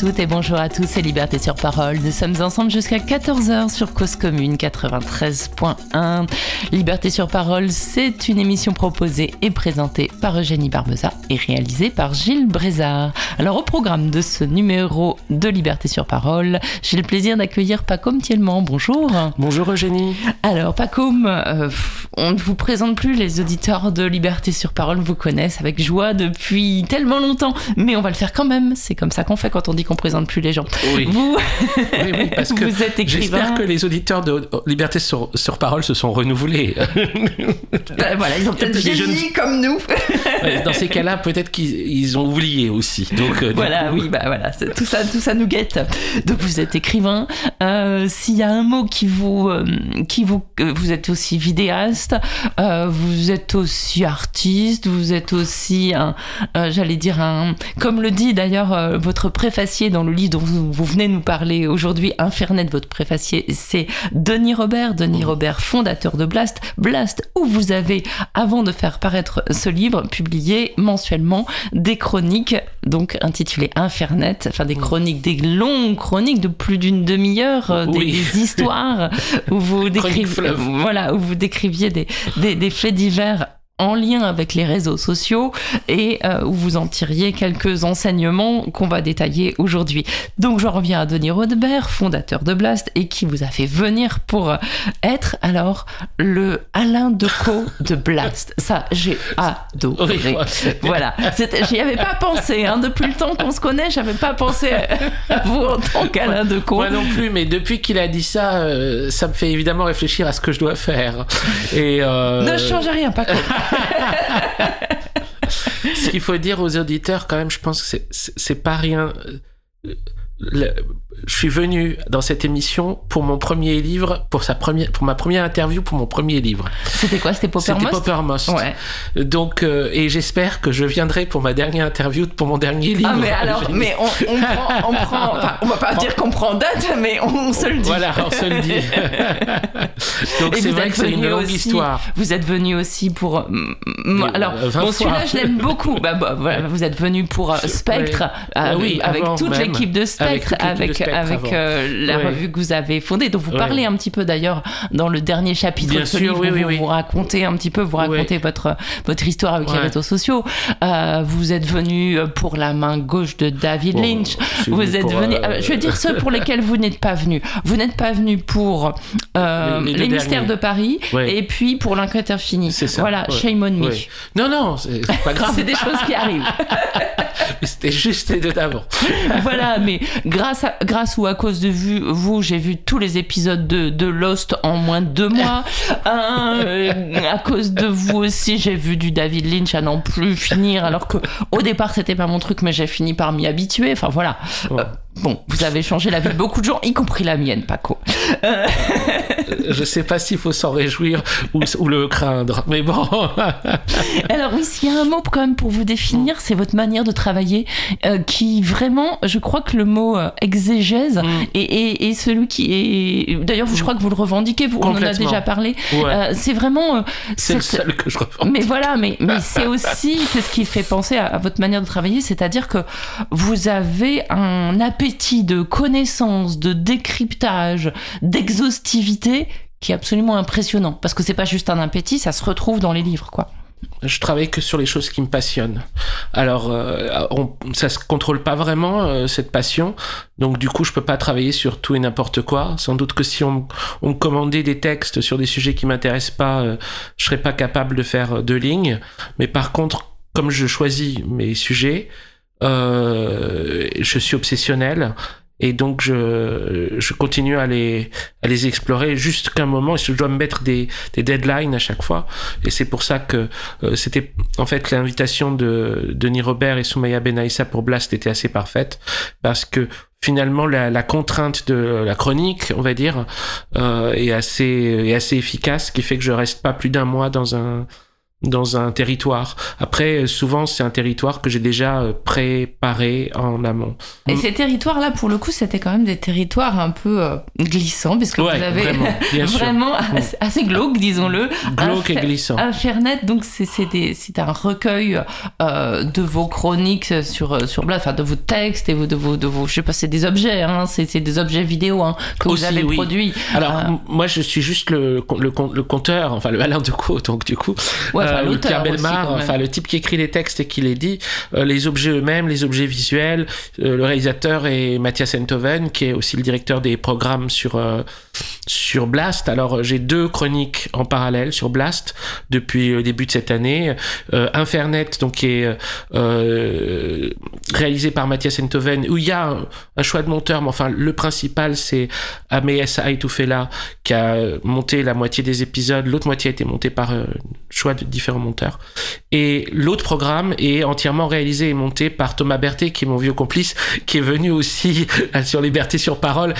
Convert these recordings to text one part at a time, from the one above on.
Toutes et bonjour à tous, c'est Liberté sur Parole. Nous sommes ensemble jusqu'à 14h sur Cause Commune 93.1. Liberté sur Parole, c'est une émission proposée et présentée par Eugénie Barbeza et réalisée par Gilles Brézard. Alors au programme de ce numéro de Liberté sur Parole, j'ai le plaisir d'accueillir Pacôme Thielman. Bonjour. Bonjour Eugénie. Alors Pacôme, euh, on ne vous présente plus, les auditeurs de Liberté sur Parole vous connaissent avec joie depuis tellement longtemps, mais on va le faire quand même. C'est comme ça qu'on fait quand on dit qu'on présente plus les gens. Oui. Vous, Oui, oui, parce que vous êtes écrivain. j'espère que les auditeurs de Liberté sur, sur Parole se sont renouvelés. Ben voilà, ils ont peut-être jeunes- comme nous. Dans ces cas-là, peut-être qu'ils ils ont oublié aussi. Donc, euh, Voilà, coup, oui, bah voilà, tout ça, tout ça nous guette. Donc vous êtes écrivain. Euh, S'il y a un mot qui vous, euh, qui vous, vous êtes aussi vidéaste, euh, vous êtes aussi artiste, vous êtes aussi un, j'allais dire un, comme le dit d'ailleurs votre préfacier dans le livre dont vous, vous venez nous parler aujourd'hui, Infernet, votre préfacier, c'est Denis Robert, Denis Robert, fondateur de Blast, Blast, où vous avez, avant de faire paraître ce livre, publié des chroniques, donc intitulées Infernet, enfin des chroniques, des longues chroniques de plus d'une demi-heure, euh, des, Oui. des histoires où vous décrivez, fleuve. voilà, où vous décriviez des, des, des faits divers en lien avec les réseaux sociaux et euh, où vous en tiriez quelques enseignements qu'on va détailler aujourd'hui. Donc je reviens à Denis Rodebert, fondateur de Blast et qui vous a fait venir pour être alors le Alain Decaux de Blast. Ça, j'ai adoré. Voilà, j'y avais pas pensé. Hein. Depuis le temps qu'on se connaît, j'avais pas pensé à vous en tant qu'Alain Decaux. Moi non plus, mais depuis qu'il a dit ça, euh, ça me fait évidemment réfléchir à ce que je dois faire. Et euh, Ne change rien, pas ce qu'il faut dire aux auditeurs, quand même, je pense que c'est- pas rien. Euh, le- je suis venu dans cette émission pour mon premier livre, pour sa première, pour ma première interview pour mon premier livre. C'était quoi? C'était C'était Poppermost Poppermost. Ouais. Donc, euh, et j'espère que je viendrai pour ma dernière interview pour mon dernier livre. Ah mais alors, mais on, on prend, on prend, enfin, on va pas dire qu'on prend date, mais on se le dit. Voilà, on se le dit. Donc Et c'est vrai que c'est une longue aussi- histoire. Vous êtes venu aussi pour. Euh, alors, 20 bon, celui-là, je l'aime beaucoup. Bah, bah, voilà, vous êtes venu pour euh, Spectre, Ouais. euh, Ah oui, avec toute l'équipe de Spectre, avec, euh, la Ouais. revue que vous avez fondée, dont vous Ouais. parlez un petit peu d'ailleurs dans le dernier chapitre Bien de ce sûr, livre, oui, où oui, vous, oui. vous racontez un petit peu, vous racontez votre, votre histoire avec les réseaux sociaux. Euh, vous êtes venu pour la main gauche de David Bon, Lynch. Vous êtes venu. euh, euh, je veux dire ceux pour lesquels vous n'êtes pas venu. Vous n'êtes pas venu pour euh, Les- les, les deux mystères de Paris et puis pour l'enquête infinie. C'est ça, Voilà, shame on me. Non, non, c'est c'est pas grave. C'est des choses qui arrivent. C'était juste les deux d'avant. voilà, mais grâce, à, grâce ou à cause de vu- vous, j'ai vu tous les épisodes de, de Lost en moins de deux mois. Euh, à cause de vous aussi, j'ai vu du David Lynch à n'en plus finir, alors que au départ, c'était pas mon truc, mais j'ai fini par m'y habituer. Enfin voilà. Ouais. Euh, bon, vous avez changé la vie de beaucoup de gens, y compris la mienne, Paco. Euh, Je sais pas s'il faut s'en réjouir ou, ou le craindre, mais bon. Alors oui, s'il y a un mot quand même pour vous définir, c'est votre manière de travailler, euh, qui vraiment, je crois que le mot euh, exégèse Mm. est, est- est celui qui est. D'ailleurs, je crois que vous le revendiquez, vous, on en a déjà parlé. Ouais. Euh, c'est vraiment. c'est le seul que je reprends. Mais voilà, mais, mais c'est aussi c'est ce qui fait penser à, à votre manière de travailler, c'est-à-dire que vous avez un appétit de connaissance, de décryptage, d'exhaustivité qui est absolument impressionnant. Parce que c'est pas juste un appétit, ça se retrouve dans les livres, quoi. Je travaille que sur les choses qui me passionnent. Alors, euh, on, ça se contrôle pas vraiment euh, cette passion, donc du coup, je peux pas travailler sur tout et n'importe quoi. Sans doute que si on, commandait des textes sur des sujets qui m'intéressent pas, euh, je serais pas capable de faire euh, deux lignes. Mais par contre, comme je choisis mes sujets, euh, je suis obsessionnel. Et donc je, je continue à les, à les explorer jusqu'à un moment, je dois me mettre des, des deadlines à chaque fois. Et c'est pour ça que euh, c'était en fait l'invitation de Denis Robert et Soumaya Benaïssa pour Blast était assez parfaite parce que finalement la, la contrainte de la chronique, on va dire, euh, est assez est assez efficace, ce qui fait que je reste pas plus d'un mois dans un dans un territoire. Après, souvent, c'est un territoire que j'ai déjà euh, préparé en amont. Et ces territoires-là, pour le coup, c'était quand même des territoires un peu euh, glissants, puisque Ouais, vous avez vraiment, vraiment assez, assez glauque, disons-le. Glauque et glissant. Infernet, donc c'est un recueil euh, de vos chroniques sur sur Blast, enfin de vos textes et de vos de vos, je sais pas, c'est des objets, hein, c'est des objets vidéo hein, que Aussi, vous avez oui. produits. Alors, Euh, moi, je suis juste le, le, conteur, enfin, le Alain Decaux, donc du coup, Ouais, enfin, euh, ou Pierre Belmar, enfin, le type qui écrit les textes et qui les dit, euh, les objets eux-mêmes, les objets visuels. euh, le réalisateur est Mathias Enthoven, qui est aussi le directeur des programmes sur, sur Blast. Alors, j'ai deux chroniques en parallèle sur Blast depuis le début de cette année. Euh, Infernet, donc, qui est euh, réalisé par Mathias Enthoven, où il y a un, un choix de monteur, mais enfin, le principal, c'est Améas Aitoufela, qui a monté la moitié des épisodes. L'autre moitié a été montée par euh, choix de Et l'autre programme est entièrement réalisé et monté par Thomas Berthet, qui est mon vieux complice, qui est venu aussi sur Liberté sur Parole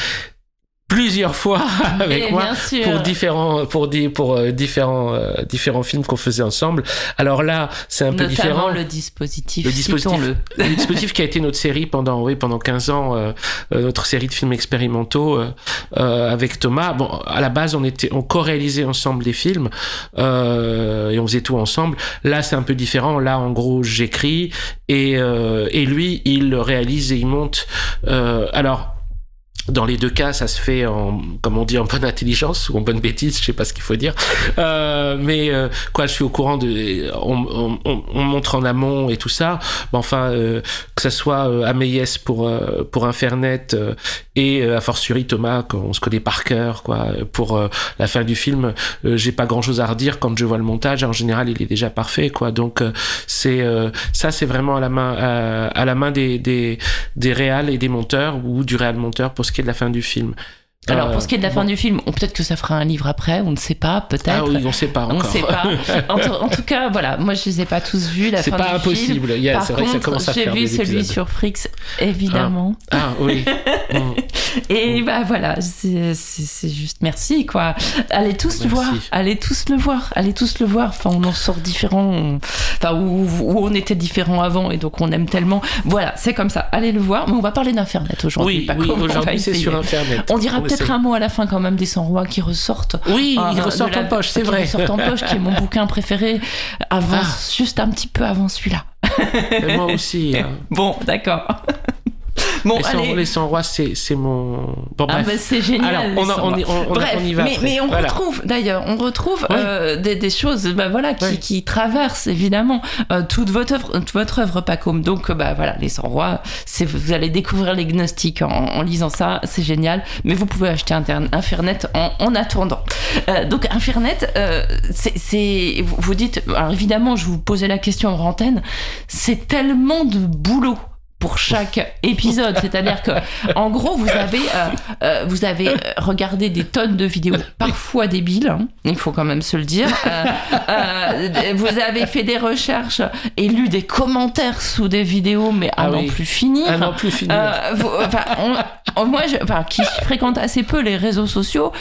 plusieurs fois avec et moi pour différents pour pour euh, différents euh, différents films qu'on faisait ensemble. Alors là, c'est un peu différent. le dispositif, Le dispositif. Le dispositif qui a été notre série pendant, oui, pendant 15 ans, euh, euh, notre série de films expérimentaux euh, avec Thomas. Bon, à la base, on était, on co-réalisait ensemble les films euh, et on faisait tout ensemble. Là, c'est un peu différent. Là, en gros, j'écris et, euh, et lui, il réalise et il monte. Euh, alors. Dans les deux cas, ça se fait en, comme on dit, en bonne intelligence ou en bonne bêtise, je sais pas ce qu'il faut dire. Euh, mais euh, quoi, je suis au courant de, on, on, on, on montre en amont et tout ça. Mais enfin, euh, que ça soit euh, Améies pour euh, pour Infernet euh, et a fortiori Thomas, qu'on se connaît par cœur, quoi, pour la fin du film, j'ai pas grand chose à redire quand je vois le montage. En général, il est déjà parfait, quoi. Donc c'est ça, c'est vraiment à la main à, à la main des des des réals et des monteurs ou du réal monteur pour ce qui est de la fin du film. Alors Euh, pour ce qui est de la fin bon. du film, on- peut-être que ça fera un livre après, on ne sait pas, peut-être. Ah oui, on sait pas On ne encore. sait pas. En, tout- en tout cas, voilà, moi je les ai pas tous vus. La C'est fin pas du Film. impossible. Par C'est vrai que ça contre, commence à j'ai vu celui épisodes. sur Frix, évidemment. Ah oui. Mm. Et bah voilà, c'est juste merci quoi. Allez tous le voir, allez tous le voir, allez tous le voir. Enfin, on en sort différents, on- enfin où, où on était différents avant et donc on aime tellement. Voilà, c'est comme ça. Allez le voir. Mais on va parler d'Internet aujourd'hui. Oui, pas oui, on aujourd'hui c'est sur Internet. On dira peut-être un mot à la fin quand même des 100 rois qui ressortent. Oui, Ah, il de ressort la- en poche, c'est vrai. ressortent en poche, qui est mon bouquin préféré. Avant, Ah. juste un petit peu avant celui-là. Moi aussi. hein. Bon, d'accord. Bon, les, 100, allez. les 100 rois, c'est mon. Bon, Ah bah c'est génial. Alors, on, en- 100 on, on, Bref, on y va. mais, mais on Voilà. retrouve d'ailleurs, on retrouve euh, des, des choses, bah voilà, qui, qui traversent évidemment euh, toute votre œuvre, toute votre œuvre, Pacôme. Donc, bah voilà, les 100 rois, c'est vous allez découvrir les gnostiques en, en lisant ça, c'est génial. Mais vous pouvez acheter Infernet en, en attendant. Euh, donc Infernet, euh, c'est, vous dites, alors évidemment, je vous posais la question en antenne, c'est tellement de boulot pour chaque épisode. C'est-à-dire que, en gros, vous avez, euh, euh, vous avez euh, regardé des tonnes de vidéos, parfois débiles, hein, il faut quand même se le dire. Euh, vous avez fait des recherches et lu des commentaires sous des vidéos, mais à Ah n'en oui. plus finir. Ah non, plus fini. Vous- enfin, on- moi, je, enfin, qui fréquente assez peu les réseaux sociaux,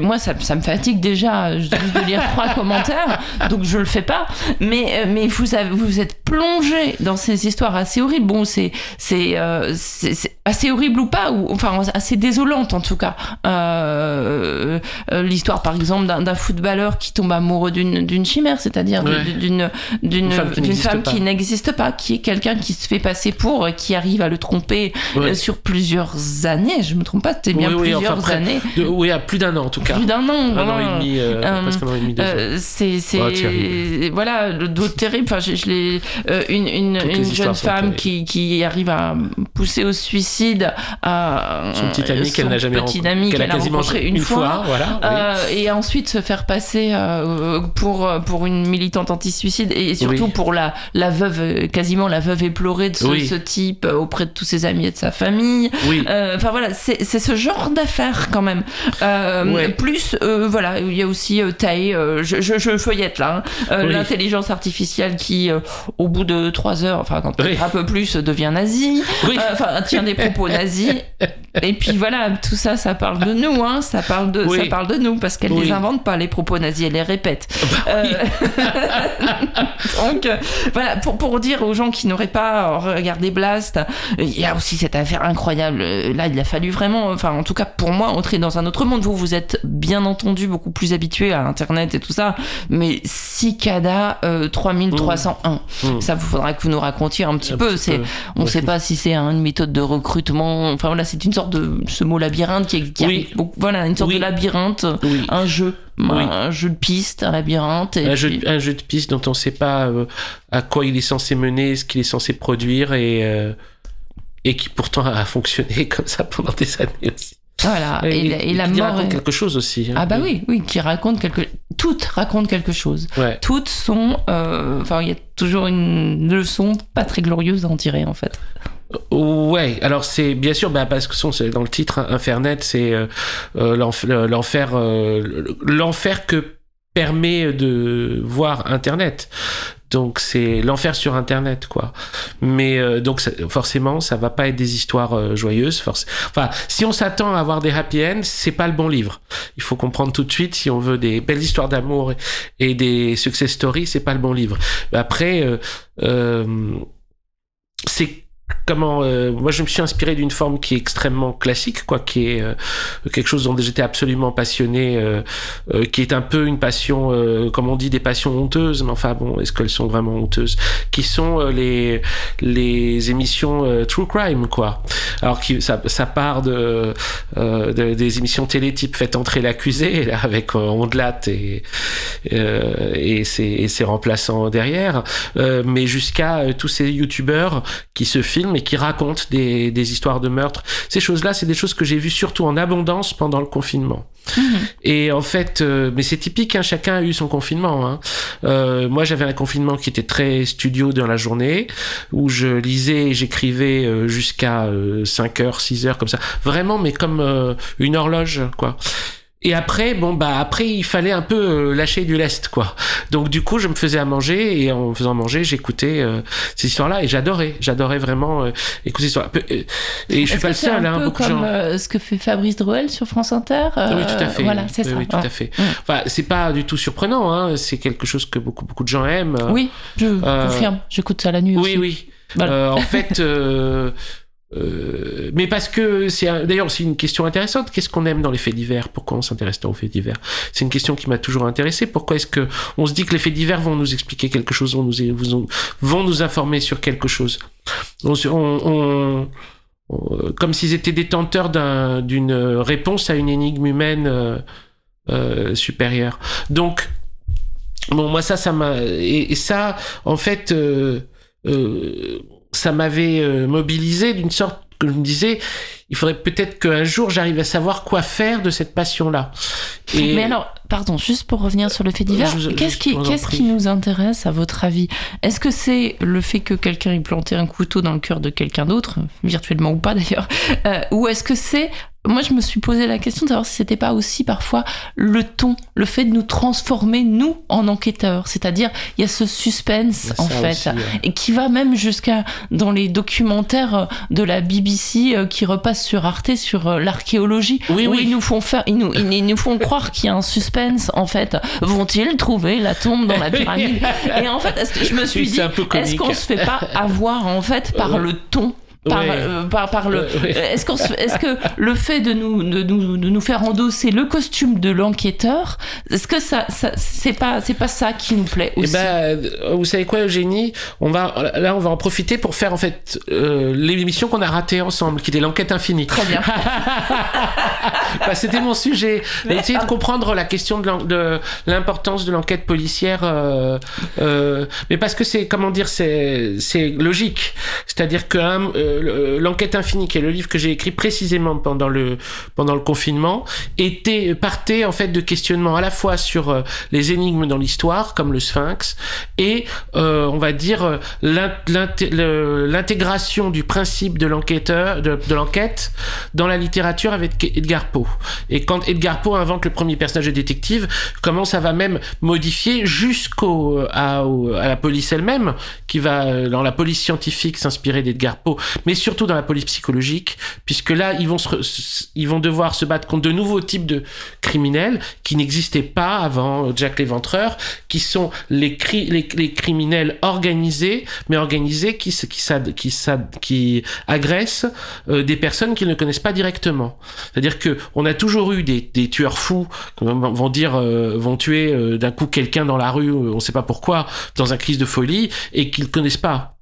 moi, ça, ça me fatigue déjà juste de lire trois commentaires, donc je le fais pas. Mais, mais vous, avez, vous êtes plongé dans ces histoires assez horribles. Bon, c'est c'est euh, c'est- c'est assez horrible ou pas, ou enfin assez désolante en tout cas. Euh, euh, L'histoire, par exemple, d'un footballeur qui tombe amoureux d'une d'une chimère, c'est-à-dire Ouais. d'une d'une Une femme qui n'existe pas. qui n'existe pas, qui est quelqu'un qui se fait passer pour, euh, qui arrive à le tromper Ouais. sur plusieurs années. Je me trompe pas, c'était bien Oui, oui, plusieurs enfin, années. De- oui, à plus d'un an en tout cas. Plus d'un an, Un an et demi, presque un an et demi, deux ans. C'est c'est terrible. voilà le dos terrible enfin je, je l'ai une une, une jeune femme terribles. qui, qui arrive à pousser au suicide à Son petit ami qu'elle n'a jamais petit ami qu'elle a quasiment rencontré une, fois, voilà. oui. euh, et ensuite se faire passer euh, pour pour une militante anti-suicide et surtout Oui. pour la la veuve euh, quasiment la veuve éplorée de ce, Oui. ce type euh, auprès de tous ses amis et de sa famille Oui. euh, Enfin voilà, c'est ce genre d'affaires quand même. Euh, Ouais. Plus, euh, voilà, il y a aussi euh, euh, je, je, je feuillette là, hein, euh, l'intelligence artificielle qui, euh, au bout de trois heures, enfin quand un peu plus, devient devient nazi, Oui. euh, enfin tient des propos nazis. Et puis voilà, tout ça, ça parle de nous, hein, ça parle de, Oui. ça parle de nous parce qu'elle Oui. les invente pas les propos nazis, elle les répète. Euh, Donc euh, voilà, pour, pour dire aux gens qui n'auraient pas regardé Blast, euh, il y a aussi cette affaire incroyable. Euh, Là, il a fallu vraiment, enfin en tout cas pour moi, entrer dans un autre monde. Vous, vous êtes bien entendu beaucoup plus habitué à Internet et tout ça, mais Cicada euh, 3301, Mm. ça vous faudra que vous nous racontiez un petit Un peu. petit C'est, peu. On ne sait pas si c'est une méthode de recrutement. Enfin voilà, c'est une sorte de ce mot labyrinthe qui, qui Oui. voilà, une sorte Oui. de labyrinthe, Oui. un jeu, Oui. un jeu de piste, un labyrinthe. Et un, jeu, puis- un jeu de piste dont on ne sait pas euh, à quoi il est censé mener, ce qu'il est censé produire et, euh, et qui pourtant a fonctionné comme ça pendant des années aussi. Voilà, et, Et, la- et la qui mort. raconte quelque chose aussi. hein. Ah bah oui, oui, qui raconte quelque. Toutes racontent quelque chose. Ouais. Toutes sont. euh, Enfin, il y a toujours une leçon pas très glorieuse à en tirer en fait. Ouais, alors c'est bien sûr, bah, parce que son- c'est dans le titre, hein, Infernet, c'est euh, euh, l'enf- l'enfer, euh, l'enfer que permet de voir Internet. Donc c'est l'enfer sur Internet, quoi. Mais euh, donc forcément, ça va pas être des histoires euh, joyeuses. forc- Enfin, si on s'attend à avoir des happy ends, c'est pas le bon livre. Il faut comprendre tout de suite si on veut des belles histoires d'amour et des success stories, c'est pas le bon livre. Après, euh, euh, c'est comment euh, moi je me suis inspiré d'une forme qui est extrêmement classique quoi qui est euh, quelque chose dont j'étais absolument passionné euh, euh, qui est un peu une passion euh, comme on dit des passions honteuses mais enfin bon est-ce qu'elles sont vraiment honteuses? Qui sont euh, les les émissions true crime quoi. Alors qui ça, ça part de, de- des émissions télé type faites entrer l'accusé avec Ondelat et et ses et ses remplaçants derrière. Mais jusqu'à tous ces youtubeurs qui se filment et qui racontent des, des histoires de meurtre. Ces choses-là, c'est des choses que j'ai vues surtout en abondance pendant le confinement. Et en fait, euh, mais c'est typique, hein, chacun a eu son confinement. Hein. Euh, moi, j'avais un confinement qui était très studio dans la journée, où je lisais et j'écrivais euh, jusqu'à euh, 5 heures, 6 heures, comme ça. Vraiment, mais comme euh, une horloge, quoi. Et après, bon bah après il fallait un peu euh, lâcher du lest quoi. Donc du coup je me faisais à manger et en me faisant manger j'écoutais euh, ces histoires-là et j'adorais, j'adorais vraiment euh, écouter ces histoires. Euh, Et je suis pas le seul, un hein, beaucoup de gens. euh, ce que fait Fabrice Drouel sur France Inter. euh, oui, tout à fait. Voilà, c'est Oui, ça. Oui, tout Ouais. à fait. Mm. Enfin, c'est pas du tout surprenant. Hein. C'est quelque chose que beaucoup, beaucoup de gens aiment. Oui, je confirme. J'écoute ça la nuit oui, aussi. oui. Voilà. Euh, en fait, euh, euh, mais parce que c'est un- d'ailleurs c'est une question intéressante. Qu'est-ce qu'on aime dans les faits divers? Pourquoi on s'intéresse aux faits divers? C'est une question qui m'a toujours intéressé. Pourquoi est-ce que on se dit que les faits divers vont nous expliquer quelque chose, vont nous vont- nous informer sur quelque chose? On, on- on- on- comme s'ils étaient détenteurs d'un- d'une réponse à une énigme humaine euh, euh, supérieure. Donc Bon, moi, ça, ça m'a. Et, ça, en fait, euh, euh, ça m'avait euh, mobilisé d'une sorte que je me disais, il faudrait peut-être qu'un jour j'arrive à savoir quoi faire de cette passion-là. Et Mais alors, pardon, juste pour revenir sur le fait divers, qu'est-ce qui, qu'est-ce qui nous intéresse à votre avis? Est-ce que c'est le fait que quelqu'un ait planté un couteau dans le cœur de quelqu'un d'autre, virtuellement ou pas d'ailleurs, euh, ou est-ce que c'est moi, je me suis posé la question de savoir si c'était pas aussi parfois le ton, le fait de nous transformer, nous, en enquêteurs. C'est-à-dire, il y a ce suspense, en fait, aussi, ouais. et qui va même jusqu'à dans les documentaires euh, de la BBC euh, qui repassent sur Arte sur euh, l'archéologie Oui, où oui. ils nous font faire ils nous, ils, nous font croire qu'il y a un suspense en fait vont-ils trouver la tombe dans la pyramide? Et en fait est-ce que je me suis Oui, dit est-ce qu'on se fait pas avoir en fait par Euh, le ton? Par, ouais. euh, par, par le Euh, ouais. est-ce se- est-ce que le fait de nous de nous de nous faire endosser le costume de l'enquêteur est-ce que ça, ça c'est pas c'est pas ça qui nous plaît Eh aussi ben, euh, vous savez quoi, Eugénie? On va là, on va en profiter pour faire en fait euh, l'émission qu'on a ratée ensemble, qui était l'enquête infinie. très bien Bah, C'était mon sujet. Essayer de comprendre la question de l'importance de l'enquête policière. euh, euh, mais parce que c'est, comment dire, c'est c'est logique. C'est-à-dire que l'enquête infinie, qui est le livre que j'ai écrit précisément pendant le pendant le confinement, était partait en fait de questionnements à la fois sur les énigmes dans l'histoire, comme le Sphinx, et on va dire l'intégration du principe de l'enquêteur, de, l'enquête dans la littérature avec Edgar Poe. Et quand Edgar Poe invente le premier personnage de détective, comment ça va même modifier jusqu'au à, à, la police elle-même, qui va dans la police scientifique s'inspirer d'Edgar Poe, mais surtout dans la police psychologique, puisque là ils vont ils vont devoir se battre contre de nouveaux types de criminels qui n'existaient pas avant Jack l'Éventreur, qui sont les, les, les, criminels organisés, mais organisés qui qui, qui, qui agressent euh, des personnes qu'ils ne connaissent pas directement. C'est-à-dire que on a toujours eu des, des tueurs fous qui vont dire euh, vont tuer euh, d'un coup quelqu'un dans la rue, on ne sait pas pourquoi, dans un crise de folie et qu'ils connaissent pas.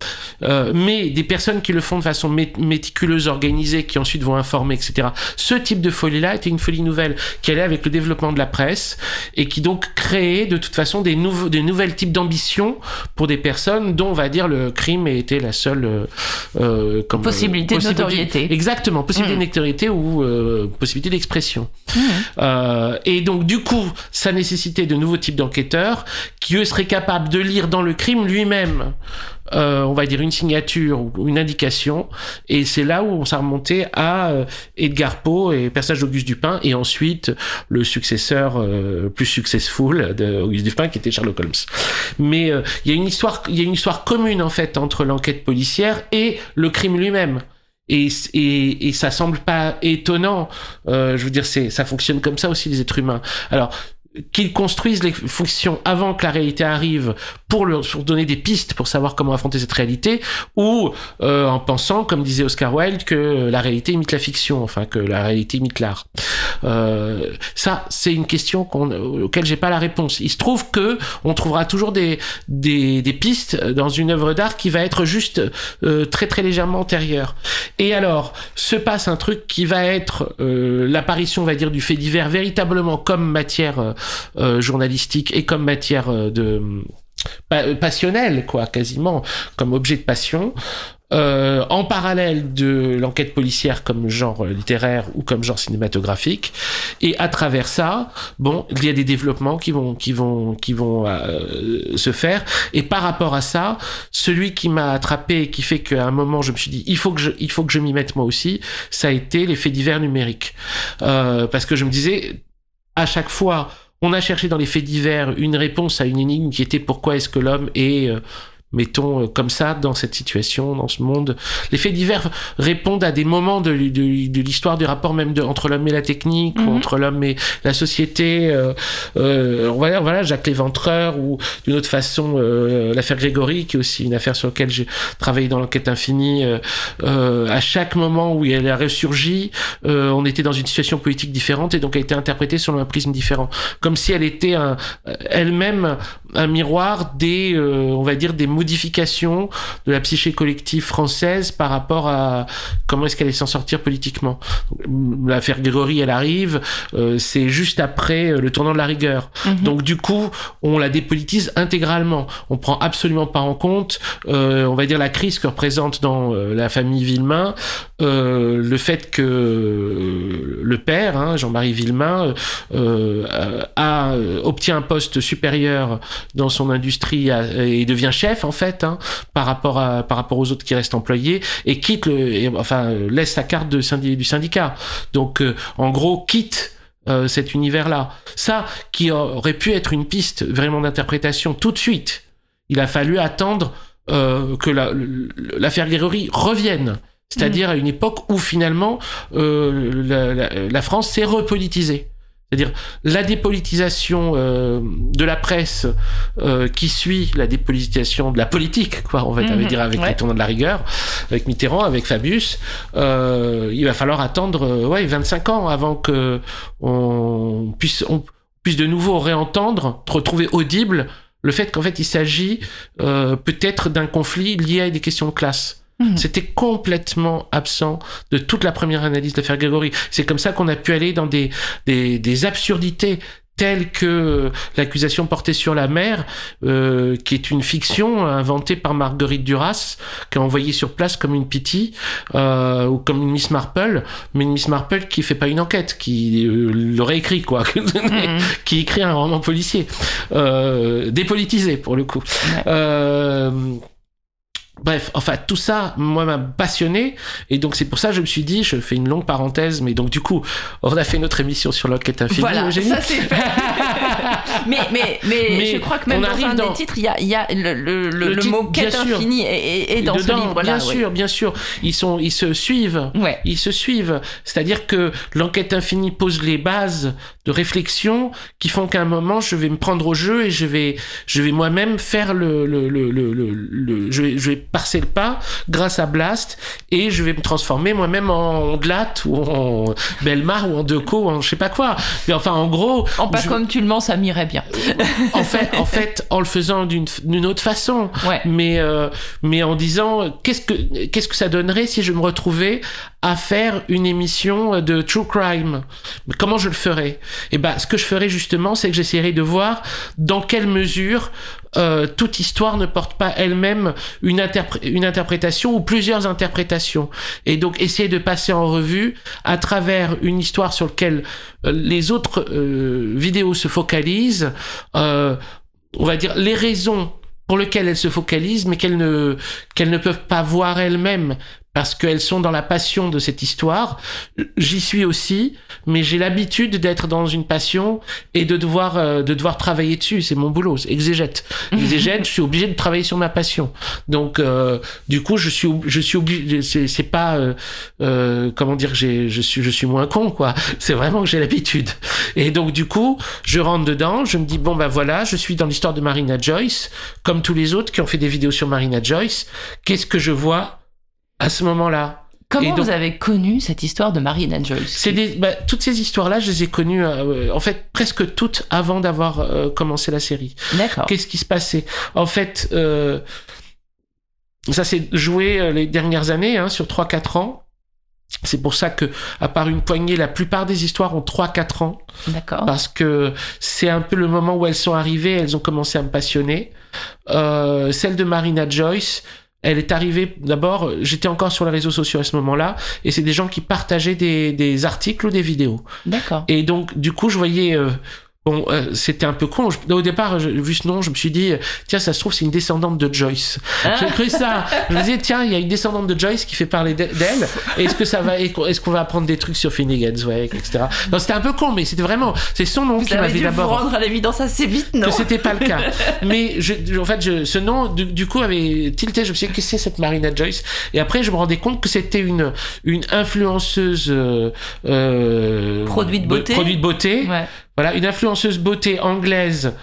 mais des personnes qui le font de façon méticuleuse, organisée, qui ensuite vont informer, etc. Ce type de folie-là était une folie nouvelle qui allait avec le développement de la presse et qui donc créait de toute façon des nouveaux, des nouvelles types d'ambitions pour des personnes dont on va dire le crime était la seule comme, possibilité, de notoriété. Exactement, possibilité de mmh. notoriété ou euh, possibilité d'expression. Mmh. Euh, et donc, du coup, ça nécessitait de nouveaux types d'enquêteurs qui, eux, seraient capables de lire dans le crime lui-même euh, on va dire une signature ou une indication et c'est là où on s'est remonté à euh, Edgar Poe et personnage d'Auguste Dupin et ensuite le successeur euh, plus successful d'Auguste Dupin qui était Sherlock Holmes mais il y a une histoire il y a une histoire commune en fait entre l'enquête policière et le crime lui-même et, et, et, ça semble pas étonnant. je veux dire, c'est ça fonctionne comme ça aussi les êtres humains. Alors qu'ils construisent les fonctions avant que la réalité arrive pour leur donner des pistes pour savoir comment affronter cette réalité ou euh, en pensant comme disait Oscar Wilde que la réalité imite la fiction enfin que la réalité imite l'art. Euh, ça c'est une question qu'on, auquel j'ai pas la réponse. Il se trouve que on trouvera toujours des, des, pistes dans une œuvre d'art qui va être juste euh, très très légèrement antérieure. Et alors se passe un truc qui va être euh, l'apparition on va dire du fait divers véritablement comme matière euh, journalistique et comme matière euh, de passionnelle, quoi, quasiment, comme objet de passion. Euh, en parallèle de l'enquête policière comme genre littéraire ou comme genre cinématographique. Et à travers ça, bon, il y a des développements qui vont qui vont qui vont se faire. Et par rapport à ça, celui qui m'a attrapé et qui fait qu'à un moment je me suis dit il faut que je il faut que je m'y mette moi aussi, ça a été les faits divers numériques. parce que je me disais à chaque fois on a cherché dans les faits divers une réponse à une énigme qui était pourquoi est-ce que l'homme est euh, mettons euh, comme ça dans cette situation dans ce monde les faits divers répondent à des moments de, de, l'histoire du rapport même de, entre l'homme et la technique ou mhm. entre l'homme et la société euh, euh, dire voilà Jacques Léventreur ou d'une autre façon euh, l'affaire Grégory qui est aussi une affaire sur laquelle j'ai travaillé dans l'enquête infinie euh, à chaque moment où elle a ressurgi on était dans une situation politique différente et donc a été interprétée selon un prisme différent comme si elle était elle-même un miroir des on va dire des modification de la psyché collective française par rapport à comment est-ce qu'elle est s'en sortir politiquement. L'affaire Grégory, elle arrive, euh, c'est juste après euh, le tournant de la rigueur. Mhm. Donc du coup, on la dépolitise intégralement. On prend absolument pas en compte, euh, on va dire la crise que représente dans la famille Villemain, le fait que le père, hein, Jean-Marie Villemain, a obtient un poste supérieur dans son industrie et devient chef en fait hein, par rapport à par rapport aux autres qui restent employés et quitte le enfin laisse sa carte de du syndicat. Donc euh, en gros quitte euh, cet univers là ça qui aurait pu être une piste vraiment d'interprétation tout de suite il a fallu attendre euh, que l'affaire la, revienne. C'est-à-dire mm. à une époque où finalement la, la, France s'est repolitisée c'est-à-dire la dépolitisation euh, de la presse euh, qui suit la dépolitisation de la politique, quoi, on va mhm. dire avec les tournants de la rigueur, avec Mitterrand, avec Fabius. Euh, il va falloir attendre euh, ouais 25 ans avant que on puisse on puisse de nouveau réentendre, retrouver audible le fait qu'en fait il s'agit euh, peut-être d'un conflit lié à des questions de classe. Mhm. C'était complètement absent de toute la première analyse de Grégory. C'est comme ça qu'on a pu aller dans des, des, des absurdités telle que l'accusation portée sur la mère, euh, qui est une fiction inventée par Marguerite Duras, qui a envoyé sur place comme une pitié euh, ou comme une Miss Marple, mais une Miss Marple qui fait pas une enquête, qui euh, l'aurait écrit quoi, qui écrit un roman policier, euh, dépolitisé pour le coup. Euh, Bref, enfin tout ça, moi, m'a passionné, et donc c'est pour ça que je me suis dit, je fais une longue parenthèse, mais donc du coup, on a fait notre émission sur l'enquête infinie. Voilà, ça c'est fait. mais, mais, mais, je crois que même dans un des titres, il y a, y a le, le, le, mot quête infinie est, dans ce livre-là. Bien sûr, bien sûr, ils sont, ils se suivent. Ouais. Ils se suivent. C'est-à-dire que l'enquête infinie pose les bases de réflexion qui font qu'à un moment, je vais me prendre au jeu et je vais, je vais moi-même faire le, le, le, le, le, je vais, je vais passer le pas grâce à Blast et je vais me transformer moi-même en Glat ou en Belmar ou en Deco ou en je sais pas quoi. Mais enfin, en gros. En pas comme tu le mens, ça m'irait bien. en fait, en fait, en le faisant d'une autre façon. Ouais. Mais, euh, mais en disant, qu'est-ce que, qu'est-ce que ça donnerait si je me retrouvais à faire une émission de true crime. Comment je le ferais? Eh ben, ce que je ferais justement, c'est que j'essaierais de voir dans quelle mesure euh, toute histoire ne porte pas elle-même une, interprétation ou plusieurs interprétations. Et donc essayer de passer en revue à travers une histoire sur laquelle euh, les autres euh, vidéos se focalisent, euh, on va dire les raisons pour lesquelles elles se focalisent, mais qu'elles ne, qu'elles ne peuvent pas voir elles-mêmes parce qu'elles sont dans la passion de cette histoire. J'y suis aussi, mais j'ai l'habitude d'être dans une passion et de devoir euh, de devoir travailler dessus. C'est mon boulot, exégète. Exégète, je suis obligé de travailler sur ma passion. Donc, euh, du coup, je suis je suis obligé. C'est pas euh, euh, comment dire, j'ai je suis je suis moins con quoi. C'est vraiment que j'ai l'habitude. Et donc, du coup, je rentre dedans. Je me dis bon bah voilà, je suis dans l'histoire de Marina Joyce, comme tous les autres qui ont fait des vidéos sur Marina Joyce. Qu'est-ce que je vois à ce moment-là. Comment vous avez connu cette histoire de Marina Joyce C'est des, bah, toutes ces histoires-là, je les ai connues, euh, en fait, presque toutes avant d'avoir euh, commencé la série. D'accord. Qu'est-ce qui se passait? En fait, euh, ça s'est joué les dernières années, hein, sur 3-4 ans. C'est pour ça que, à part une poignée, la plupart des histoires ont 3-4 ans. D'accord. Parce que c'est un peu le moment où elles sont arrivées, elles ont commencé à me passionner. Euh, celle de Marina Joyce, elle est arrivée d'abord, j'étais encore sur les réseaux sociaux à ce moment-là, et c'est des gens qui partageaient des, des articles ou des vidéos. D'accord. Et donc, du coup, je voyais euh, Bon, euh, c'était un peu con. au départ, vu ce nom, je me suis dit, tiens, ça se trouve, c'est une descendante de Joyce. Ah. J'ai cru ça. Je me disais, tiens, il y a une descendante de Joyce qui fait parler d'elle. Est-ce que ça va, est-ce qu'on va apprendre des trucs sur Finnegan's Wake, etc. Non, c'était un peu con, mais c'était vraiment, c'est son nom qui m'avait d'abord. Vous rendre à l'évidence assez vite, non? Que c'était pas le cas. mais je, en fait, je, ce nom, du, coup, avait tilté. Je me suis dit, qu'est-ce que c'est cette Marina Joyce? Et après, je me rendais compte que c'était une, une influenceuse. Euh, euh produit de beauté. Produit de beauté. Ouais voilà, une influenceuse beauté anglaise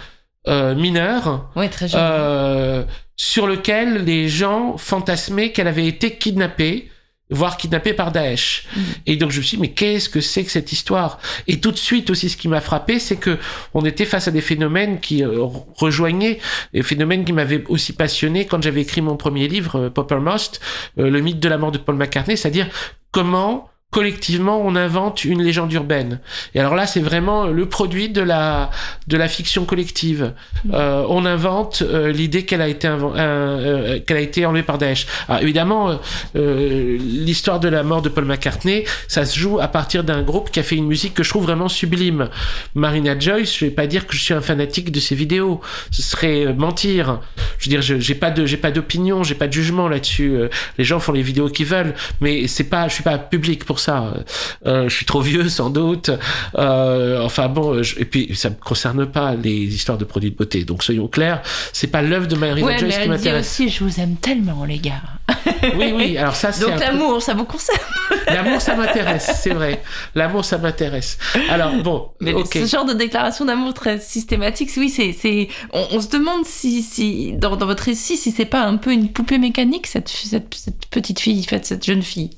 euh, mineure. très euh, sur lequel les gens fantasmaient qu'elle avait été kidnappée voire kidnappée par Daesh. Mm. Et donc je me suis dit, mais qu'est-ce que c'est que cette histoire? Et tout de suite aussi, ce qui m'a frappé, c'est que on était face à des phénomènes qui euh, rejoignaient, des phénomènes qui m'avaient aussi passionné quand j'avais écrit mon premier livre, Poppermost, le mythe de la mort de Paul McCartney, c'est-à-dire comment collectivement on invente une légende urbaine. Et alors là, c'est vraiment le produit de la de la fiction collective. Mm. Euh, on invente euh, l'idée qu'elle a été euh, qu'elle a été enlevée par Daesh. Alors évidemment, euh, l'histoire de la mort de Paul McCartney, ça se joue à partir d'un groupe qui a fait une musique que je trouve vraiment sublime. Marina Joyce, je vais pas dire que je suis un fanatique de ses vidéos, ce serait mentir. Je veux dire, j'ai pas de j'ai pas d'opinion, j'ai pas de jugement là-dessus. Les gens font les vidéos qu'ils veulent, mais c'est pas je suis pas public pour ça. Euh, je suis trop vieux sans doute. Euh, enfin bon, et puis ça me concerne pas les histoires de produits de beauté. Donc soyons clairs, c'est pas l'œuvre de Mary ouais, Joyce qui m'intéresse. aussi, je vous aime tellement les gars. oui, oui. Alors ça, c'est donc l'amour, ça vous concerne. l'amour, ça m'intéresse, c'est vrai. L'amour, ça m'intéresse. Alors bon, mais ce genre de déclaration d'amour très systématique, oui, c'est, c'est, on, se demande si, si dans, dans votre récit, si c'est pas un peu une poupée mécanique cette, cette, cette petite fille, cette jeune fille.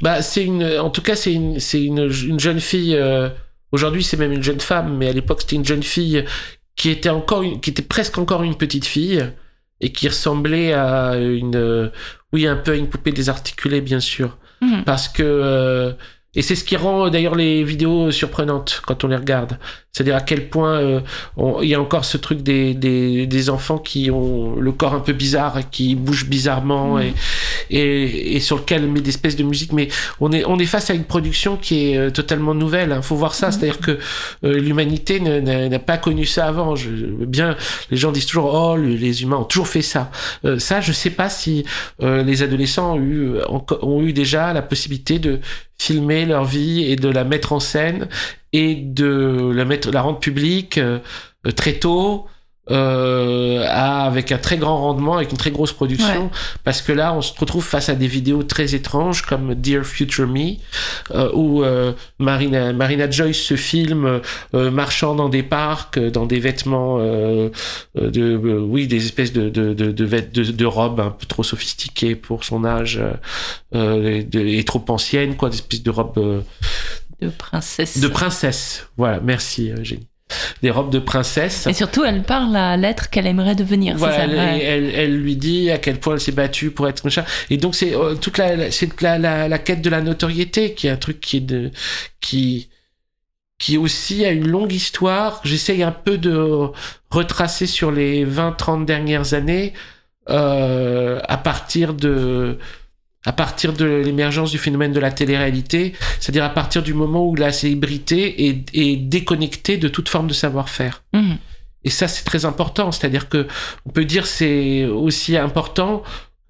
Bah, c'est une en tout cas, c'est une, jeune fille. Euh, aujourd'hui, c'est même une jeune femme, mais à l'époque, c'était une jeune fille qui était encore, qui était presque encore une petite fille et qui ressemblait à une, oui, un peu à une poupée désarticulée, bien sûr, mhm. parce que. Euh, Et c'est ce qui rend d'ailleurs les vidéos surprenantes quand on les regarde. C'est-à-dire à quel point euh, il y a encore ce truc des, des, des, enfants qui ont le corps un peu bizarre, et qui bougent bizarrement mm. et, et, et, sur lequel on met des espèces de musique. Mais on est, on est face à une production qui est euh, totalement nouvelle. Il hein. faut voir ça. Mm. C'est-à-dire que euh, l'humanité n'a pas connu ça avant. Je, bien, les gens disent toujours oh les humains ont toujours fait ça. ça, je sais pas si les adolescents ont eu, ont eu déjà la possibilité de filmer leur vie et de la mettre en scène et de la mettre, la rendre publique euh, très tôt. Euh, avec un très grand rendement, avec une très grosse production, parce que là, on se retrouve face à des vidéos très étranges comme Dear Future Me, euh, où euh, Marina, Marina Joyce se filme marchant dans des parcs, dans des vêtements de, oui, des espèces de de, de, de, de, robes un peu trop sophistiquées pour son âge et trop anciennes, quoi, des espèces de robes de princesse. De princesse, voilà, merci Génie des robes de princesse. Et surtout, elle parle à l'être qu'elle aimerait devenir. Voilà, elle, elle, lui dit à quel point elle s'est battue pour être machin. Et donc c'est euh, toute la, c'est la, la, la, quête de la notoriété qui est un truc qui est de, qui, qui aussi a une longue histoire. J'essaye un peu de retracer sur les 20-30 dernières années euh, à partir de à partir de l'émergence du phénomène de la télé-réalité, c'est-à-dire à partir du moment où la célébrité est, déconnectée de toute forme de savoir-faire. Mhm. Et ça, c'est très important. C'est-à-dire que on peut dire c'est aussi important.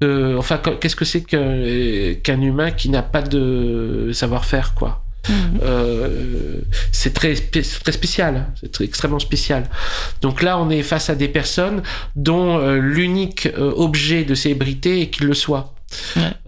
enfin, qu'est-ce que c'est qu'un humain qui n'a pas de savoir-faire, quoi mhm. euh, c'est très, très spécial, c'est extrêmement spécial. Donc là, on est face à des personnes dont euh, l'unique euh, objet de célébrité est qu'il le soit.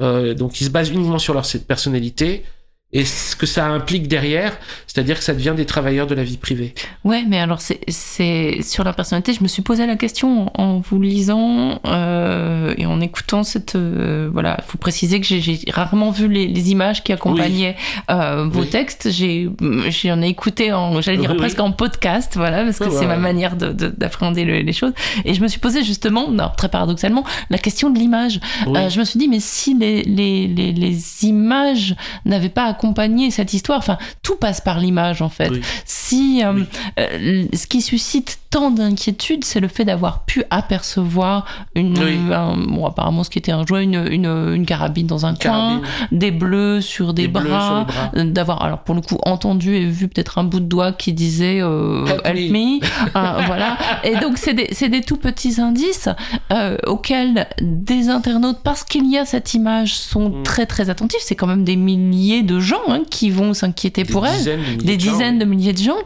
Euh, donc ils se basent uniquement sur leur personnalité et ce que ça implique derrière, c'est-à-dire que ça devient des travailleurs de la vie privée. Ouais, mais alors c'est sur la personnalité, je me suis posé la question en vous lisant euh, et en écoutant cette euh, voilà, il faut préciser que j'ai rarement vu les, les, images qui accompagnaient euh, vos textes. J'ai j'en ai écouté en j'allais dire presque en podcast, voilà, parce que c'est ma manière d'appréhender de, les choses. Et je me suis posé justement, non, très paradoxalement, la question de l'image. Euh, je me suis dit mais si les les, les, les images n'avaient pas accompagner cette histoire. Enfin, tout passe par l'image en fait. Si euh, euh, ce qui suscite tant d'inquiétude, c'est le fait d'avoir pu apercevoir une, bon, apparemment ce qui était un jouet, une, une, une carabine dans un coin, des bleus sur des, bras, euh, d'avoir alors pour le coup entendu et vu peut-être un bout de doigt qui disait help, me, voilà. Et donc c'est des, des, tout petits indices auxquels des internautes, parce qu'il y a cette image, sont mm. très très attentifs. C'est quand même des milliers de gens Hein, qui vont s'inquiéter pour elle, des dizaines de milliers de gens.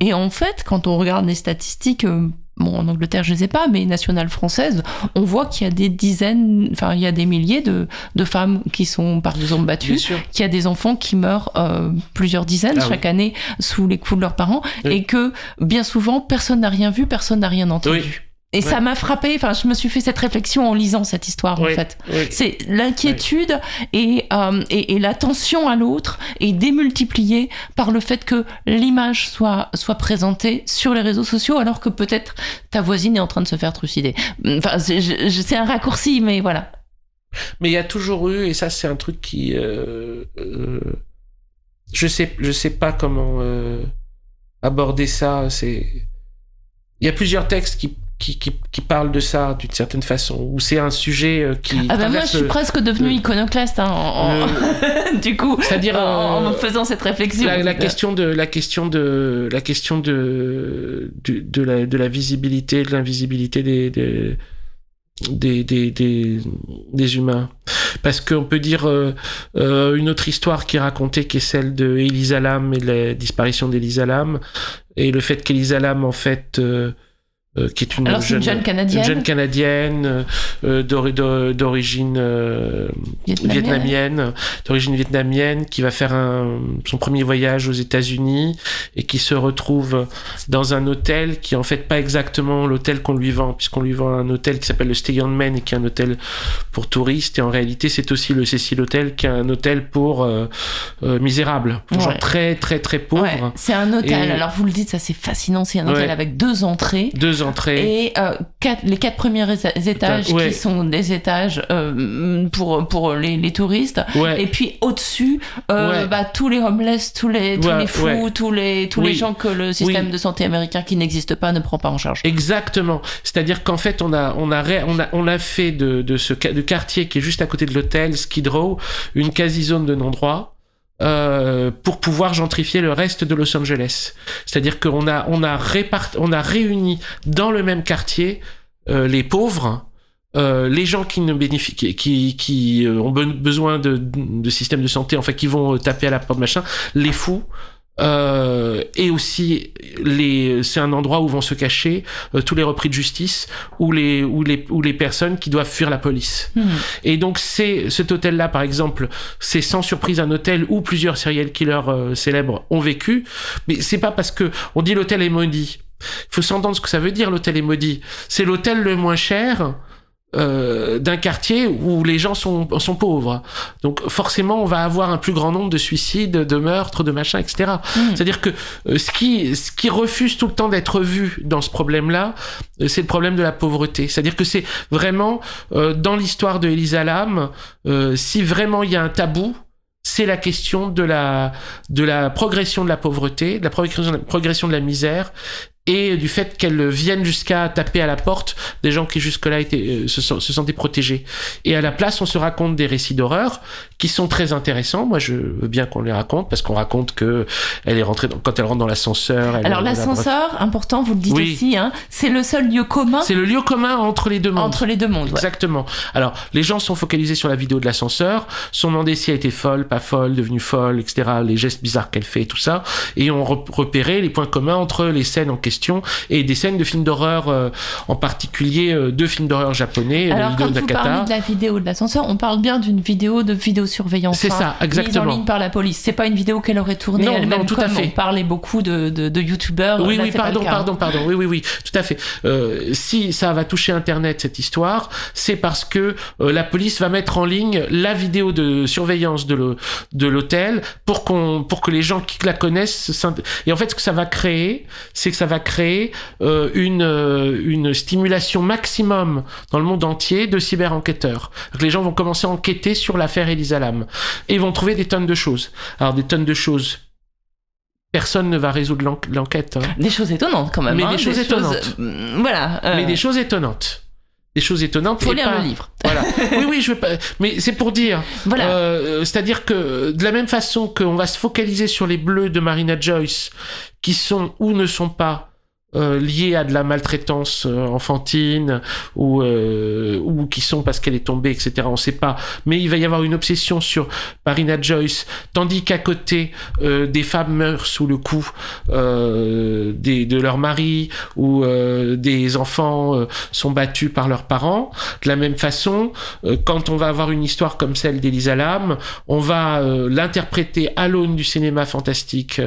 Et en fait, quand on regarde les statistiques, euh, bon, en Angleterre, je ne sais pas, mais nationales françaises, on voit qu'il y a des dizaines, enfin, il y a des milliers de, de femmes qui sont par exemple battues, qu'il y a des enfants qui meurent euh, plusieurs dizaines ah chaque année sous les coups de leurs parents, et que bien souvent, personne n'a rien vu, personne n'a rien entendu. Et ça m'a frappé, enfin, je me suis fait cette réflexion en lisant cette histoire, en fait. C'est l'inquiétude et, euh, et, et, l'attention à l'autre est démultipliée par le fait que l'image soit, soit présentée sur les réseaux sociaux alors que peut-être ta voisine est en train de se faire trucider. Enfin, c'est un raccourci, mais voilà. Mais il y a toujours eu, et ça, c'est un truc qui. Euh, euh, je sais, je sais pas comment aborder ça. C'est. Il y a plusieurs textes qui qui, qui, qui, parle de ça d'une certaine façon, ou c'est un sujet euh, qui. Ah bah moi je suis presque devenu iconoclaste hein, du coup, c'est-à-dire en, en, faisant cette réflexion. La, la, question de la question de la question de de, de la de la visibilité, de l'invisibilité des, des des, des, des, des, humains. Parce qu'on peut dire euh, euh, une autre histoire qui est racontée, qui est celle de Elisa Lam et la disparition d'Elisa Lam, et le fait qu'Elisa Lam, en fait, euh, euh, qui est une, jeune, jeune, canadienne, jeune canadienne euh, d'origine euh, vietnamienne, d'origine vietnamienne, qui va faire un, son premier voyage aux États-Unis et qui se retrouve dans un hôtel qui est en fait pas exactement l'hôtel qu'on lui vend, puisqu'on lui vend un hôtel qui s'appelle le Stay on Man et qui est un hôtel pour touristes. Et en réalité, c'est aussi le Cecil Hotel qui est un hôtel pour misérables, pour gens très très très pauvres. c'est un hôtel. Alors vous le dites, ça c'est fascinant. C'est un hôtel avec deux entrées. Deux entrées d'entrée. Et euh, quatre, les quatre premiers éta- étages Ouais. qui sont des étages euh, pour, pour les, les touristes. Ouais. Et puis au-dessus, euh, Ouais. bah, tous les homeless, tous les, tous les fous, tous, les, tous les gens que le système Oui. de santé américain qui n'existe pas ne prend pas en charge. Exactement. C'est-à-dire qu'en fait, on a, on a, on a, on a fait de, de ce de quartier qui est juste à côté de l'hôtel, Skid Row, une quasi-zone de non-droit. Euh, pour pouvoir gentrifier le reste de Los Angeles. C'est-à-dire qu'on a, on a, répart... on a réuni dans le même quartier euh, les pauvres, euh, les gens qui ne bénéficient, qui, qui, ont be- besoin de, de systèmes de santé, enfin qui vont taper à la porte machin, les fous. Euh, et aussi les c'est un endroit où vont se cacher euh, tous les repris de justice ou les ou les ou les personnes qui doivent fuir la police. Hmm. Et donc c'est cet hôtel là par exemple, c'est sans surprise un hôtel où plusieurs serial killers euh, célèbres ont vécu, mais c'est pas parce que on dit l'hôtel est maudit. Il faut s'entendre ce que ça veut dire l'hôtel est maudit. C'est l'hôtel le moins cher euh, d'un quartier où les gens sont, sont pauvres. Donc forcément, on va avoir un plus grand nombre de suicides, de meurtres, de machins, etc. Mm. C'est-à-dire que euh, ce, qui, ce qui refuse tout le temps d'être vu dans ce problème-là, euh, c'est le problème de la pauvreté. C'est-à-dire que c'est vraiment, euh, dans l'histoire de Elisa Lam, euh, si vraiment il y a un tabou, c'est la question de la, de la progression de la pauvreté, de la progression, progression de la misère et du fait qu'elle vienne jusqu'à taper à la porte des gens qui jusque-là étaient, euh, se, sen- se sentaient protégés. Et à la place, on se raconte des récits d'horreur qui sont très intéressants. Moi, je veux bien qu'on les raconte parce qu'on raconte que elle est rentrée dans- quand elle rentre dans l'ascenseur. Alors la- l'ascenseur, important, vous le dites Oui. aussi, hein, c'est le seul lieu commun C'est le lieu commun entre les deux mondes. entre les deux mondes. ouais. Exactement. Alors, les gens sont focalisés sur la vidéo de l'ascenseur, sont demandés si elle était folle, pas folle, devenue folle, etc., les gestes bizarres qu'elle fait, tout ça, et re- repéré les points communs entre les scènes en question et des scènes de films d'horreur, euh, en particulier euh, deux films d'horreur japonais, Alors la quand vous parlez de la vidéo de l'ascenseur, on parle bien d'une vidéo de vidéosurveillance. C'est hein, ça, Mise en exactement. ligne par la police. C'est pas une vidéo qu'elle aurait tournée elle-même non, tout à comme fait. on parlait beaucoup de, de, de youtubeurs. Oui, Là, oui, pardon, cas, hein. pardon, pardon. Oui, oui, oui, tout à fait. Euh, si ça va toucher Internet, cette histoire, c'est parce que euh, la police va mettre en ligne la vidéo de surveillance de l'hôtel pour qu'on, pour que les gens qui la connaissent. Et en fait, ce que ça va créer, c'est que ça va créer euh, une euh, une stimulation maximum dans le monde entier de cyber-enquêteurs. Les gens vont commencer à enquêter sur l'affaire Elisa Lam et vont trouver des tonnes de choses. Alors des tonnes de choses. Personne ne va résoudre l'en- l'enquête. hein. Des choses étonnantes quand même. Mais hein, des choses étonnantes. euh, voilà. euh, mais des choses étonnantes. Des choses étonnantes. Faut lire pas- le livre. Voilà. oui, oui, je veux pas. Mais c'est pour dire. Voilà. euh, C'est-à-dire que de la même façon qu'on va se focaliser sur les bleus de Marina Joyce, qui sont ou ne sont pas euh, liés à de la maltraitance euh, enfantine ou euh, ou qui sont parce qu'elle est tombée, etc. On sait pas. Mais il va y avoir une obsession sur Marina Joyce, tandis qu'à côté euh, des femmes meurent sous le coup euh, des, de leur mari ou euh, des enfants sont battus par leurs parents. De la même façon, quand on va avoir une histoire comme celle d'Elisa Lam, on va l'interpréter à l'aune du cinéma fantastique,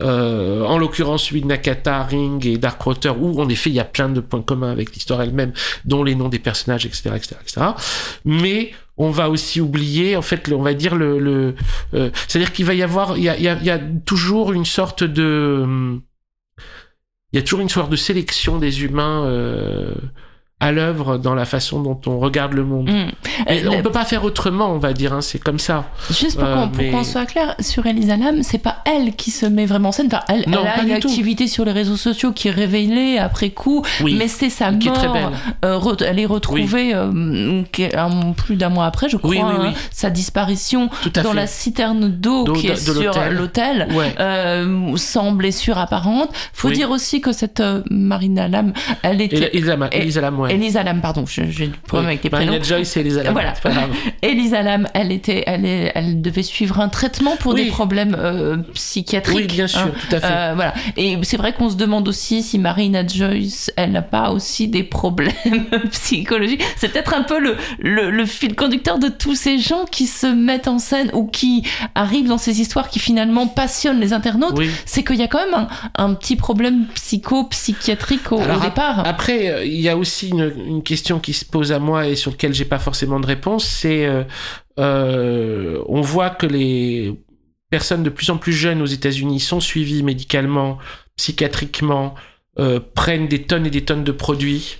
en l'occurrence celui de Nakata, Ring et Darkwater, où en effet il y a plein de points communs avec l'histoire elle-même, dont les noms des personnages, etc., etc., etc. Mais on va aussi oublier, en fait, on va dire le, euh, c'est-à-dire qu'il va y avoir, il y a, toujours une sorte de, hum, il y a toujours une sorte de sélection des humains euh, à l'œuvre dans la façon dont on regarde le monde. Mm. Et Euh, on peut pas faire autrement, on va dire, hein, c'est comme ça. Juste pour Euh, qu'on pour mais- qu'on soit clair, sur Elisa Lam, c'est pas elle qui se met vraiment en scène. Enfin, elle, Non, elle a une tout. activité sur les réseaux sociaux qui est révélée après coup, Oui, mais c'est sa qui est mort. très belle. euh, re- elle est retrouvée un- plus d'un mois après, je crois, Oui, hein, sa disparition dans fait. la citerne d'eau D'eau qui de- est de sur l'hôtel. l'hôtel. Ouais. sans blessure apparente. Faut Oui. dire aussi que cette Marina Lam, elle était. Elisa, Lam, ouais. Elisa Lam, pardon, j'ai du problème avec les prénoms. Joyce et Elisa Lam. Voilà. pas grave. Elisa Lam, elle était, elle, est, elle devait suivre un traitement pour Oui. des problèmes euh, psychiatriques. Oui, bien sûr, hein. tout à fait. Euh, voilà. Et c'est vrai qu'on se demande aussi si Marina Joyce, elle n'a pas aussi des problèmes psychologiques. C'est peut-être un peu le, le, le fil conducteur de tous ces gens qui se mettent en scène ou qui arrivent dans ces histoires qui finalement passionnent les internautes. oui. C'est qu'il y a quand même un, un petit problème psycho-psychiatrique au, au départ. Après, euh, il y a aussi une, question qui se pose à moi et sur laquelle j'ai pas forcément de réponse. C'est, euh, euh, on voit que les personnes de plus en plus jeunes aux États-Unis sont suivies médicalement, psychiatriquement, euh, prennent des tonnes et des tonnes de produits.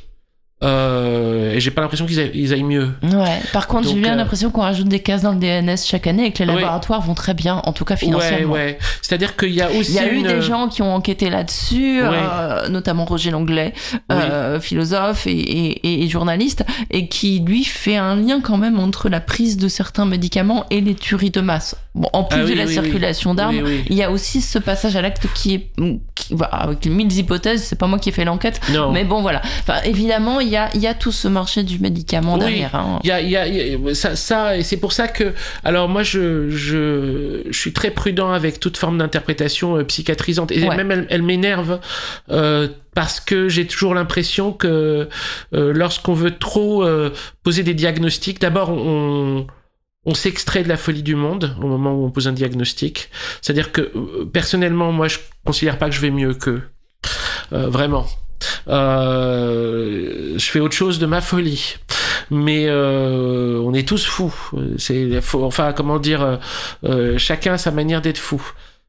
Euh, et j'ai pas l'impression qu'ils aillent, mieux. Ouais. Par contre, j'ai bien euh, l'impression qu'on rajoute des cases dans le DNS chaque année et que les laboratoires vont très bien, en tout cas financièrement. ouais. C'est-à-dire qu'il y a aussi Il y a eu une- des gens qui ont enquêté là-dessus, Ouais. euh, notamment Roger Langlais, euh, philosophe et, et- et journaliste, et qui lui fait un lien quand même entre la prise de certains médicaments et les tueries de masse. Bon, en plus Ah oui, de la oui, circulation d'armes, il y a aussi ce passage à l'acte qui est, qui- voilà, avec mille hypothèses, c'est pas moi qui ai fait l'enquête, mais bon voilà. Enfin, évidemment, il y a, il y a tout ce marché du médicament Oui. derrière. hein. Il y a, il y a- il y a- ça, ça et c'est pour ça que, alors moi, je, je, je suis très prudent avec toute forme d'interprétation euh, psychiatrisante et Ouais. même elle, elle m'énerve euh, parce que j'ai toujours l'impression que euh, lorsqu'on veut trop euh, poser des diagnostics, d'abord on on s'extrait de la folie du monde au moment où on pose un diagnostic. C'est-à-dire que personnellement, moi, je considère pas que je vais mieux qu'eux. Euh, vraiment. Euh, je fais autre chose de ma folie. Mais euh, on est tous fous. C'est, enfin, comment dire, euh, chacun a sa manière d'être fou.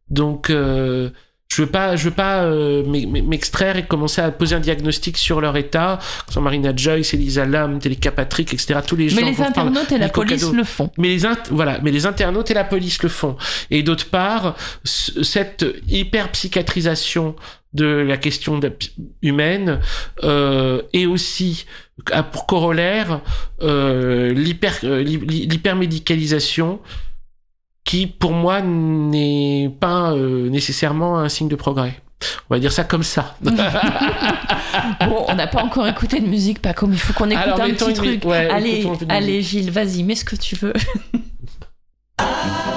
Donc, je veux pas, je veux pas m'e- m'e- m'extraire et commencer à poser un diagnostic sur leur état. Sans Marina Joyce, Elisa Lam, Teleka Patrick, etc. Tous les gens. Mais les internautes et la police Cado. le font. Mais les voilà, mais les internautes et la police le font. Et d'autre part, cette hyper psychiatrisation de la question humaine euh, et aussi a pour corollaire euh, l'hyper euh, l'hy- l'hypermédicalisation qui pour moi n'est pas euh, nécessairement un signe de progrès. On va dire ça comme ça. Bon, on n'a pas encore écouté de musique, pas comme il faut qu'on écoute Alors, un petit truc. ouais, allez, allez, Gilles, vas-y, mets ce que tu veux.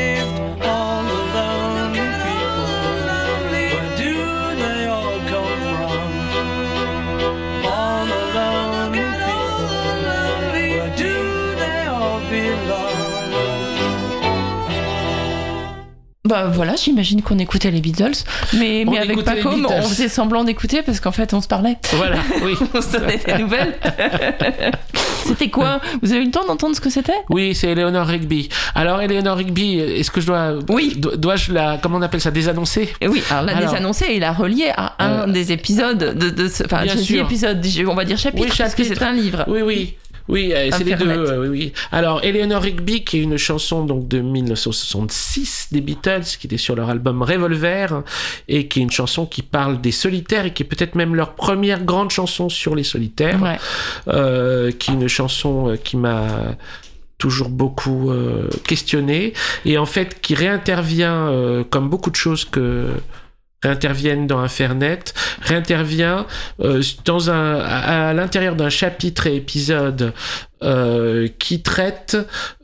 Bah voilà, j'imagine qu'on écoutait les Beatles, mais, On mais avec Paco, on faisait semblant d'écouter parce qu'en fait on se parlait. voilà, oui. on se donnait des nouvelles. c'était quoi? Vous avez eu le temps d'entendre ce que c'était? Oui, c'est Eleanor Rigby. Alors, Eleanor Rigby, est-ce que je dois. Oui. do- Dois-je la. Comment on appelle ça Désannoncer? Et Oui, alors l'a Alors. désannoncé et l'a relié à un Euh, des épisodes de, de ce. Enfin, je épisode, on va dire chapitre, Oui, parce que chapitre. c'est un livre. Oui, oui. Oui, euh, c'est les deux. Fernet. euh, oui, oui. Alors, Eleanor Rigby, qui est une chanson donc de 1966 des Beatles, qui était sur leur album Revolver, et qui est une chanson qui parle des solitaires et qui est peut-être même leur première grande chanson sur les solitaires, Ouais. euh, qui est une chanson euh, qui m'a toujours beaucoup questionné et en fait qui réintervient comme beaucoup de choses que réinterviennent dans Infernet, réintervient euh, dans un, à, à l'intérieur d'un chapitre et épisode euh, qui traite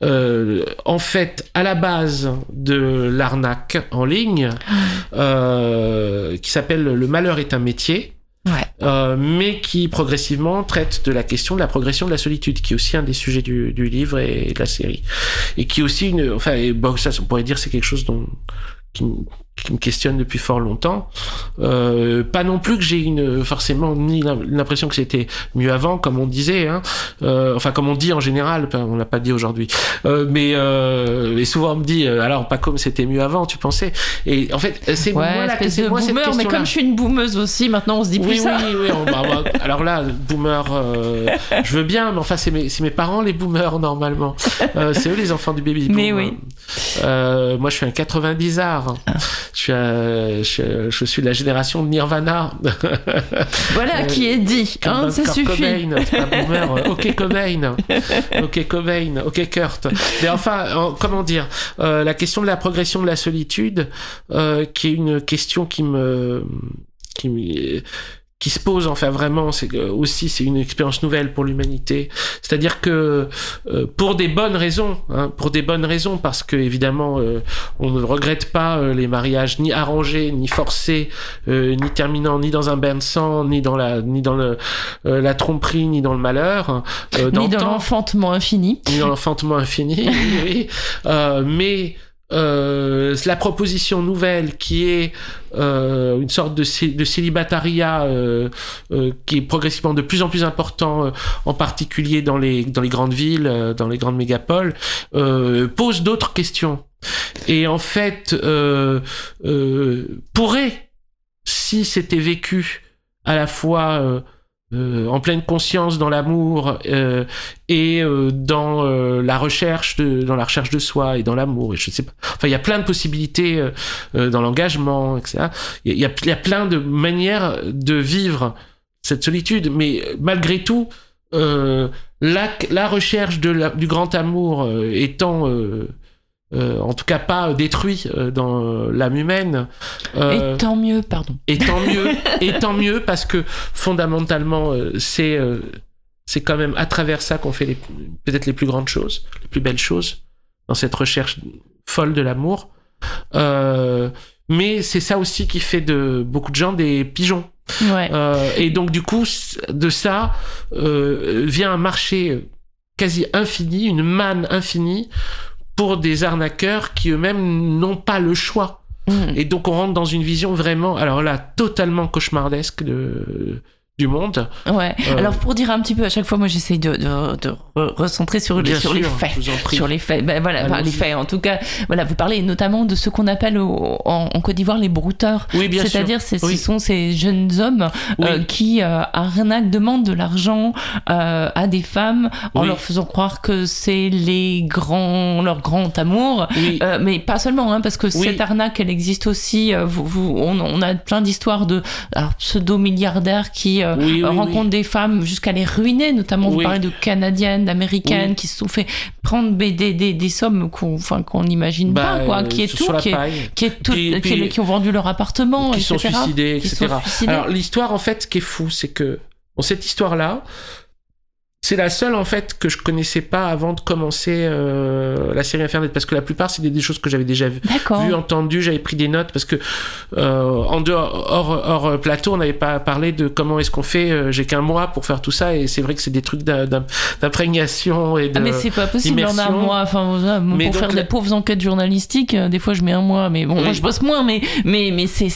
euh, en fait à la base de l'arnaque en ligne, euh, qui s'appelle Le malheur est un métier. Ouais. Euh, mais qui progressivement traite de la question de la progression de la solitude, qui est aussi un des sujets du, du livre et de la série, et qui est aussi une, enfin, et bon, ça, on pourrait dire c'est quelque chose dont qui, qui me questionne depuis fort longtemps. Euh, pas non plus que j'ai une forcément ni l'im- l'impression que c'était mieux avant, comme on disait, hein. Euh, enfin comme on dit en général, on l'a pas dit aujourd'hui, Euh, mais euh, et souvent on me dit euh, alors pas comme c'était mieux avant, tu pensais Et en fait c'est Ouais, moi la de moi cette boomer, mais comme je suis une boomeuse aussi, maintenant on se dit plus Oui, ça. oui, oui. on- bah, bah, alors là, boomer, euh, je veux bien, mais enfin, c'est mes, c'est mes parents les boomers normalement. Euh, c'est eux les enfants du baby boom. Mais oui. Euh, moi, je suis un 90 art. Je suis, euh, je, je suis de la génération de Nirvana. Voilà Euh, qui est dit, hein, ça Kurt suffit. Cobain, c'est pas boomer. Ok Cobain, ok Cobain, ok Kurt. Mais enfin, en- comment dire, euh, la question de la progression de la solitude, qui est une question qui me, qui me- qui se pose enfin vraiment c'est aussi c'est une expérience nouvelle pour l'humanité c'est-à-dire que euh, pour des bonnes raisons hein, pour des bonnes raisons parce que évidemment euh, on ne regrette pas euh, les mariages ni arrangés ni forcés euh, ni terminant ni dans un bain de sang ni dans la ni dans le, euh, la tromperie ni dans le malheur euh, Ni le dans l'enfantement infini. ni dans l'enfantement infini, oui, oui. Euh, mais euh, la proposition nouvelle qui est euh, une sorte de, de célibatariat euh, qui est progressivement de plus en plus important, en particulier dans les, grandes villes, dans les grandes mégapoles, pose d'autres questions. Et en fait, pourrait, si c'était vécu à la fois euh, en pleine conscience dans l'amour euh, et euh, dans la recherche de dans la recherche de soi et dans l'amour et je sais pas. Enfin il y a plein de possibilités dans l'engagement etc il y, y a plein de manières de vivre cette solitude mais malgré tout la, recherche du grand amour étant euh, euh, en tout cas pas détruit euh, dans l'âme humaine euh, Et tant mieux, pardon. et tant mieux, et tant mieux parce que fondamentalement, euh, c'est euh, c'est quand même à travers ça qu'on fait peut-être les plus grandes choses, les plus belles choses dans cette recherche folle de l'amour. Euh, mais c'est ça aussi qui fait de beaucoup de gens des pigeons. Ouais. Euh, et donc du coup, de ça euh, vient un marché quasi infini, une manne infinie pour des arnaqueurs qui eux-mêmes n'ont pas le choix. Mm. Et donc on rentre dans une vision vraiment, alors là, totalement cauchemardesque de, du monde. Ouais. Euh, Alors pour dire un petit peu, à chaque fois, moi j'essaye de, de, de re- recentrer sur, les, sur les faits. Sur les faits, ben voilà, enfin, Allons-y. les faits. En tout cas, voilà, vous parlez notamment de ce qu'on appelle au- en, en Côte d'Ivoire les brouteurs. Oui, bien sûr. C'est-à-dire, c'est- Oui. ce sont ces jeunes hommes euh, qui euh, arnaquent, demandent de l'argent euh, à des femmes en leur faisant croire que c'est les grands, leur grand amour. Oui. Euh, mais pas seulement, hein, parce que cette arnaque, elle existe aussi. euh, vous, vous- on, on a plein d'histoires de alors, pseudo-milliardaires qui euh, Oui, oui, oui. rencontrent des femmes jusqu'à les ruiner, notamment vous parlez de Canadiennes, d'Américaines qui se sont fait prendre des, des, des, des sommes qu'on enfin, qu'on n'imagine Bah, pas, quoi, euh, qui est tout, qui est, paille. qui, est tout Puis- qui, ont vendu leur appartement, qui sont etc., suicidés, etc. sont suicidés. Alors l'histoire en fait, ce qui est fou, c'est que bon, cette histoire-là, c'est la seule en fait que je connaissais pas avant de commencer euh, la série Infernet, parce que la plupart c'est des, des choses que j'avais déjà vues. Vu, entendu, j'avais pris des notes parce que euh, en dehors, hors, hors plateau, on n'avait pas parlé de comment est-ce qu'on fait. euh, J'ai qu'un mois pour faire tout ça et c'est vrai que c'est des trucs d'im- d'im- d'imprégnation et de. Ah mais c'est pas possible, a un mois. Enfin, pour faire la- des pauvres enquêtes journalistiques, euh, des fois je mets un mois. Mais bon, Oui. moi je bosse moins, mais mais mais c'est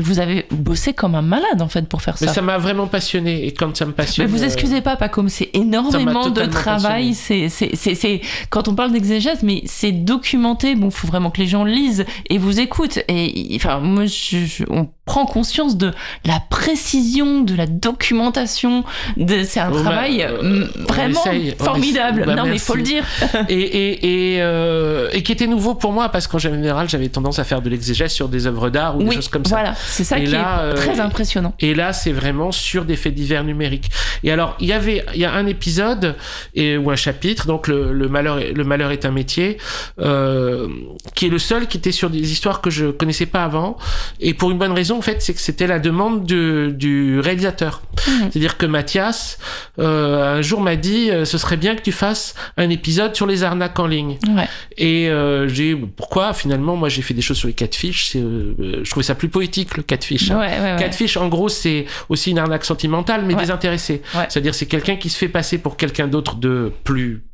vous avez bossé comme un malade en fait pour faire Mais ça. ça m'a vraiment passionné et quand ça me passionne. Mais vous euh, excusez pas, pas comme c'est énormément de travail. C'est, c'est, c'est, c'est- quand on parle d'exégèse, mais c'est documenté. Bon, faut vraiment que les gens lisent et vous écoutent. Et enfin, moi, je, je- on prend conscience de la précision de la documentation. De, c'est un Oh, bah, travail euh, euh, on vraiment essaye, formidable. Bah, non, mais faut le dire. et, et, et, euh, et qui était nouveau pour moi parce qu'en général j'avais tendance à faire de l'exégèse sur des œuvres d'art ou des choses comme ça. voilà, c'est ça Et qui là, est euh, très impressionnant. Et là, c'est vraiment sur des faits divers numériques. Et alors, il y avait, il y a un épisode et ou un chapitre, donc le, le malheur, est- le malheur est un métier, euh, qui est le seul qui était sur des histoires que je connaissais pas avant, et pour une bonne raison, en fait, c'est que c'était la demande du, du réalisateur. Mhm. C'est-à-dire que Mathias, euh, un jour m'a dit, euh, ce serait bien que tu fasses un épisode sur les arnaques en ligne. Ouais. Et euh, j'ai pourquoi? Finalement moi j'ai fait des choses sur les catfish. Euh, je trouvais ça plus poétique le catfish. hein. Ouais, ouais. Catfish, en gros, c'est aussi une arnaque sentimentale, mais désintéressée. C'est-à-dire, c'est quelqu'un qui se fait passer pour quelqu'un d'autre de plus,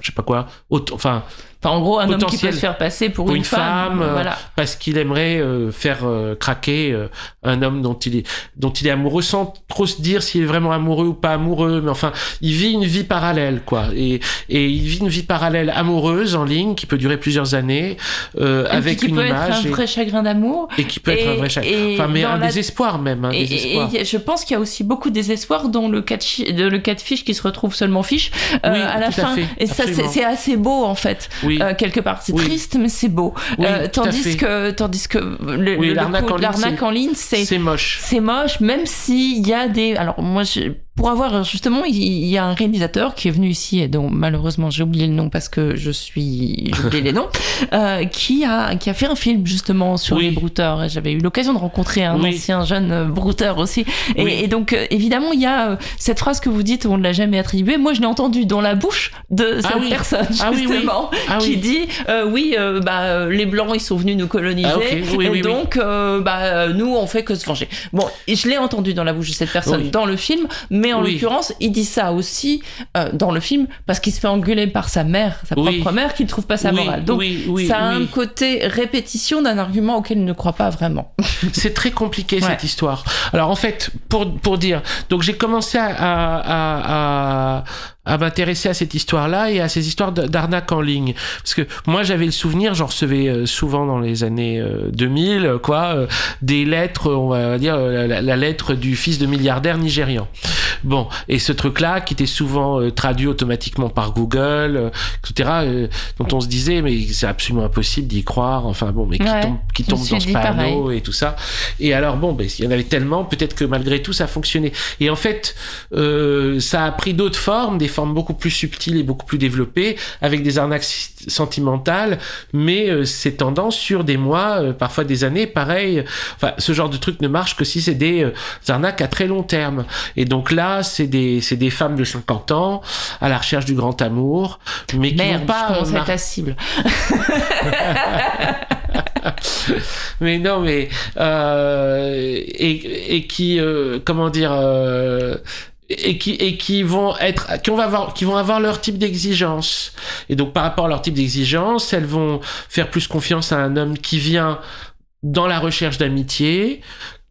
je sais pas quoi, autre- enfin, Enfin, en gros, un homme qui peut se faire passer pour, Pour une, une femme, euh, voilà. parce qu'il aimerait euh, faire euh, craquer euh, un homme dont il est dont il est amoureux sans trop se dire s'il est vraiment amoureux ou pas amoureux mais enfin il vit une vie parallèle quoi et et il vit une vie parallèle amoureuse en ligne qui peut durer plusieurs années avec qui une peut être un et, vrai chagrin d'amour. et qui peut être un vrai chagrin enfin mais un la- désespoir même Et, désespoir et- je pense qu'il y a aussi beaucoup de désespoir dans le cas de, le cas de fiche qui se retrouve seulement fiche Oui, à la à fin. fait, et ça, c'est assez beau en fait, oui euh, quelque part. C'est Oui. triste, mais c'est beau. Oui, Euh, tandis que, tandis que l'arnaque en en ligne, c'est moche c'est moche, même s'il y a des. Alors, moi, je- pour avoir justement, il y a un réalisateur qui est venu ici, et dont malheureusement j'ai oublié le nom parce que je suis. J'ai oublié les noms, euh, qui, a, qui a fait un film justement sur Oui. les brouteurs. J'avais eu l'occasion de rencontrer un Oui. ancien jeune euh, brouteur aussi. Et, Oui. et donc, euh, évidemment, il y a cette phrase que vous dites, on ne l'a jamais attribuée. Moi, je l'ai entendue dans la bouche de cette Ah oui. personne, Ah justement, ah qui dit euh, oui, euh, bah, les blancs ils sont venus nous coloniser Ah, ok. Oui, et donc bah, nous on fait que se venger. Bon, je l'ai entendu dans la bouche de cette personne dans le film, mais en Oui. l'occurrence il dit ça aussi euh, dans le film parce qu'il se fait engueuler par sa mère, sa Oui. propre mère, qui ne trouve pas sa oui, morale. Donc ça a un côté répétition d'un argument auquel il ne croit pas vraiment. C'est très compliqué Ouais. cette histoire. Alors en fait, pour, pour dire, donc j'ai commencé à, à, à, à, m'intéresser à cette histoire-là et à ces histoires d'arnaque en ligne. Parce que moi j'avais le souvenir, j'en recevais euh, souvent dans les années euh, 2000, euh, quoi, euh, des lettres, on va dire la, la lettre du fils de milliardaire nigérian. Bon, et ce truc-là qui était souvent euh, traduit automatiquement par Google, euh, etc., euh, dont on se disait mais c'est absolument impossible d'y croire. Enfin bon, mais qui Ouais, tombe, qui dans ce panneau et tout ça. Et alors bon, ben, il y en avait tellement, peut-être que malgré tout ça fonctionnait. Et en fait, euh, ça a pris d'autres formes, des formes beaucoup plus subtiles et beaucoup plus développées, avec des arnaques sentimentales, mais euh, c'est tendance sur des mois, euh, parfois des années, pareil. Enfin, ce genre de truc ne marche que si c'est des, euh, arnaques à très long terme. Et donc là, c'est des, c'est des femmes de 50 ans à la recherche du grand amour, mais qui Merde, vont pas je commence à mar- être la cible. mais non, mais euh, et, et qui euh, comment dire euh, et qui et qui vont être qui vont avoir qui vont avoir leur type d'exigence. Et donc par rapport à leur type d'exigence elles vont faire plus confiance à un homme qui vient dans la recherche d'amitié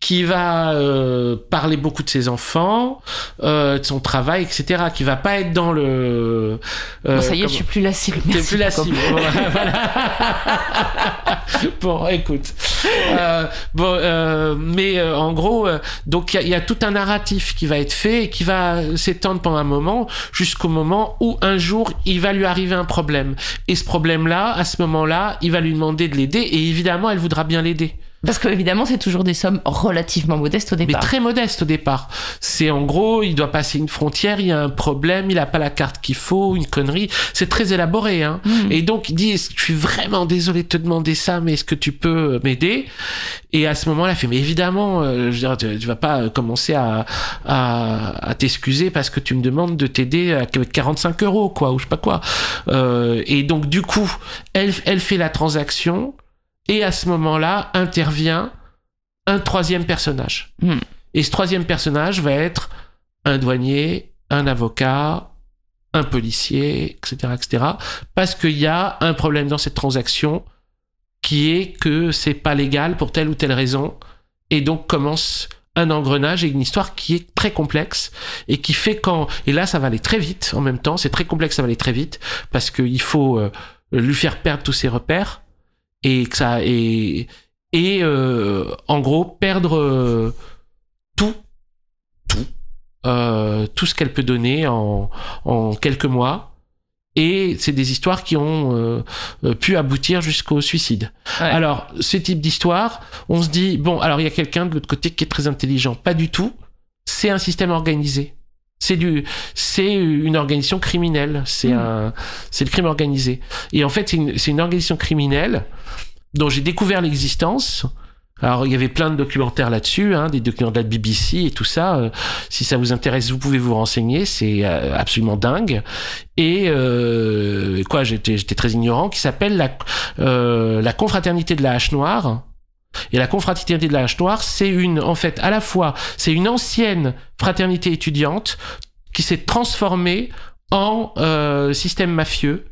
qui va euh, parler beaucoup de ses enfants, euh, de son travail, etc. Qui va pas être dans le. euh, Bon, ça y est, je suis plus la cible. T'es plus la Jacob. cible. Voilà. bon, écoute. Euh, bon, euh, mais euh, en gros, euh, donc il y y, a tout un narratif qui va être fait et qui va s'étendre pendant un moment jusqu'au moment où un jour il va lui arriver un problème. Et ce problème-là, à ce moment-là, il va lui demander de l'aider et évidemment, elle voudra bien l'aider. Parce que évidemment, c'est toujours des sommes relativement modestes au Mais départ. très modeste au départ. C'est en gros, il doit passer une frontière, il y a un problème, il a pas la carte qu'il faut, une connerie. C'est très élaboré, hein. Mm. Et donc, il dit, je suis vraiment désolé de te demander ça, mais est-ce que tu peux m'aider? Et à ce moment-là, elle fait, mais évidemment, euh, je veux dire, tu, tu vas pas euh, commencer à, à, à t'excuser parce que tu me demandes de t'aider avec 45 euros, quoi, ou je sais pas quoi. Euh, et donc, du coup, elle, elle fait la transaction, et à ce moment-là, intervient un troisième personnage. Hmm. Et ce troisième personnage va être un douanier, un avocat, un policier, etc., etc. Parce qu'il y a un problème dans cette transaction qui est que c'est pas légal pour telle ou telle raison. Et donc commence un engrenage et une histoire qui est très complexe et qui fait quand et là ça va aller très vite en même temps c'est très complexe ça va aller très vite parce qu'il faut euh, lui faire perdre tous ses repères et que ça et et euh, en gros perdre euh, tout tout euh, tout ce qu'elle peut donner en en quelques mois et c'est des histoires qui ont euh, pu aboutir jusqu'au suicide. Ouais. Alors, ce type d'histoire, on se dit, bon, alors il y a quelqu'un de l'autre côté qui est très intelligent. Pas du tout. C'est un système organisé. C'est du, c'est une organisation criminelle. C'est Mm. un, c'est le crime organisé. Et en fait, c'est une, c'est une organisation criminelle dont j'ai découvert l'existence Alors il y avait plein de documentaires là-dessus, hein, des documentaires de la BBC et tout ça. Euh, si ça vous intéresse, vous pouvez vous renseigner. C'est euh, absolument dingue. Et euh, quoi, j'étais j'étais très ignorant. Qui s'appelle la euh, la confraternité de la hache noire. Et la confraternité de la noire, c'est une en fait à la fois c'est une ancienne fraternité étudiante qui s'est transformée en euh, système mafieux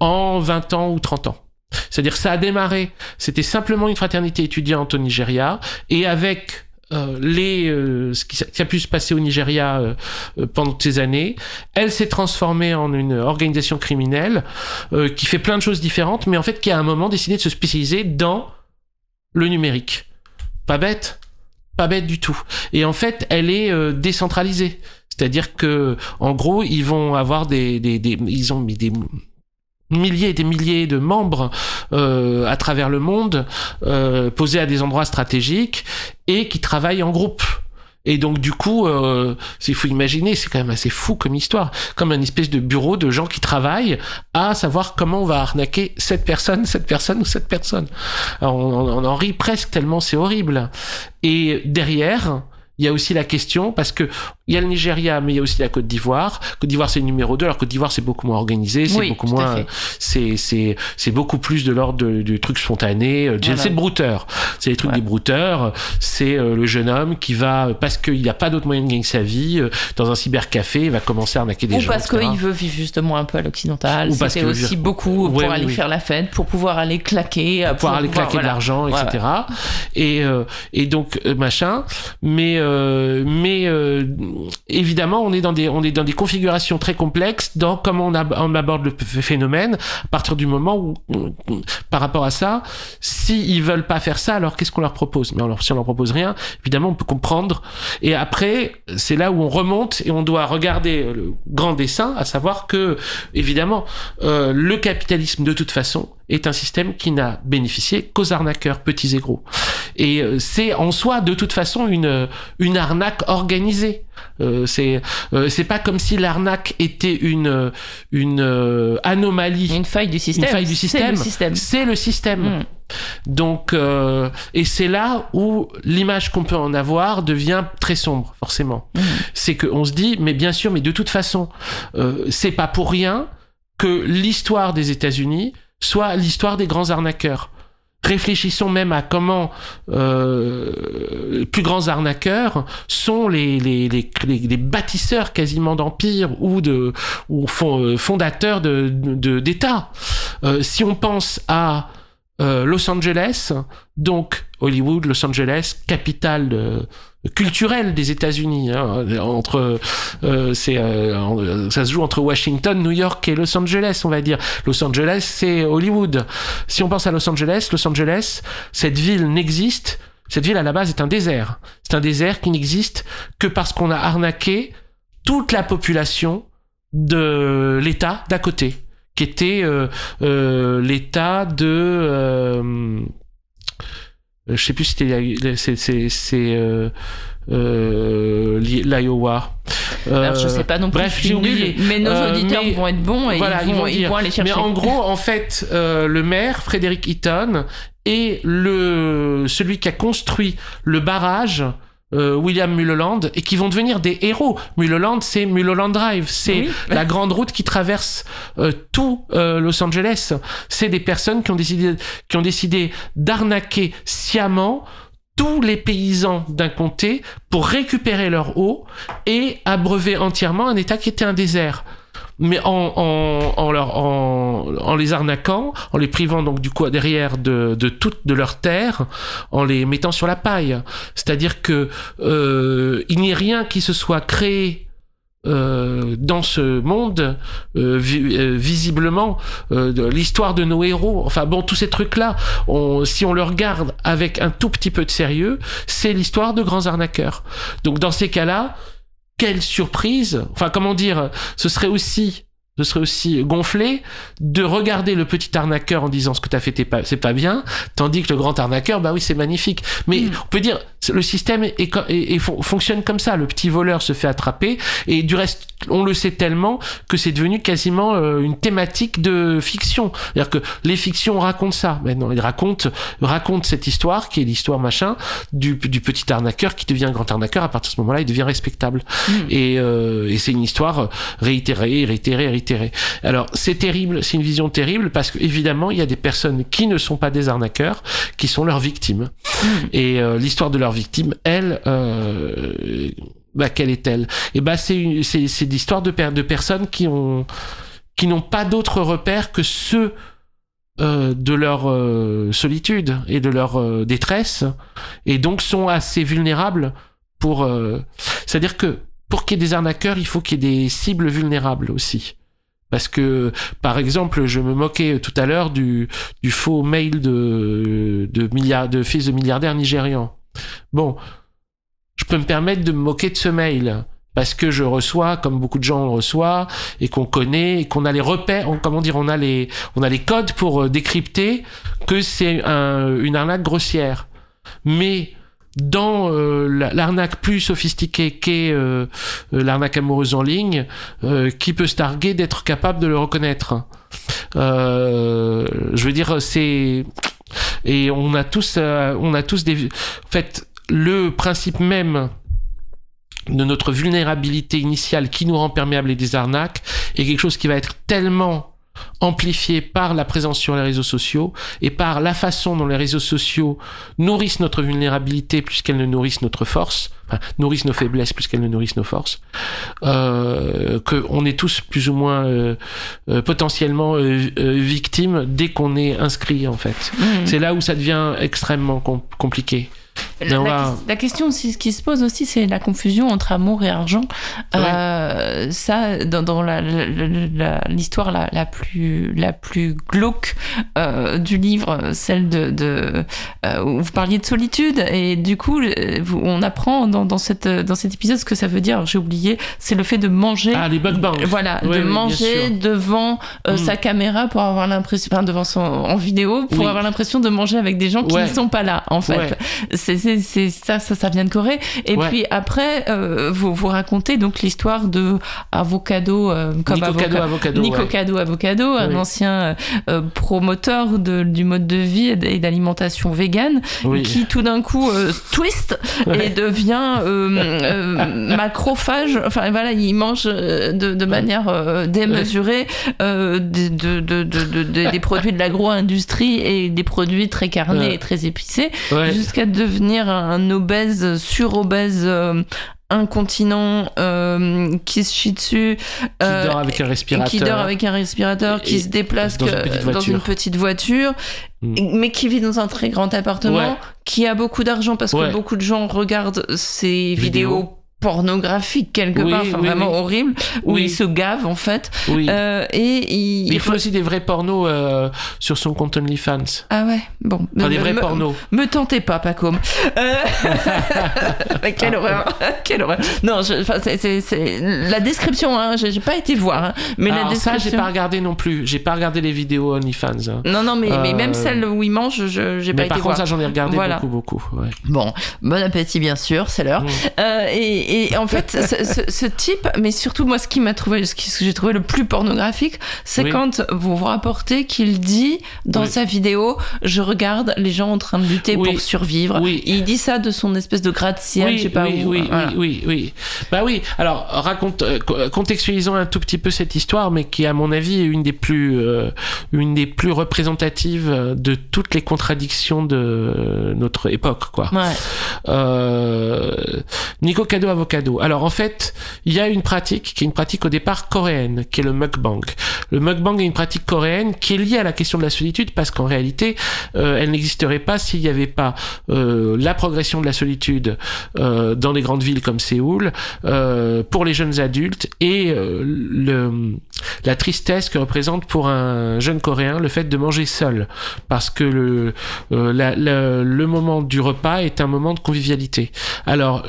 en 20 ans ou 30 ans. C'est-à-dire ça a démarré, c'était simplement une fraternité étudiante au Nigeria, et avec euh, les, euh, ce qui, qui a pu se passer au Nigeria euh, euh, pendant ces années, elle s'est transformée en une organisation criminelle euh, qui fait plein de choses différentes, mais en fait qui a à un moment décidé de se spécialiser dans le numérique. Pas bête, pas bête du tout. Et en fait, elle est euh, décentralisée. C'est-à-dire que, en gros, ils vont avoir des, ils ont mis des milliers et des milliers de membres euh, à travers le monde, euh, posés à des endroits stratégiques et qui travaillent en groupe. Et donc du coup, euh, il faut imaginer, c'est quand même assez fou comme histoire, comme un espèce de bureau de gens qui travaillent à savoir comment on va arnaquer cette personne, cette personne ou cette personne. On en rit presque tellement c'est horrible. Et derrière, il y a aussi la question, parce que il y a le Nigeria, mais il y a aussi la Côte d'Ivoire. Côte d'Ivoire, c'est le numéro 2, alors Côte d'Ivoire, c'est beaucoup moins organisé, c'est Oui, beaucoup moins, c'est, c'est, c'est beaucoup plus de l'ordre de- du truc spontané. Euh, Voilà. C'est le brouteur. C'est les trucs Ouais. des brouteurs. C'est euh, le jeune homme qui va, parce qu'il n'a pas d'autre moyen de gagner sa vie, euh, dans un cybercafé, il va commencer à arnaquer des Ou gens. parce etc. qu'il veut vivre justement un peu à l'occidental. Ou parce C'était veut aussi beaucoup pour Ouais, aller oui. faire la fête, pour pouvoir aller claquer. pour pouvoir aller claquer de l'argent, Ouais, etc. Et, euh, et donc machin. Mais euh, mais euh, évidemment, on est dans des on est dans des configurations très complexes dans comment on, ab- on aborde le phénomène. À partir du moment où, par rapport à ça, si ils veulent pas faire ça, alors qu'est-ce qu'on leur propose? Mais alors, si on leur propose rien, évidemment, on peut comprendre. Et après, c'est là où on remonte et on doit regarder le grand dessin, à savoir que évidemment, euh, le capitalisme de toute façon est un système qui n'a bénéficié qu'aux arnaqueurs petits et gros. Et euh, c'est en soi de toute façon une une arnaque organisée. Euh, c'est euh, c'est pas comme si l'arnaque était une une euh, anomalie. Une faille du système. Une faille du système. C'est le système. Mm. Donc, euh, et c'est là où l'image qu'on peut en avoir devient très sombre, forcément. Mm. C'est qu'on se dit, mais bien sûr, mais de toute façon, euh, c'est pas pour rien que l'histoire des États-Unis soit l'histoire des grands arnaqueurs. Réfléchissons même à comment euh, les plus grands arnaqueurs sont les, bâtisseurs quasiment d'empires ou de euh, fondateurs d'États. Euh, si on pense à euh, Los Angeles, donc Hollywood, Los Angeles, capitale de- culturelle des États-Unis. hein, entre, euh, euh, ça se joue entre Washington, New York et Los Angeles, on va dire. Los Angeles, c'est Hollywood. Si on pense à Los Angeles, Los Angeles, cette ville n'existe. Cette ville à la base est un désert. C'est un désert qui n'existe que parce qu'on a arnaqué toute la population de l'État d'à côté, qui était euh, euh, l'État de euh, je sais plus si c'était c'est c'est c'est euh, euh, l'I- l'Iowa. Alors, je Euh, sais pas non plus, bref, j'ai oublié. mais nos Euh, auditeurs mais- vont être bons et voilà, ils, vont, ils vont aller chercher. Mais en gros, en fait, euh, le maire, Frédéric Eaton, est le, celui qui a construit le barrage euh, William Mulholland et qui vont devenir des héros. Mulholland, c'est Mulholland Drive, c'est Oui. la grande route qui traverse euh, tout euh, Los Angeles. C'est des personnes qui ont décidé, qui ont décidé d'arnaquer sciemment tous les paysans d'un comté pour récupérer leur eau et abreuver entièrement un État qui était un désert mais en, en, en, leur, en, les arnaquant, en les privant donc du coup derrière de, de toute de leur terre, en les mettant sur la paille. C'est-à-dire que euh, il n'y a rien qui se soit créé euh, dans ce monde euh, vi- euh, visiblement euh, l'histoire de nos héros enfin bon tous ces trucs là on, si on le regarde avec un tout petit peu de sérieux c'est l'histoire de grands arnaqueurs donc dans ces cas là quelle surprise enfin comment dire ce serait aussi ce serait aussi gonflé de regarder le petit arnaqueur en disant ce que t'as fait c'est pas bien, tandis que le grand arnaqueur, bah oui, c'est magnifique. Mais Mm. on peut dire, le système est, est est- fonctionne comme ça. Le petit voleur se fait attraper et du reste, on le sait tellement que c'est devenu quasiment euh, une thématique de fiction. C'est-à-dire que les fictions racontent ça. Maintenant, ils racontent, racontent cette histoire qui est l'histoire machin du, du petit arnaqueur qui devient un grand arnaqueur. À partir de ce moment-là, il devient respectable. Et, euh, et c'est une histoire réitérée, réitérée, réitérée. Alors, c'est terrible, c'est une vision terrible parce que évidemment, il y a des personnes qui ne sont pas des arnaqueurs, qui sont leurs victimes. Et euh, l'histoire de leurs victimes, elle, euh, bah, quelle est-elle? Et bah, c'est une- c'est c'est l'histoire de, de personnes qui ont qui n'ont pas d'autres repères que ceux euh, de leur euh, solitude et de leur euh, détresse, et donc sont assez vulnérables pour. euh, C'est-à-dire que pour qu'il y ait des arnaqueurs, il faut qu'il y ait des cibles vulnérables aussi. Parce que, par exemple, je me moquais tout à l'heure du, faux mail de, de, de fils de milliardaires nigérians. Bon, je peux me permettre de me moquer de ce mail parce que je reçois, comme beaucoup de gens le reçoivent, et qu'on connaît, et qu'on a les repères, comment dire, on a les, codes pour euh, décrypter que c'est un- une arnaque grossière. Mais dans euh, la- l'arnaque plus sophistiquée qu'est euh, l'arnaque amoureuse en ligne, qui peut se targuer d'être capable de le reconnaître Je veux dire, c'est et on a tous, euh, on a tous des, en fait, le principe même de notre vulnérabilité initiale qui nous rend perméable et des arnaques est quelque chose qui va être tellement amplifié par la présence sur les réseaux sociaux et par la façon dont les réseaux sociaux nourrissent notre vulnérabilité plus qu'elles ne nourrissent notre force, enfin, nourrissent nos faiblesses plus qu'elles ne nourrissent nos forces, euh, qu'on est tous plus ou moins euh, euh, potentiellement euh, euh, victimes dès qu'on est inscrit en fait. C'est là où ça devient extrêmement com- compliqué. La, question aussi, ce qui se pose aussi, c'est la confusion entre amour et argent. Euh, ça, dans, dans l'histoire la, la plus, la plus glauque euh, du livre, celle de, de euh, où vous parliez de solitude, et du coup, on apprend dans, dans, cette, dans cet épisode ce que ça veut dire. J'ai oublié, c'est le fait de manger. Ah, les. Voilà, de manger devant euh, Mm. sa caméra pour avoir l'impression, enfin devant son en vidéo pour Oui. avoir l'impression de manger avec des gens qui Ouais. ne sont pas là en fait. C'est c'est- ça, ça, ça vient de Corée. Et Ouais. puis après, euh, vous vous racontez donc l'histoire de Avocado euh, comme Nico Cado, avocat. avocado. Nico ouais. Cado Avocado, un ancien euh, promoteur de, du mode de vie et d'alimentation végane, Oui. qui tout d'un coup twist et devient macrophage. Enfin voilà, il mange de, de manière démesurée des- de, de, de, de- de- des produits de l'agro-industrie et des produits très carnés et très épicés, jusqu'à devenir un obèse, sur-obèse. euh, incontinent euh, qui se chie dessus Qui euh, dort avec un respirateur. qui dort avec un respirateur, qui se déplace dans une petite dans voiture. une petite voiture, Mm. mais qui vit dans un très grand appartement, Ouais. qui a beaucoup d'argent parce Ouais. que beaucoup de gens regardent ces Vidéos. vidéos pornographiques quelque Oui, part, enfin oui, vraiment oui. horribles, où il se gave en fait. Euh, et il, il fait aussi des vrais pornos euh, sur son compte OnlyFans. Ah ouais, bon. Enfin, des vrais me- pornos. Me tentez pas, Pacôme. Euh... quelle horreur, quelle horreur. Non, je- c'est, c'est- la description, hein, j'ai, j'ai pas été voir, hein, mais la Alors ça, description. j'ai pas regardé non plus. J'ai pas regardé les vidéos OnlyFans. hein. Non, non, mais, mais même celle où il mange, je, j'ai pas par été contre, voir. ça, j'en ai regardé Voilà. beaucoup, beaucoup. ouais. Bon, bon appétit bien sûr, c'est l'heure. Mm. Euh, et, et en fait, ce, ce- ce type, mais surtout moi, ce qui m'a trouvé, ce, qui- ce que j'ai trouvé le plus pornographique, c'est Oui. quand vous vous rapportez qu'il dit dans Oui. sa vidéo, je regarde les gens en train de lutter Oui. pour survivre. Oui. Il dit ça de son espèce de gratte-ciel, oui, je sais pas oui, où. oui, Voilà. oui, oui, oui. Bah oui. Alors, raconte, euh, co- contextualisons un tout petit peu cette histoire, mais qui, à mon avis, est une des plus, euh, une des plus représentatives euh, de toutes les contradictions de notre époque, quoi. Ouais. Euh, Nico Cado Alors en fait, il y a une pratique qui est une pratique au départ coréenne, qui est le mukbang. Le mukbang est une pratique coréenne qui est liée à la question de la solitude parce qu'en réalité, euh, elle n'existerait pas s'il n'y avait pas euh, la progression de la solitude euh, dans des grandes villes comme Séoul pour les jeunes adultes et le, la tristesse que représente pour un jeune coréen le fait de manger seul parce que le, euh, moment du repas est un moment de convivialité. Alors,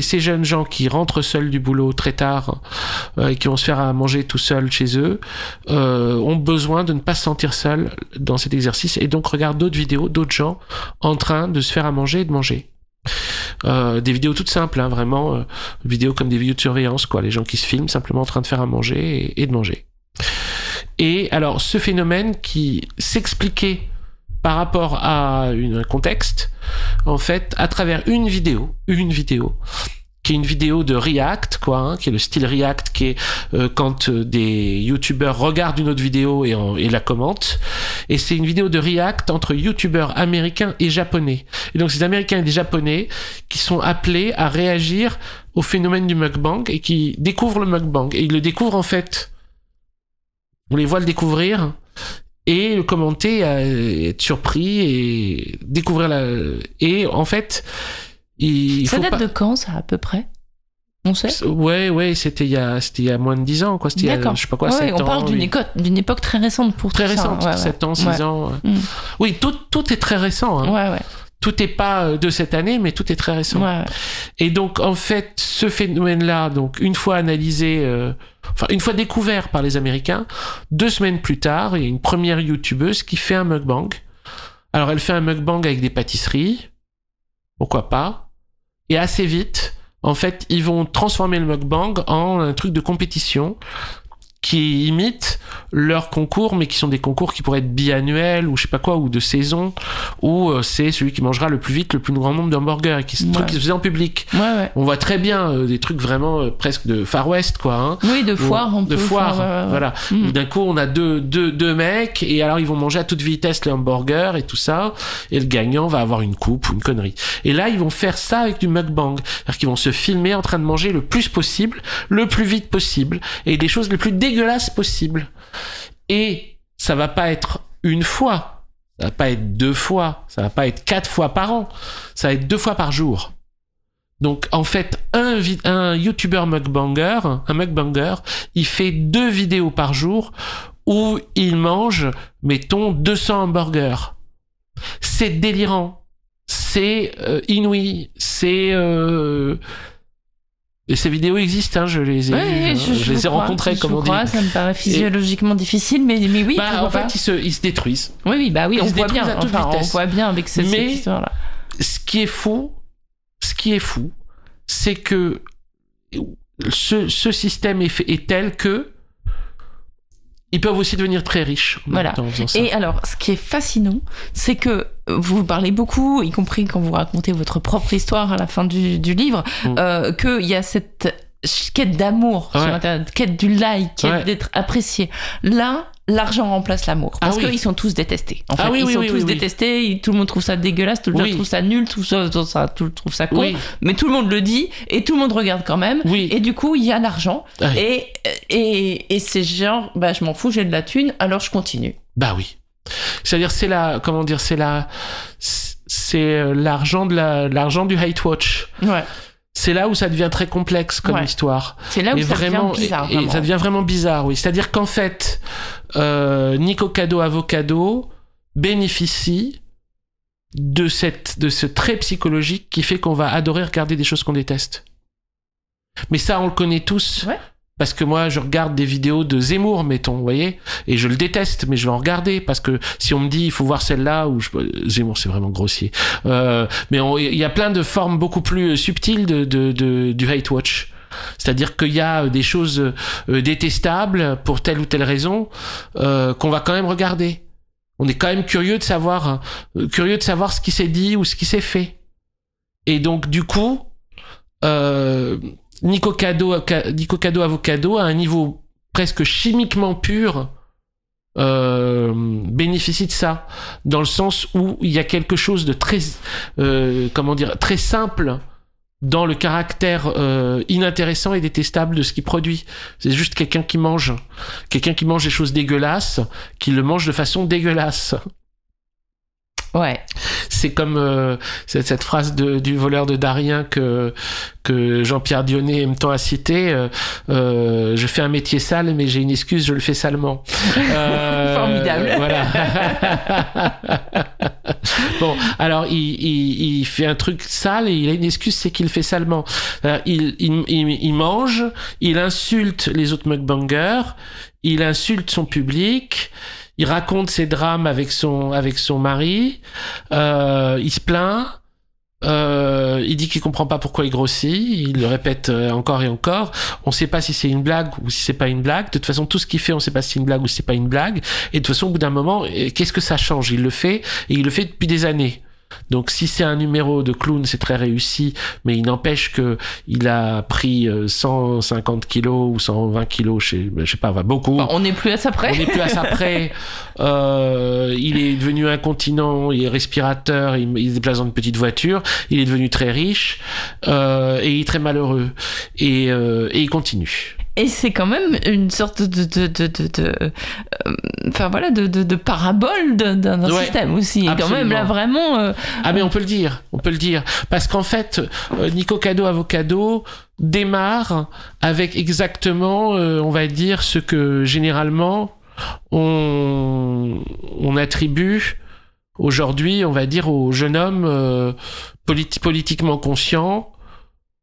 ces jeunes gens qui rentrent seuls du boulot très tard euh, et qui vont se faire à manger tout seuls chez eux euh, ont besoin de ne pas se sentir seuls dans cet exercice et donc regardent d'autres vidéos, d'autres gens en train de se faire à manger et de manger. Euh, des vidéos toutes simples, hein, vraiment, euh, vidéos comme des vidéos de surveillance, quoi. Les gens qui se filment simplement en train de faire à manger et, de manger. Et alors, ce phénomène qui s'expliquait par rapport à un contexte, en fait, à travers une vidéo, une vidéo, qui est une vidéo de React, quoi, hein, qui est le style React, qui est euh, quand euh, des YouTubeurs regardent une autre vidéo et, la commentent. Et c'est une vidéo de React entre YouTubeurs américains et japonais. Et donc, ces Américains et des Japonais qui sont appelés à réagir au phénomène du mukbang et qui découvrent le mukbang. Et ils le découvrent en fait. On les voit le découvrir et le commenter, euh, être surpris et découvrir la. Et en fait, il Ça faut date pas. de quand, ça, à peu près? On sait? Ouais, ouais, c'était il y a, c'était il y a moins de 10 ans, quoi. C'était il y a, D'accord. je sais pas quoi, Ouais, 7 on ans. parle d'une oui. époque, d'une époque très récente pour Très tout ça. récente, Ouais, ouais. 7 ans, 6 Ouais. ans. Mm. Oui, tout, tout est très récent. Hein. Ouais, ouais. Tout est pas euh, de cette année, mais tout est très récent. Et donc, en fait, ce phénomène-là, donc, une fois analysé, euh, enfin, une fois découvert par les Américains, deux semaines plus tard, il y a une première YouTubeuse qui fait un mukbang. Alors, elle fait un mukbang avec des pâtisseries. Pourquoi pas? Et assez vite, en fait, ils vont transformer le mukbang en un truc de compétition qui imite leurs concours, mais qui sont des concours qui pourraient être biannuels ou je sais pas quoi, ou de saison, où euh, c'est celui qui mangera le plus vite le plus grand nombre d'hamburgers, et qui, Ouais. truc qui se faisait en public. Ouais, ouais. On voit très bien euh, des trucs vraiment euh, presque de Far West, quoi. Hein. Oui, de foire, on de peut. foire, ouais, ouais. voilà. Mm. D'un coup, on a deux, deux, deux mecs, et alors ils vont manger à toute vitesse les hamburgers et tout ça, et le gagnant va avoir une coupe ou une connerie. Et là, ils vont faire ça avec du mukbang. C'est-à-dire qu'ils vont se filmer en train de manger le plus possible, le plus vite possible, et des choses les plus dégueulasses possibles. Et ça va pas être une fois, ça va pas être deux fois, ça va pas être quatre fois par an, ça va être deux fois par jour. Donc en fait, un, un YouTuber mukbanger, un mukbanger, il fait deux vidéos par jour où il mange, mettons, 200 hamburgers. C'est délirant, c'est euh, inouï, c'est... euh, Et ces vidéos existent, hein, je les ai, Ouais, je, je je les ai crois, je comme on dit. crois, Ça me paraît physiologiquement difficile, mais, mais oui. Bah, en fait, pas. ils se, ils se détruisent. Oui, oui, bah oui, on voit bien. Enfin, on voit bien avec cette, cette Mais- histoire-là. ce qui est fou, ce qui est fou, c'est que ce, ce système est, fait- est tel que ils peuvent aussi devenir très riches Voilà. Et alors, ce qui est fascinant, c'est que vous parlez beaucoup, y compris quand vous racontez votre propre histoire à la fin du, du livre, Mm. euh, qu'il y a cette quête d'amour sur. Internet, quête du like, quête Ouais. d'être apprécié. Là, l'argent remplace l'amour. Ah Parce oui. qu'ils sont tous détestés. En fait, Ah oui, ils oui, sont tous détestés, tout le monde trouve ça dégueulasse, tout le monde trouve ça nul, tout, ça, le monde trouve ça con. Mais tout le monde le dit et tout le monde regarde quand même. Et du coup, il y a l'argent. Et, et, et c'est genre, bah, je m'en fous, j'ai de la thune, alors je continue. Bah oui. C'est-à-dire, c'est la, comment dire, c'est la, c'est euh, l'argent de la, l'argent du hate watch. Ouais. C'est là où ça devient très complexe comme Ouais. histoire. C'est là où et ça vraiment, devient bizarre. et- et, vraiment. ça devient vraiment bizarre, oui. C'est-à-dire qu'en fait, euh, Nico Cado Avocado bénéficie de cette, de ce trait psychologique qui fait qu'on va adorer regarder des choses qu'on déteste. Mais ça, on le connaît tous. Ouais. Parce que moi, je regarde des vidéos de Zemmour, mettons, vous voyez, et je le déteste, mais je vais en regarder parce que si on me dit il faut voir celle-là, ou. Zemmour, c'est vraiment grossier. Euh, mais il y a plein de formes beaucoup plus subtiles de, du hate watch. C'est-à-dire qu'il y a des choses euh, détestables pour telle ou telle raison euh, qu'on va quand même regarder. On est quand même curieux de savoir, euh, curieux de savoir ce qui s'est dit ou ce qui s'est fait. Et donc du coup, euh, Nico Cado, Ca- Nico Cado Avocado à un niveau presque chimiquement pur euh, bénéficie de ça dans le sens où il y a quelque chose de très euh, comment dire très simple dans le caractère euh, inintéressant et détestable de ce qu'il produit. C'est juste quelqu'un qui mange. Quelqu'un qui mange des choses dégueulasses, qui le mange de façon dégueulasse. Ouais. C'est comme euh, cette, phrase de- du voleur de Darien que, que Jean-Pierre Dionnet aime tant à citer. euh, euh, je fais un métier sale, mais j'ai une excuse, je le fais salement. Euh, Formidable. Voilà. bon, alors il, il, il fait un truc sale et il a une excuse, c'est qu'il le fait salement. Euh, il, il mange, il insulte les autres mukbangers, il insulte son public, il raconte ses drames avec son, avec son mari, euh, il se plaint, Euh, il dit qu'il comprend pas pourquoi il grossit. Il le répète euh, encore et encore. On sait pas si c'est une blague ou si c'est pas une blague. De toute façon, tout ce qu'il fait, on sait pas si c'est une blague ou si c'est pas une blague. Et de toute façon, au bout d'un moment, qu'est-ce que ça change? Il le fait et il le fait depuis des années. Donc si c'est un numéro de clown, c'est très réussi, mais il n'empêche que il a pris euh, 150 kilos ou 120 kilos, je sais, ben, je sais pas, va beaucoup. Bah, on n'est plus à ça près. On n'est plus à ça près. Euh, il est devenu incontinent, il est respirateur, il, il se déplace dans une petite voiture. Il est devenu très riche euh, et il est très malheureux. Et, euh, et il continue. Et c'est quand même une sorte de, de, de, de, de- euh, enfin voilà, de, parabole d'un Ouais, système aussi. Et quand même là vraiment. euh, Ah mais on peut le dire, on peut le dire. Parce qu'en fait, euh, Nico Cado Avocado démarre avec exactement, euh, on va dire, ce que généralement on, on attribue aujourd'hui, on va dire, au jeune homme euh, politi- politiquement conscient,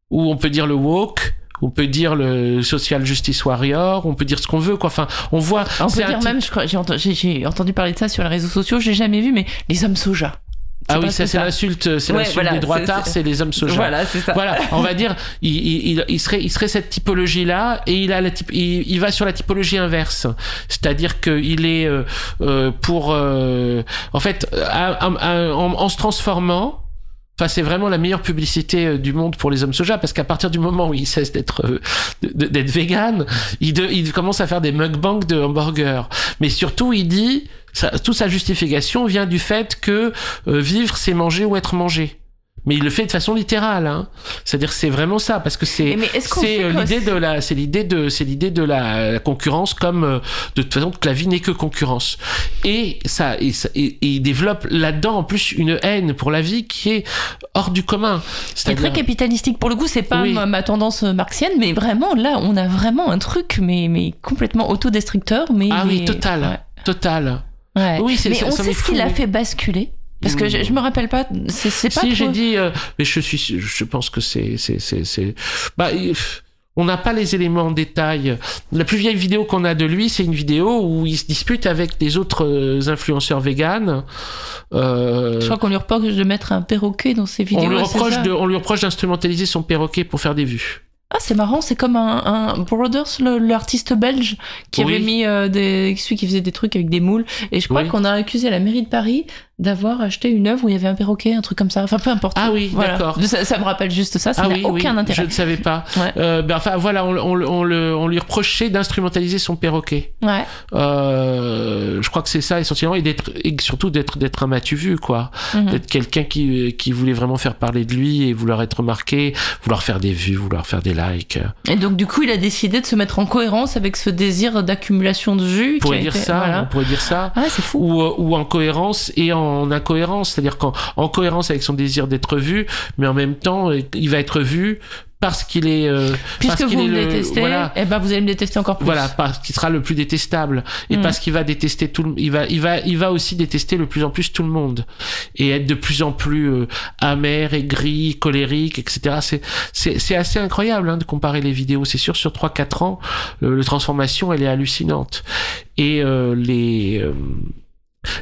ou on peut dire le woke, on peut dire le social justice warrior, on peut dire ce qu'on veut, quoi. Enfin, on voit... on peut dire même, j'ai entendu, j'ai- j'ai entendu parler de ça sur les réseaux sociaux. Je l'ai jamais vu, mais les hommes soja. Ah oui, ça c'est l'insulte, c'est Ouais, l'insulte voilà, des droitards, c'est- les hommes soja. Voilà, c'est ça. Voilà, on va dire, il, il, il- serait, il serait cette typologie-là, et il a la type, il, il va sur la typologie inverse, c'est-à-dire qu'il est euh, euh, pour, euh, en fait, à- à- à- en, en se transformant. Enfin, c'est vraiment la meilleure publicité euh, du monde pour les hommes soja parce qu'à partir du moment où il cesse d'être euh, d'être vegan, il, de- il commence à faire des mukbangs de hamburgers. Mais surtout, il dit, toute sa justification vient du fait que euh, vivre, c'est manger ou être mangé. Mais il le fait de façon littérale, hein. C'est-à-dire c'est vraiment ça, parce que c'est c'est euh, l'idée de la c'est l'idée de c'est l'idée de la, la concurrence comme euh, de toute façon que la vie n'est que concurrence. Et ça et, ça- et- et il développe là-dedans en plus une haine pour la vie qui est hors du commun. C'est très capitalistique. Pour le coup, c'est pas Oui. ma, ma tendance marxienne, mais vraiment, là, on a vraiment un truc, mais, mais complètement autodestructeur. Mais, ah oui mais- total total. Ouais. Ouais. Oui, c'est mais ça, on ça sait ce qui l'a fait basculer. Parce que je, je me rappelle pas, c'est c'est pas si trop- j'ai dit, euh, mais je suis, je pense que c'est, c'est, c'est, c'est, bah, on n'a pas les éléments en détail. La plus vieille vidéo qu'on a de lui, c'est une vidéo où il se dispute avec des autres euh, influenceurs véganes. Euh, Je crois qu'on lui reproche de mettre un perroquet dans ses vidéos. on lui reproche de, on lui reproche d'instrumentaliser son perroquet pour faire des vues. Ah, c'est marrant, c'est comme un, un Brothers, l'artiste belge, qui Oui. avait mis euh, des. celui qui faisait des trucs avec des moules. Et je crois Oui. qu'on a accusé la mairie de Paris d'avoir acheté une œuvre où il y avait un perroquet, un truc comme ça. Enfin, peu importe. Ah oui, Voilà. d'accord. Ça, ça me rappelle juste ça, ça ah n'a oui, aucun oui, intérêt. je ne savais pas. Ouais. Euh, ben, enfin voilà, on, on, on le- on lui reprochait d'instrumentaliser son perroquet. Ouais. Euh, je crois que c'est ça essentiellement et d'être et surtout d'être d'être un matu vu quoi Mhm. d'être quelqu'un qui qui voulait vraiment faire parler de lui et vouloir être remarqué vouloir faire des vues vouloir faire des likes Et donc, du coup, il a décidé de se mettre en cohérence avec ce désir d'accumulation de vues. on pourrait dire été- ça voilà. on pourrait dire ça Ah, c'est fou. ou, euh, ou en cohérence et en incohérence c'est-à-dire qu'en en cohérence avec son désir d'être vu mais en même temps il va être vu parce qu'il est euh, Puisque parce qu'il vous est me le- détestez, voilà eh ben, vous allez me détester encore plus. Voilà, parce qu'il sera le plus détestable et Mm. parce qu'il va détester tout le, il va, il va, il va aussi détester le plus en plus tout le monde et être de plus en plus euh, amer, aigri, colérique, etc. C'est, c'est, c'est assez incroyable hein, de comparer les vidéos. C'est sûr, sur 3-4 ans, euh, la transformation, elle est hallucinante et euh, les euh,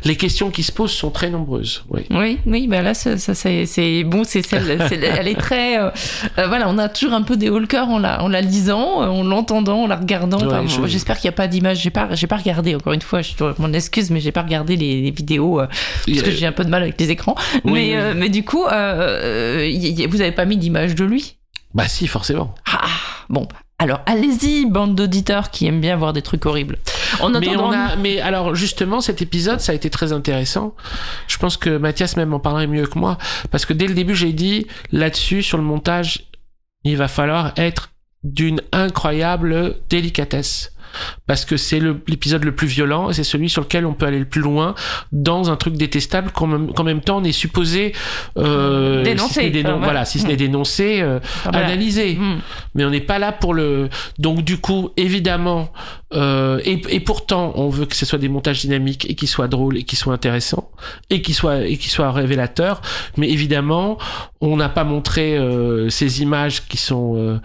les questions qui se posent sont très nombreuses. Oui. Oui, oui, bah là, ça, ça, c'est, bon, c'est celle, c'est- elle est très, euh, euh, voilà, on a toujours un peu des hauts le cœur en la, en la lisant, euh, en l'entendant, en la regardant. Enfin, Ouais, je- bon, J'espère qu'il n'y a pas d'image. J'ai pas, j'ai pas regardé. Encore une fois, je mon excuse, mais j'ai pas regardé les, les vidéos euh, parce que j'ai un peu de mal avec les écrans. Oui, mais, oui. mais du coup, y- y- vous avez pas mis d'image de lui? Bah si, forcément. Ah, bon. Alors, allez-y, bande d'auditeurs qui aiment bien voir des trucs horribles. En Mais, attendant, on a, mais alors justement, cet épisode, ça a été très intéressant. Je pense que Mathias même en parlerait mieux que moi, parce que dès le début, j'ai dit là-dessus, sur le montage, il va falloir être d'une incroyable délicatesse. Parce que c'est l'épisode le plus violent et c'est celui sur lequel on peut aller le plus loin dans un truc détestable qu'en même, temps on est supposé euh, Dénoncer, si ce n'est dénon- enfin, ouais. voilà si ce n'est dénoncé euh, enfin, voilà. analyser Hmm. mais on n'est pas là pour le donc du coup évidemment euh, et, et pourtant on veut que ce soit des montages dynamiques et qui soient drôles et qui soient intéressants et qui soient et qui soient révélateurs mais évidemment on n'a pas montré euh, ces images qui sont euh,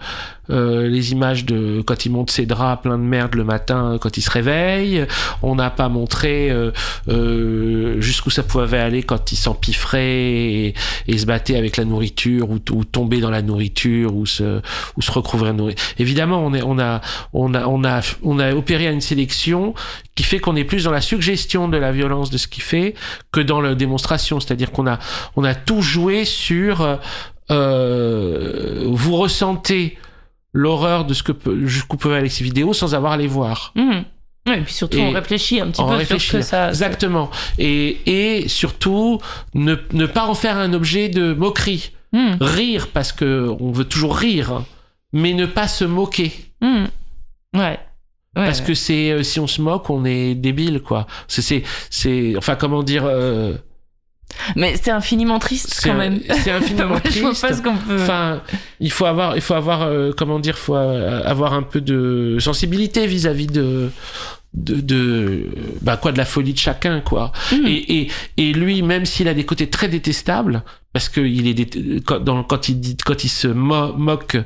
euh, les images de quand il monte ses draps plein de merde le matin quand il se réveille. On n'a pas montré jusqu'où ça pouvait aller quand il s'empiffrait et, se battait avec la nourriture ou, ou tomber dans la nourriture ou se, ou se. Évidemment, on, a, on, a, opéré une sélection qui fait qu'on est plus dans la suggestion de la violence de ce qu'il fait que dans la démonstration. C'est-à-dire qu'on a, on a tout joué sur euh, vous ressentez l'horreur de ce que peut, jusqu'où peut aller ces vidéos sans avoir à les voir. Ouais, et puis surtout, Et on réfléchit un petit peu sur ce que ça. Exactement. Et, et surtout, ne, ne pas en faire un objet de moquerie. Mhm. Rire parce que on veut toujours rire, hein, mais ne pas se moquer. Mhm. Ouais. Ouais, parce ouais. que c'est euh, si on se moque, on est débile quoi. C'est c'est enfin comment dire euh, Mais c'est infiniment triste quand même. c'est infiniment Moi, je vois triste. pas ce qu'on peut. Enfin, il faut avoir, il faut avoir, euh, comment dire, faut avoir un peu de sensibilité vis-à-vis de, de, de, bah quoi, de la folie de chacun, quoi. Mhm. Et, et, et lui, même s'il a des côtés très détestables, parce que il est dé- quand, dans, quand il dit, quand il se mo- moque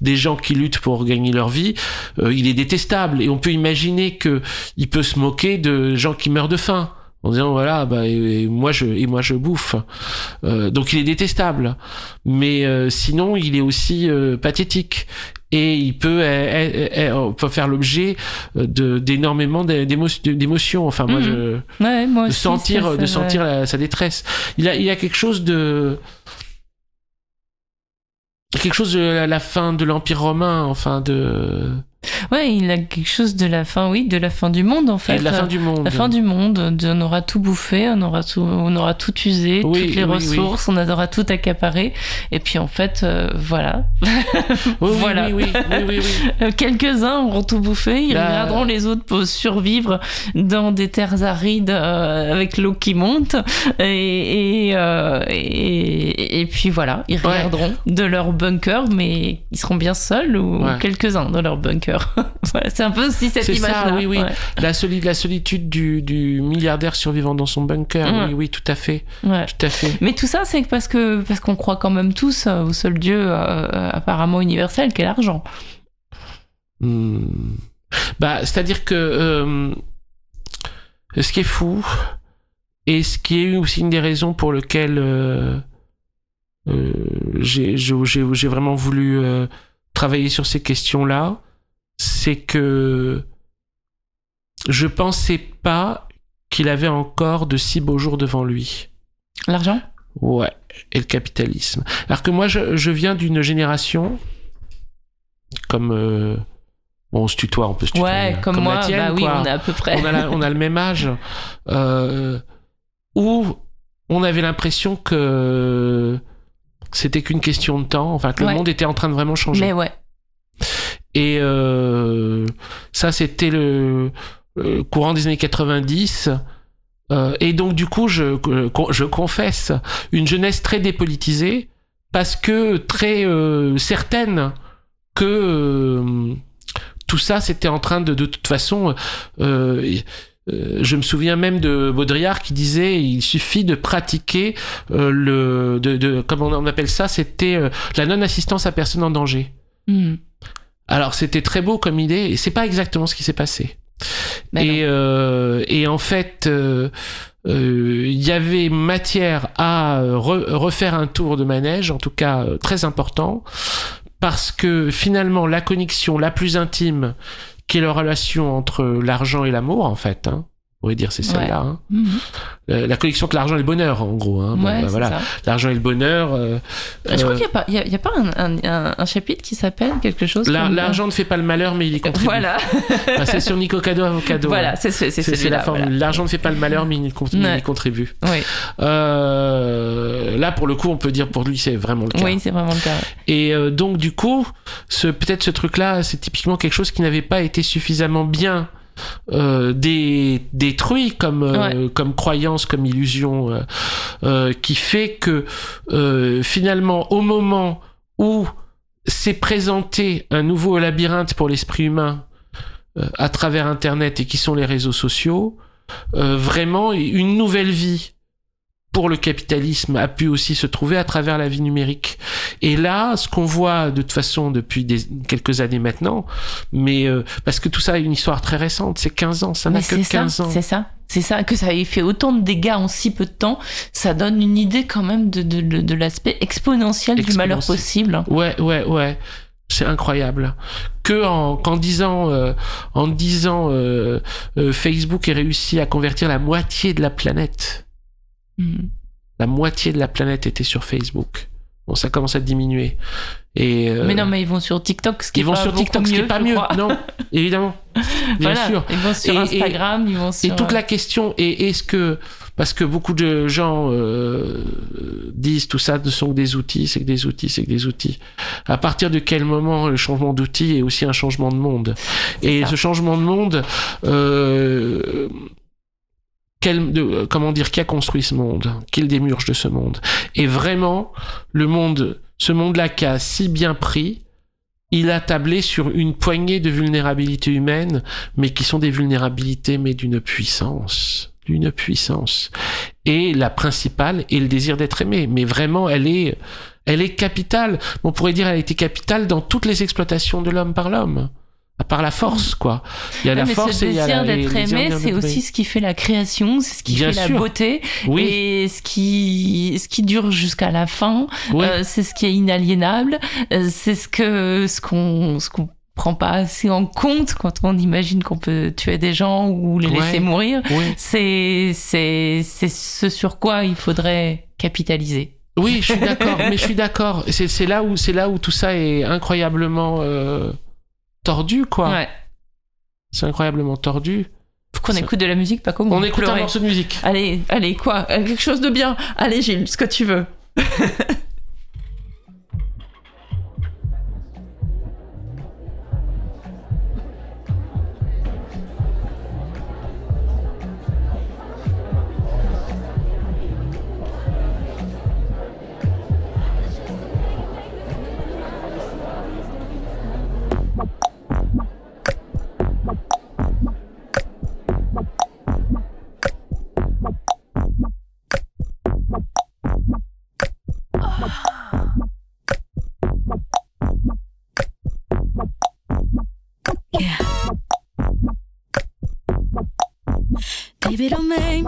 des gens qui luttent pour gagner leur vie, euh, il est détestable. Et on peut imaginer que il peut se moquer de gens qui meurent de faim. En disant voilà bah et, et moi je et moi je bouffe Euh, donc il est détestable mais euh, sinon il est aussi euh, pathétique et il peut, euh, euh, peut faire l'objet euh, d'énormément d'é- d'émo- d'émotions. Enfin moi je Ouais, moi de aussi, sentir ça, de sentir la- sa détresse. Il a il a quelque chose de quelque chose de la, la fin de l'empire romain enfin de Ouais, il a quelque chose de la fin, oui, de la fin du monde en fait. et de la fin du monde La fin du monde, de- on aura tout bouffé, on aura tout, on aura tout usé, Oui, toutes les oui, oui. ressources, on aura tout accaparé, et puis en fait, euh, voilà, oui, oui, voilà. oui, oui, oui, oui, oui. Quelques-uns auront tout bouffé, ils Là- regarderont les autres pour survivre dans des terres arides euh, avec l'eau qui monte, et et, euh, et et puis voilà, ils Ouais. regarderont de leur bunker, mais ils seront bien seuls ou Ouais. quelques-uns dans leur bunker. voilà, c'est un peu aussi cette C'est ça, image-là. oui, oui. Ouais. la, soli- la solitude du, du milliardaire survivant dans son bunker Ouais. oui oui tout à fait Ouais. tout à fait Mais tout ça, c'est parce que parce qu'on croit quand même tous euh, au seul Dieu euh, apparemment universel qu'est l'argent. Hmm. Bah, c'est-à-dire que euh, ce qui est fou, et ce qui est aussi une des raisons pour lesquelles euh, j'ai j'ai- j'ai- j'ai vraiment voulu travailler sur ces questions-là, c'est que je pensais pas qu'il avait encore de si beaux jours devant lui. L'argent? Ouais, et le capitalisme. Alors que moi, je, je viens d'une génération comme. euh, bon, on se tutoie, on peut se tutoyer. Ouais, hein, comme, la moi, tienne, bah oui, quoi. on est à peu près. On a, la- on a le même âge. euh, où on avait l'impression que c'était qu'une question de temps, enfin que Ouais. le monde était en train de vraiment changer. Mais ouais. Et euh, ça, c'était le, le courant des années 90. Euh, et donc, du coup, je, je confesse une jeunesse très dépolitisée parce que très euh, certaine que euh, tout ça, c'était en train de, de toute façon. euh, euh, je me souviens même de Baudrillard qui disait il suffit de pratiquer euh, le de, de comment on appelle ça? C'était euh, la non assistance à personne en danger Hmm. Alors c'était très beau comme idée et c'est pas exactement ce qui s'est passé. Et, euh, et en fait, euh, euh, il y avait matière à re- refaire un tour de manège, en tout cas très important, parce que finalement la connexion la plus intime, qui est la relation entre l'argent et l'amour, en fait, hein, pourrait dire c'est celle-là, hein. Mhm. Euh, la connexion entre l'argent et le bonheur, en gros. Hein. Bon, ouais, bah, voilà, ça. l'argent et le bonheur. euh, Je crois euh, qu'il n'y a pas, y a, y a pas un, un- un- un chapitre qui s'appelle quelque chose la- comme... l'argent ne fait pas le malheur, mais il y contribue. Voilà, Ah, c'est sur Nico Cado Avocado. voilà, c'est la formule. voilà. L'argent ne fait pas le malheur, mais il y con- il y Ouais. contribue. Oui, Euh, là, pour le coup, on peut dire pour lui, c'est vraiment le cas. oui c'est vraiment le cas. Et euh, donc, du coup, ce, peut-être ce truc-là, c'est typiquement quelque chose qui n'avait pas été suffisamment bien euh, dé- détruit comme, euh, comme croyance, comme illusion, euh, qui fait que finalement, au moment où s'est présenté un nouveau labyrinthe pour l'esprit humain à travers Internet et qui sont les réseaux sociaux, vraiment une nouvelle vie pour le capitalisme a pu aussi se trouver à travers la vie numérique. Et là, ce qu'on voit de toute façon depuis des, quelques années maintenant, mais euh, parce que tout ça est une histoire très récente, c'est 15 ans, ça n'a que 15 ça, ans. C'est ça, c'est ça, que ça ait fait autant de dégâts en si peu de temps, ça donne une idée quand même de, de, de, de l'aspect exponentiel, du malheur possible. Ouais, ouais, ouais. C'est incroyable. Que en, qu'en disant, euh, en disant euh, euh, Facebook ait réussi à convertir la moitié de la planète Mhm. La moitié de la planète était sur Facebook. Bon, ça commence à diminuer. Et euh, Mais non, mais ils vont sur TikTok, ce qui ils est vont pas sur TikTok, ce qui est mieux, pas mieux. crois. Non, évidemment. Bien Voilà, sûr. Ils vont sur Et- et- Instagram, ils vont sur. Et toute la question est est-ce que parce que beaucoup de gens euh, disent tout ça ne sont que des outils, c'est que des outils, c'est que des outils. À partir de quel moment le changement d'outils est aussi un changement de monde? Et ça. ce changement de monde, euh, quel, de, comment dire, qui a construit ce monde le démurge de ce monde Et vraiment, le monde, ce monde-là qui a si bien pris, il a tablé sur une poignée de vulnérabilités humaines, mais qui sont des vulnérabilités, mais d'une puissance, d'une puissance. Et la principale est le désir d'être aimé. Mais vraiment, elle est, elle est capitale. On pourrait dire, elle a été capitale dans toutes les exploitations de l'homme par l'homme. À part la force, quoi. Il y a Ouais, la force ce et il y a la, d'être aimé, c'est aussi ce qui fait la création, c'est ce qui Bien fait la sûr. beauté, Oui, et ce qui, ce qui dure jusqu'à la fin. oui. Euh, c'est ce qui est inaliénable. Euh, c'est ce que, ce qu'on, ce qu'on prend pas assez en compte quand on imagine qu'on peut tuer des gens ou les Ouais. laisser mourir. oui. C'est, c'est, c'est ce sur quoi il faudrait capitaliser. Oui, je suis d'accord, mais je suis d'accord. C'est c'est là où c'est là où tout ça est incroyablement euh, tordu, quoi. Ouais. C'est incroyablement tordu. Faut qu'on écoute de la musique, pas comme On écoute un pleurez. morceau de musique. Allez, allez, quoi? Euh, Quelque chose de bien. Allez, Gilles, ce que tu veux.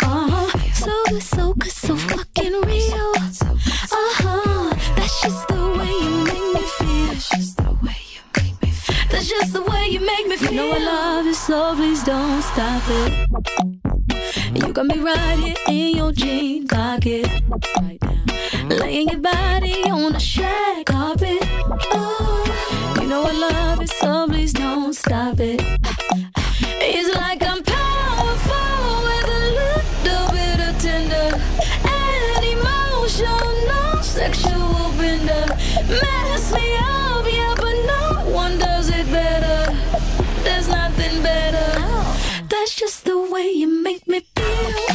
That's just the way you uh huh. So good, so good, so fucking real. Uh huh. That's just the way you make me feel. That's just the way you make me feel. That's just the way you make me feel. You know I love you, so please don't stop it. You got me right here in your jean pocket. Right now. Laying your body on the shag carpet. Oh, you know I love it, so please don't stop it. It's like I'm the way you make me feel.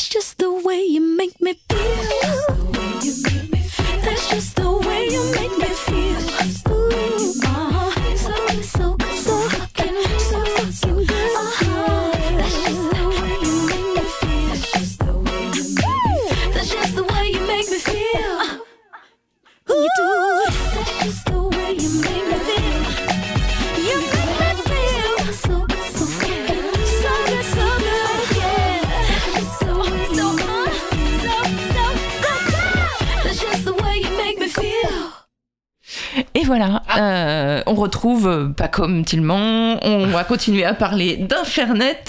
That's just the way you make me feel. Euh, on retrouve euh, pas comme Tillman, on va continuer à parler d'Infernet.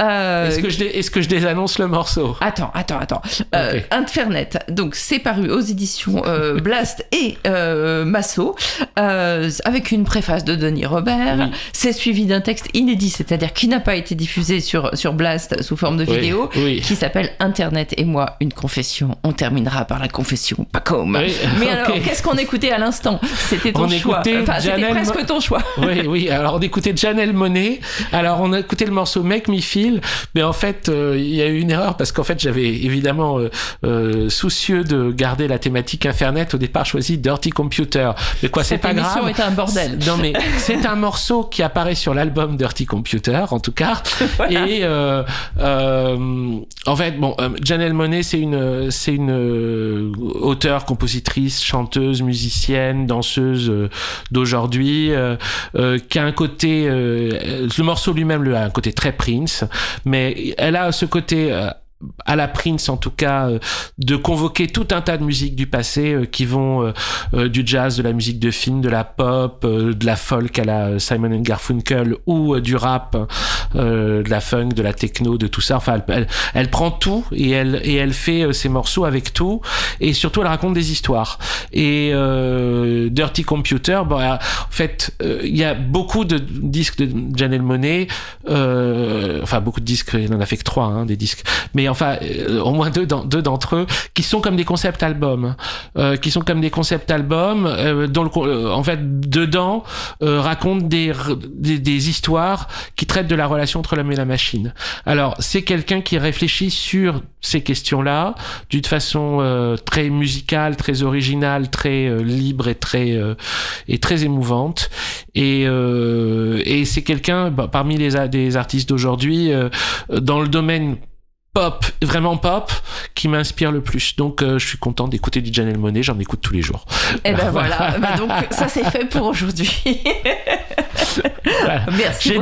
Euh, Est-ce que, je dé- est-ce que je désannonce le morceau? Attends, attends, attends. Euh, Ok. Infernet, donc c'est paru aux éditions euh, Blast et euh, Masso, euh, avec une préface de Denis Robert. Oui. C'est suivi d'un texte inédit, c'est-à-dire qui n'a pas été diffusé sur, sur Blast sous forme de Oui, vidéo, oui. qui s'appelle Internet et moi, une confession. On terminera par la confession, pas comme. Oui, Mais alors, qu'est-ce qu'on écoutait à l'instant? C'était ton On choix. écoutait Enfin, c'était Janelle presque ton choix. oui, oui. Alors, on écoutait Janelle Monet. Alors, on a écouté le morceau Make Me Feel. Mais en fait, euh, il y a eu une erreur parce qu'en fait, j'avais évidemment, euh, euh, soucieux de garder la thématique Internet, au départ choisi Dirty Computer. Mais quoi, c'est Cette pas grave. était un bordel. Non, mais c'est un morceau qui apparaît sur l'album Dirty Computer, en tout cas. Et euh, euh, en fait, bon, Janelle Monet, c'est une, c'est une auteure, compositrice, chanteuse, musicienne, danseuse d'aujourd'hui, qui a un côté, euh, le morceau lui-même lui a un côté très Prince, mais elle a ce côté euh, à la Prince en tout cas euh, de convoquer tout un tas de musiques du passé euh, qui vont euh, euh, du jazz, de la musique de film, de la pop, euh, de la folk à la Simon Garfunkel ou euh, du rap, euh, de la funk, de la techno, de tout ça. Enfin, elle, elle, prend tout et elle et elle fait ses morceaux avec tout et surtout elle raconte des histoires. Et Dirty Computer, bon, en fait, il y a beaucoup de disques de Janelle Monet, enfin beaucoup de disques, il en a fait que trois, hein, des disques, mais enfin euh, au moins deux, d'entre eux qui sont comme des concept albums, euh, qui sont comme des concept albums euh, dont le, euh, en fait dedans euh, racontent des, des des histoires qui traitent de la relation entre l'homme et la machine. Alors c'est quelqu'un qui réfléchit sur ces questions-là d'une façon euh, très musicale, très originale, très libre et très et très émouvante. Et et c'est quelqu'un bah, parmi les des artistes d'aujourd'hui dans le domaine pop, vraiment pop, qui m'inspire le plus. Donc euh, je suis content d'écouter du Janelle Monet, j'en écoute tous les jours. Et ben voilà, Bah donc ça c'est fait pour aujourd'hui. Voilà. Merci.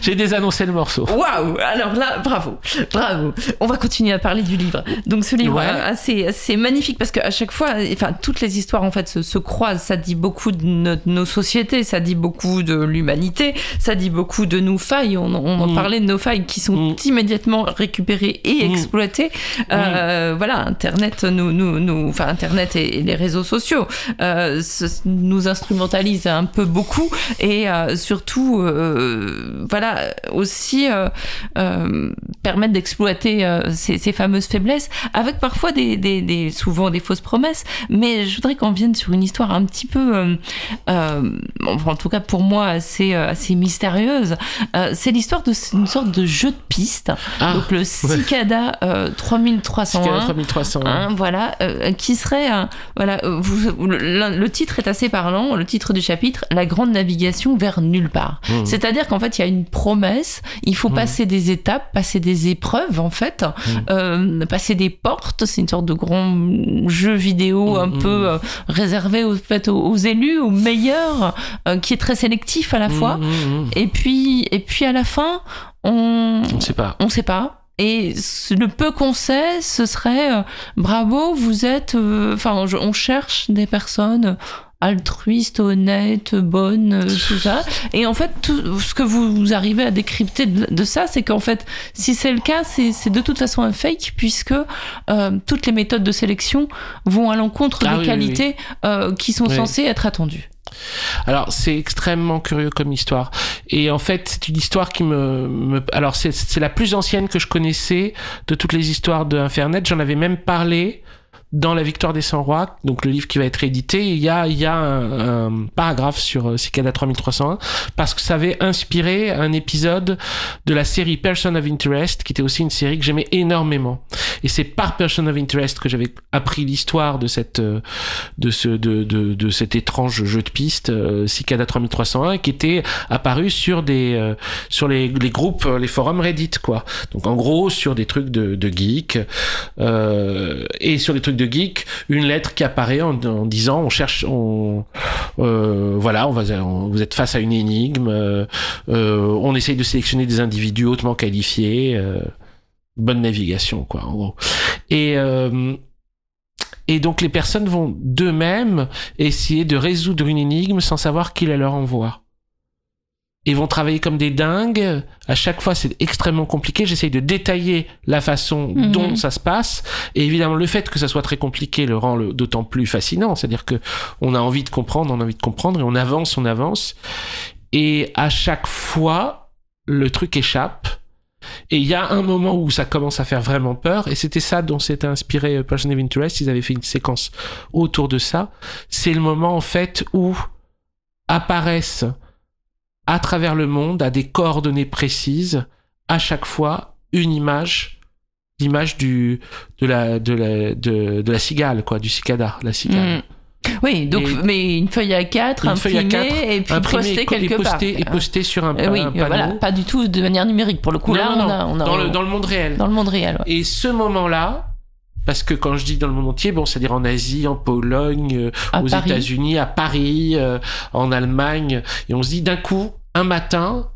J'ai désannoncé le morceau. Waouh Alors là, bravo, bravo. On va continuer à parler du livre. Donc ce livre, Ouais. euh, assez, assez magnifique parce qu'à chaque fois, enfin toutes les histoires en fait se, se croisent. Ça dit beaucoup de no- nos sociétés, ça dit beaucoup de l'humanité, ça dit beaucoup de nos failles. On, on en Mm. parlait de nos failles qui sont Mm. immédiatement récupérées et Mm. exploitées. Euh, Voilà, Internet, nous, nous, nous, enfin Internet et, et les réseaux sociaux euh, nous instrumentalisent un peu beaucoup et euh, surtout, voilà, aussi permettre d'exploiter ces, ces fameuses faiblesses avec parfois des, des, des- souvent des fausses promesses. Mais je voudrais qu'on vienne sur une histoire un petit peu, en tout cas pour moi assez, assez mystérieuse. C'est l'histoire d'une sorte de jeu de piste. Ah, Donc le Cicada euh, 3301. 3300. Hein, voilà, euh, qui serait, voilà, euh, vous, le, le titre est assez parlant. Le titre du chapitre, la grande navigation vers nulle part. Mmh. C'est-à-dire qu'en fait, il y a une promesse. Il faut Mmh. passer des étapes, passer des épreuves, en fait, Mmh. euh, passer des portes. C'est une sorte de grand jeu vidéo un peu euh, réservé au fait, aux, aux élus, aux meilleurs, euh, qui est très sélectif à la fois. Et puis, et puis à la fin, on, On ne sait pas. on sait pas. Et le peu qu'on sait, ce serait euh, bravo, vous êtes. euh, Enfin, on, on cherche des personnes altruistes, honnêtes, bonnes, euh, tout ça. Et en fait, tout ce que vous, vous arrivez à décrypter de, de ça, c'est qu'en fait, si c'est le cas, c'est de toute façon un fake, puisque euh, toutes les méthodes de sélection vont à l'encontre Ah des oui, qualités euh, qui sont Oui. censées être attendues. Alors c'est extrêmement curieux comme histoire. Et en fait c'est une histoire qui me... alors c'est- c'est la plus ancienne que je connaissais de toutes les histoires de Internet. J'en avais même parlé dans La Victoire des 100 rois, donc le livre qui va être édité, il y a, il y a un, un paragraphe sur euh, Cicada 3301 parce que ça avait inspiré un épisode de la série Person of Interest, qui était aussi une série que j'aimais énormément. Et c'est par Person of Interest que j'avais appris l'histoire de cette, euh, de ce, de, de, de cet étrange jeu de piste, euh, Cicada 3301, qui était apparu sur des, sur les, les groupes, les forums Reddit, quoi. Donc en gros, sur des trucs de, de geek, euh, et sur les trucs de geek, une lettre qui apparaît en, disant, on cherche, on, euh, voilà, on vous êtes face à une énigme, euh, euh, on essaye de sélectionner des individus hautement qualifiés, bonne navigation, quoi, en gros. Et, et donc les personnes vont d'eux-mêmes essayer de résoudre une énigme sans savoir qui la leur envoie. Ils vont travailler comme des dingues. À chaque fois, c'est extrêmement compliqué. J'essaye de détailler la façon Mhm. dont ça se passe. Et évidemment, le fait que ça soit très compliqué le rend d'autant plus fascinant. C'est-à-dire que on a envie de comprendre, on a envie de comprendre, et on avance, on avance. Et à chaque fois, le truc échappe. Et il y a un moment où ça commence à faire vraiment peur, et c'était ça dont s'était inspiré euh, Person of Interest. Ils avaient fait une séquence autour de ça. C'est le moment en fait où apparaissent à travers le monde, à des coordonnées précises, à chaque fois une image, l'image du de la de la de, de la cigale quoi, du cicada, la cigale. Mm. Oui, donc, Et- mais une feuille à 4 Une feuille à imprimée quatre, et puis Imprimé postée co- et quelque part. et posté sur un, Euh, oui, un euh, panneau. voilà, pas du tout de manière numérique. Pour le coup, Non, là, non, on, a, non, on a dans, le, dans le monde réel. dans le monde réel. ouais. Et ce moment-là, parce que quand je dis dans le monde entier, bon, c'est-à-dire en Asie, en Pologne, euh, À aux. États-Unis, à Paris, euh, en Allemagne, et on se dit d'un coup, un matin,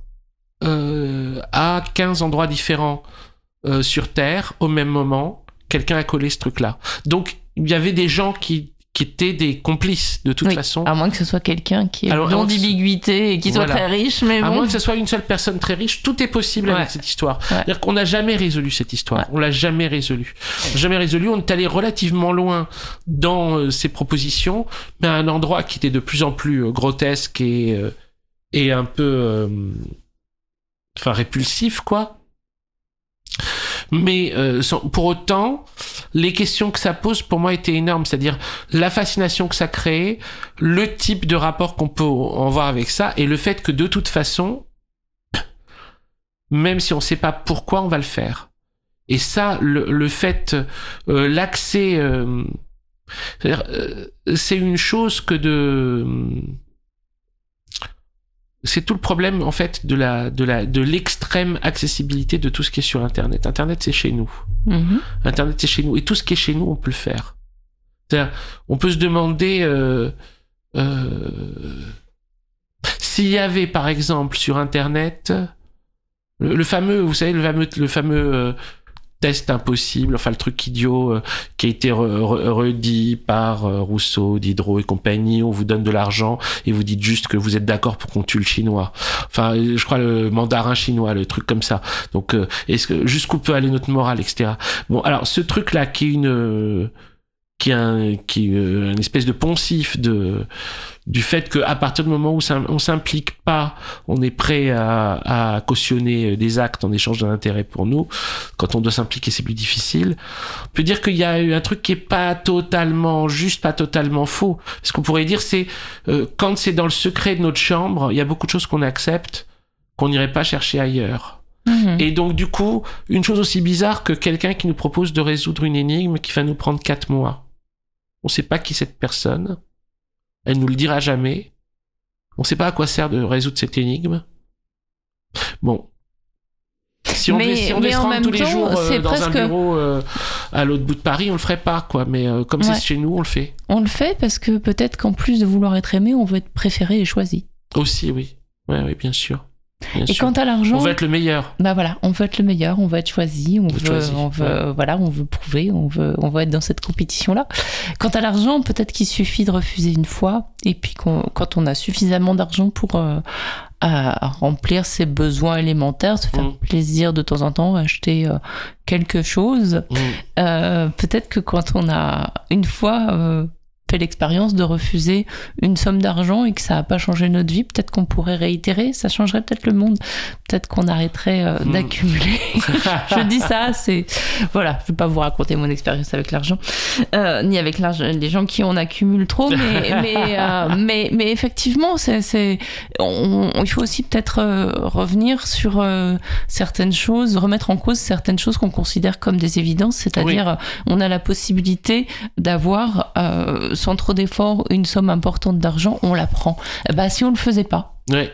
euh, à 15 endroits différents euh, sur Terre, au même moment, quelqu'un a collé ce truc-là. Donc, il y avait des gens qui, qui étaient des complices, de toute Oui, façon. À moins que ce soit quelqu'un qui non alors, d'ambiguïté et qui soit voilà. très riche, mais À bon. moins que ce soit une seule personne très riche, tout est possible Ouais. avec cette histoire. Ouais. C'est-à-dire qu'on n'a jamais résolu cette histoire. On l'a jamais résolu. Jamais résolu. On est allé relativement loin dans euh, ces propositions, mais à un endroit qui était de plus en plus euh, grotesque et, euh, et un peu, euh, enfin, répulsif, quoi. Mais euh, pour autant, les questions que ça pose pour moi étaient énormes. C'est-à-dire la fascination que ça crée, le type de rapport qu'on peut en voir avec ça, et le fait que de toute façon, même si on ne sait pas pourquoi, on va le faire. Et ça, le, le fait, euh, l'accès, euh, euh, c'est une chose que de c'est tout le problème en fait de la de la de l'extrême accessibilité de tout ce qui est sur internet. Internet c'est chez nous. Mhm. Internet c'est chez nous et tout ce qui est chez nous on peut le faire. On peut se demander euh, euh, s'il y avait par exemple sur internet le, le fameux vous savez le fameux le fameux euh, test impossible enfin le truc idiot euh, qui a été re- re- redit par euh, Rousseau, Diderot et compagnie. On vous donne de l'argent et vous dites juste que vous êtes d'accord pour qu'on tue le chinois. Enfin je crois le mandarin chinois le truc comme ça. Donc euh, est-ce que jusqu'où peut aller notre morale etc bon alors ce truc là qui est une euh, qui est un, qui est euh, une espèce de poncif de du fait que à partir du moment où on s'implique pas, on est prêt à, à cautionner des actes en échange d'un intérêt pour nous. Quand on doit s'impliquer, c'est plus difficile. On peut dire qu'il y a eu un truc qui est pas totalement juste, pas totalement faux. Ce qu'on pourrait dire, c'est euh, quand c'est dans le secret de notre chambre, il y a beaucoup de choses qu'on accepte qu'on n'irait pas chercher ailleurs. Mhm. Et donc, du coup, une chose aussi bizarre que quelqu'un qui nous propose de résoudre une énigme qui va nous prendre quatre mois. On sait pas qui est cette personne. Elle nous le dira jamais. On sait pas à quoi sert de résoudre cette énigme. Bon. Si on Mais- devait, si on devait se rendre tous les jours euh, dans un presque- bureau euh, à l'autre bout de Paris, on le ferait pas, quoi. Mais euh, comme Ouais. c'est chez nous, on le fait. On le fait parce que peut-être qu'en plus de vouloir être aimé, on veut être préféré et choisi. Aussi, oui. Ouais, oui, bien sûr. Bien Et sûr. quant à l'argent, On veut être le meilleur. bah voilà, on veut être le meilleur, on veut être choisi, on veut choisi, on veut, ouais. voilà, on veut prouver, on veut, on veut être dans cette compétition-là. Quant à l'argent, peut-être qu'il suffit de refuser une fois, et puis quand on a suffisamment d'argent pour euh, à remplir ses besoins élémentaires, se faire Mm. plaisir de temps en temps, acheter euh, quelque chose, Mm. euh, peut-être que quand on a une fois euh, fait l'expérience de refuser une somme d'argent et que ça n'a pas changé notre vie, peut-être qu'on pourrait réitérer, ça changerait peut-être le monde, peut-être qu'on arrêterait euh, Hmm. d'accumuler. je dis ça, c'est voilà, je vais pas vous raconter mon expérience avec l'argent, euh, ni avec l'argent, les gens qui en accumulent trop, mais mais euh, mais, mais effectivement, c'est il faut aussi peut-être revenir sur certaines choses, remettre en cause certaines choses qu'on considère comme des évidences, c'est-à-dire on a la possibilité d'avoir sans trop d'efforts une somme importante d'argent, on la prend. Ben, si on le faisait pas, Ouais.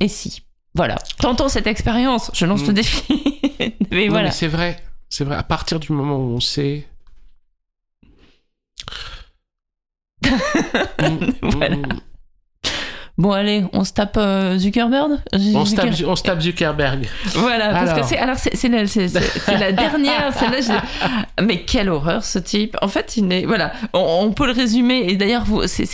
et si Voilà. Tentons cette expérience? Je lance Mm. le défi. mais Non, voilà. mais c'est vrai. C'est vrai. À partir du moment où on sait. Mm, Voilà. mm. Bon, allez, on se tape euh, Zuckerberg On se, tape, Zucker- on se tape Zuckerberg. Voilà, parce que c'est alors c'est la, dernière. celle-là, mais quelle horreur ce type. En fait, il est voilà. On, on peut le résumer. Et d'ailleurs,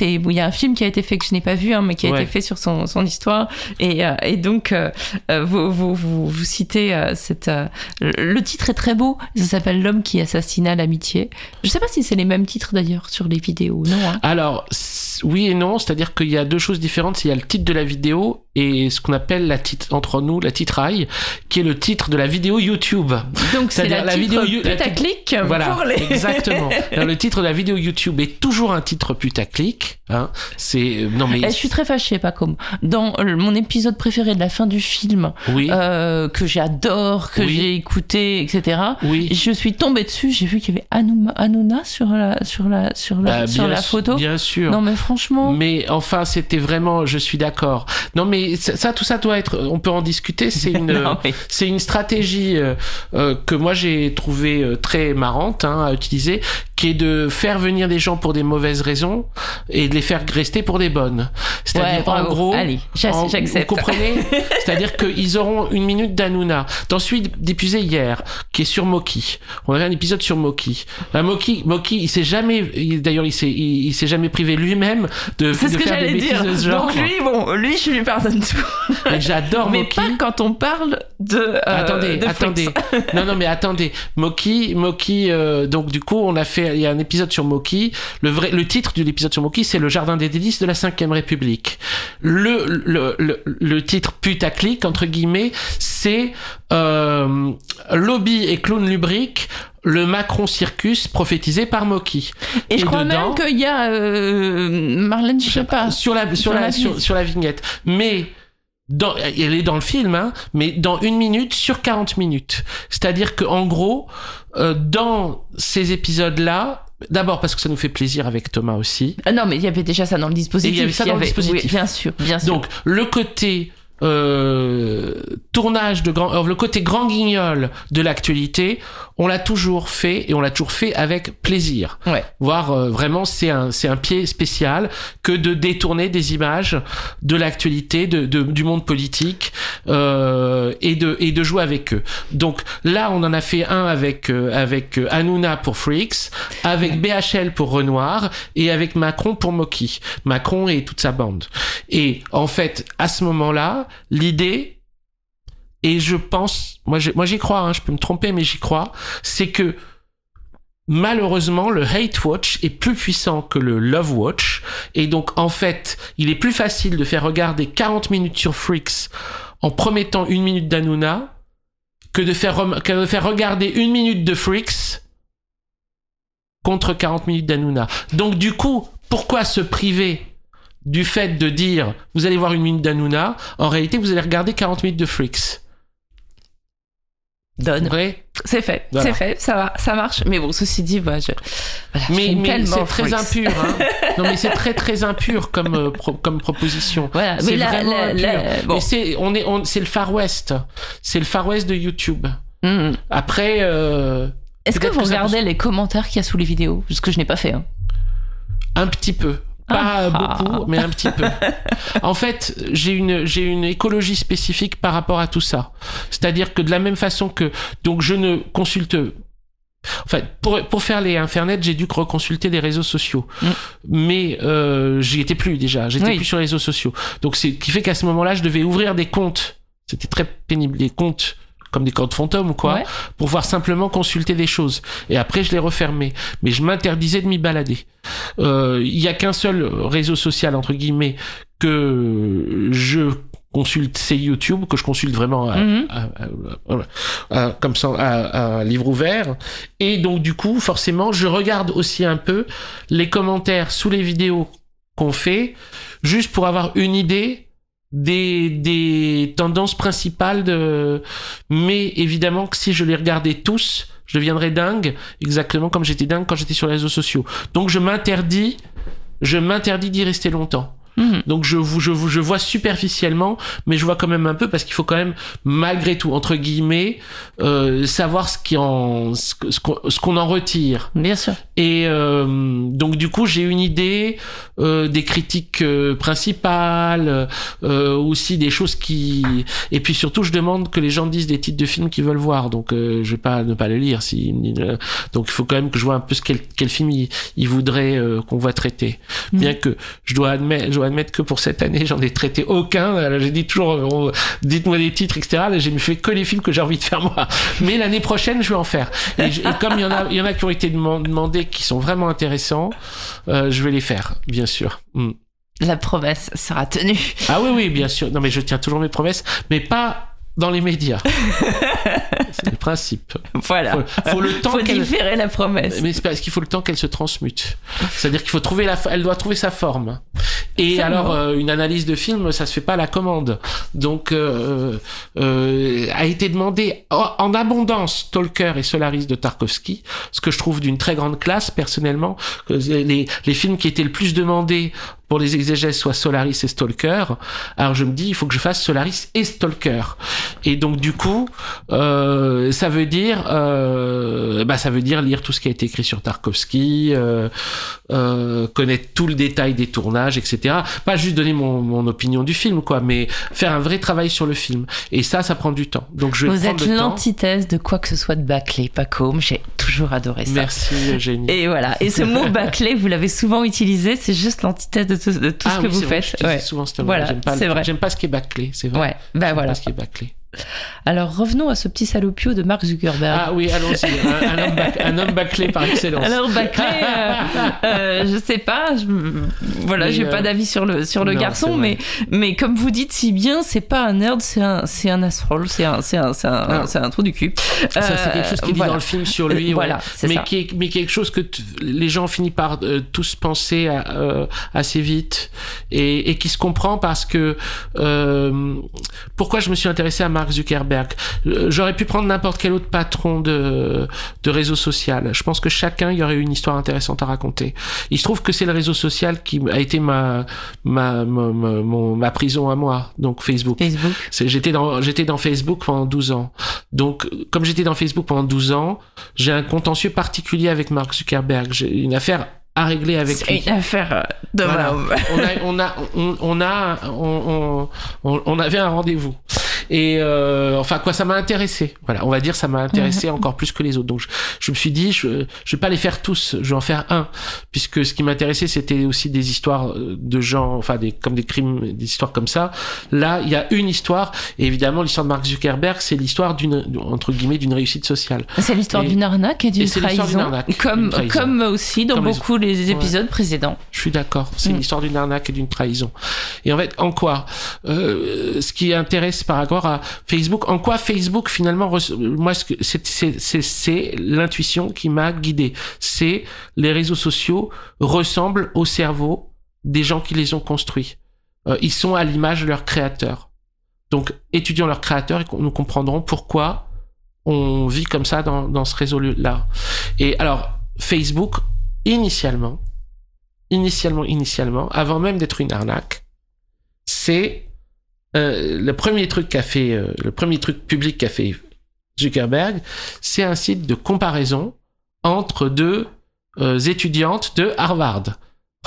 il y a un film qui a été fait que je n'ai pas vu, hein, mais qui a Ouais. été fait sur son, son histoire. Et, euh, et donc, euh, vous, vous, vous, vous citez cette. le titre est très beau. Ça s'appelle L'homme qui assassina l'amitié. Je sais pas si c'est les mêmes titres d'ailleurs sur les vidéos. Non. hein. Alors, oui et non, c'est-à-dire qu'il y a deux choses différentes. Il y a le titre de la vidéo et ce qu'on appelle la titre, entre nous la titraille, qui est le titre de la vidéo YouTube. Donc c'est la, la vidéo la putaclic Voilà, pour les. exactement. Alors, le titre de la vidéo YouTube est toujours un titre putaclic. Hein. C'est non mais Eh, je suis très fâchée, pas comme dans euh, mon épisode préféré de la fin du film oui, euh, que j'adore, que Oui. j'ai écouté, etc. oui. Je suis tombée dessus, j'ai vu qu'il y avait Hanouma- Hanouna sur la sur la sur la Bah, sur la photo. Bien sûr. Non mais franchement, Mais enfin, c'était vraiment, je suis d'accord. Non, mais ça, ça, tout ça doit être, on peut en discuter. C'est une, mais- c'est une stratégie euh, euh, que moi j'ai trouvé euh, très marrante hein, à utiliser, qui est de faire venir des gens pour des mauvaises raisons et de les faire rester pour des bonnes. C'est-à-dire Ouais, en gros, Allez, j'accepte. Vous comprenez C'est-à-dire qu'ils auront une minute d'Anouna. Celui diffusé hier, qui est sur Moki. On avait un épisode sur Moki. Un Moki, Moki, il s'est jamais, il- d'ailleurs, il s'est, il, il s'est jamais privé lui-même de, c'est de ce que faire des j'allais bêtises dire. de ce genre. Donc lui, bon, lui, je lui pardonne tout. Et j'adore mais Moki. pas quand on parle de. euh, attendez, de attendez. Non, non, mais attendez. Moki, Moki. euh, donc du coup, on a fait. Il y a un épisode sur Moki. Le vrai, le titre de l'épisode sur Moki, c'est le Jardin des délices de la Cinquième République. Le le, le, le titre putaclic entre guillemets, c'est euh, Lobby et clown lubrique. Le Macron Circus prophétisé par Moki. Et je crois dedans- même qu'il y a euh, Marlène, pas. sur la sur Sur la, la sur, vignette. sur la vignette mais dans, elle est dans le film, hein, mais dans une minute sur 40 minutes. C'est-à-dire que en gros, euh, dans ces épisodes-là, d'abord parce que ça nous fait plaisir avec Thomas aussi. Ah non, mais il y avait déjà ça dans le dispositif. Et il y avait ça dans le dispositif. Oui, bien sûr, bien sûr. Donc le côté euh, tournage de grand, le côté grand guignol de l'actualité, on l'a toujours fait et on l'a toujours fait avec plaisir. Ouais. Voire euh, vraiment c'est un c'est un pied spécial que de détourner des images de l'actualité, de, de- du monde politique euh, et de et de jouer avec eux. Donc là on en a fait un avec euh, avec euh, Hanouna pour Freaks, avec BHL pour Renoir et avec Macron pour Moki. Macron et toute sa bande. Et en fait à ce moment-là l'idée et je pense, moi, j'y crois, hein, je peux me tromper, mais j'y crois, c'est que malheureusement le hate watch est plus puissant que le love watch, et donc en fait, il est plus facile de faire regarder 40 minutes sur Freaks en promettant une minute d'Anouna que de faire que de faire regarder une minute de Freaks contre 40 minutes d'Anouna. Donc du coup, pourquoi se priver du fait de dire vous allez voir une minute d'Anouna, en réalité vous allez regarder 40 minutes de Freaks. Donne. C'est fait, Voilà. c'est fait, ça va, ça marche. Mais bon, ceci dit, bah, je, voilà, Mais, c'est très impur. Hein. non, mais c'est très très impur comme euh, pro- comme proposition. Voilà, C'est vraiment impur. bon. Mais c'est on est on- c'est le Far West. C'est le Far West de YouTube. Mhm. Après, euh, Est-ce que vous que ça regardez les commentaires qu'il y a sous les vidéos? Ce que je n'ai pas fait. hein. un petit peu. Pas Ah. beaucoup, mais un petit peu. En fait, j'ai une, j'ai une écologie spécifique par rapport à tout ça. C'est-à-dire que de la même façon que, donc je ne consulte, en fait, pour, pour faire les Internet, j'ai dû reconsulter des réseaux sociaux. Mm. Mais euh, j'y étais plus déjà, j'étais Oui. plus sur les réseaux sociaux. Donc c'est ce qui fait qu'à ce moment-là, je devais ouvrir des comptes. C'était très pénible, des comptes comme des comptes fantômes ou quoi, Ouais. pour voir simplement consulter des choses. Et après, je les refermais. Mais je m'interdisais de m'y balader. Euh, Il y a qu'un seul réseau social, entre guillemets, que je consulte, c'est YouTube, que je consulte vraiment à- Mhm. à- à- comme ça, à, à livre ouvert. Et donc, du coup, forcément, je regarde aussi un peu les commentaires sous les vidéos qu'on fait, juste pour avoir une idée des, des tendances principales de mais évidemment que si je les regardais tous je deviendrais dingue exactement comme j'étais dingue quand j'étais sur les réseaux sociaux. Donc je m'interdis je m'interdis d'y rester longtemps Mhm. donc je, vous- je, vous- je vois superficiellement, mais je vois quand même un peu parce qu'il faut quand même, malgré tout, entre guillemets, euh, savoir ce qui en, ce ce qu'on ce qu'on en retire. Bien sûr. Et euh, donc du coup, j'ai une idée euh, des critiques euh, principales, euh, aussi des choses qui, et puis surtout, je demande que les gens disent des titres de films qu'ils veulent voir. Donc euh, je vais pas ne pas le lire. Si, donc il faut quand même que je vois un peu ce quel, quel film ils il voudraient euh, qu'on voit traiter. Bien que je dois admettre, je dois admettre que pour cette année, j'en ai traité aucun. J'ai dit toujours, euh, dites-moi des titres, etc. Là, j'ai fait que les films que j'ai envie de faire moi. Mais l'année prochaine, je vais en faire. Et, je- et comme il y en a, il y en a qui ont été deman- demandés, qui sont vraiment intéressants, euh, je vais les faire, bien sûr. Mm. La promesse sera tenue. Ah oui, oui, bien sûr. Non, mais je tiens toujours mes promesses, mais pas dans les médias. C'est le principe. Voilà. Faut, faut le temps Faut qu'elle. différer la promesse. Mais c'est parce qu'il faut le temps qu'elle se transmute. C'est-à-dire qu'il faut trouver la, elle doit trouver sa forme. Et alors, euh, une analyse de film, ça se fait pas à la commande. Donc, euh, euh, a été demandé en, abondance Stalker et Solaris de Tarkovsky, ce que je trouve d'une très grande classe personnellement. Que les, les films qui étaient le plus demandés pour les exégèses soient Solaris et Stalker. Alors je me dis, il faut que je fasse Solaris et Stalker. Et donc du coup, euh, ça veut dire, euh, bah ça veut dire lire tout ce qui a été écrit sur Tarkovsky, euh, euh, connaître tout le détail des tournages, etc. Pas juste donner mon, mon opinion du film, quoi, mais faire un vrai travail sur le film. Et ça, ça prend du temps. Donc je vais Vous êtes l'antithèse de quoi que ce soit de bâclé, Paco. J'ai toujours adoré ça. Merci Eugénie. Et voilà. Et ce mot bâclé, vous l'avez souvent utilisé. C'est juste l'antithèse de tout, de tout ah ce que oui, vous c'est vrai, faites. je Ouais. souvent ce. Voilà, J'aime pas, pas ce qui est bâclé, c'est vrai. Ouais. Ben J'aime voilà. pas ce qui est bâclé. Alors revenons à ce petit salopio de Mark Zuckerberg. Ah oui, allons-y. Un, un homme bac- un homme bâclé par excellence. Alors bâclé, euh, euh, je sais pas, je, voilà, j'ai euh, pas d'avis sur le sur le non, garçon, mais mais comme vous dites si bien, c'est pas un nerd, c'est un c'est un asshole, c'est un c'est un c'est un, Ah. un trou du cul. Ça, c'est quelque chose qui est dit voilà. dans le film sur lui. Euh, voilà, ouais. c'est mais, ça. qui est, mais quelque chose que les gens finissent par euh, tous penser à- euh, assez vite et, et qui se comprend parce que euh, pourquoi je me suis intéressé à Mark Zuckerberg Euh, J'aurais pu prendre n'importe quel autre patron de, de réseau social. Je pense que chacun y aurait eu une histoire intéressante à raconter. Il se trouve que c'est le réseau social qui a été ma ma, ma, ma, mon- ma prison à moi, donc Facebook. Facebook. J'étais dans, j'étais dans Facebook pendant 12 ans. Donc, comme j'étais dans Facebook pendant 12 ans, j'ai un contentieux particulier avec Mark Zuckerberg. J'ai une affaire à régler avec C'est lui. une affaire euh, de Voilà. on a, on a, on, on a, on, on, on- on avait un rendez-vous. Et euh, enfin quoi, ça m'a intéressé. Voilà, on va dire ça m'a intéressé encore plus que les autres. Donc je, je me suis dit, je, je vais pas les faire tous, je vais en faire un, puisque ce qui m'intéressait c'était aussi des histoires euh, de gens, enfin des comme des crimes, des histoires comme ça. Là, il y a une histoire, et évidemment l'histoire de Mark Zuckerberg, c'est l'histoire d'une entre guillemets d'une réussite sociale. C'est l'histoire d'une arnaque et d'une trahison, arnaque, comme trahison. comme aussi dans Comme beaucoup les, épisodes précédents. Je suis d'accord. C'est Mm. l'histoire d'une arnaque et d'une trahison. Et en fait, en quoi? Euh, Ce qui intéresse par à Facebook, en quoi Facebook finalement, moi, c'est l'intuition qui m'a guidé. C'est les réseaux sociaux ressemblent au cerveau des gens qui les ont construits. Euh, ils sont à l'image de leurs créateurs. Donc, étudions leurs créateurs et nous comprendrons pourquoi on vit comme ça dans, dans ce réseau-là. Et alors, Facebook, initialement, initialement, initialement, avant même d'être une arnaque, c'est euh, le premier truc qu'a fait, euh, le premier truc public qu'a fait Zuckerberg, c'est un site de comparaison entre deux euh, étudiantes de Harvard.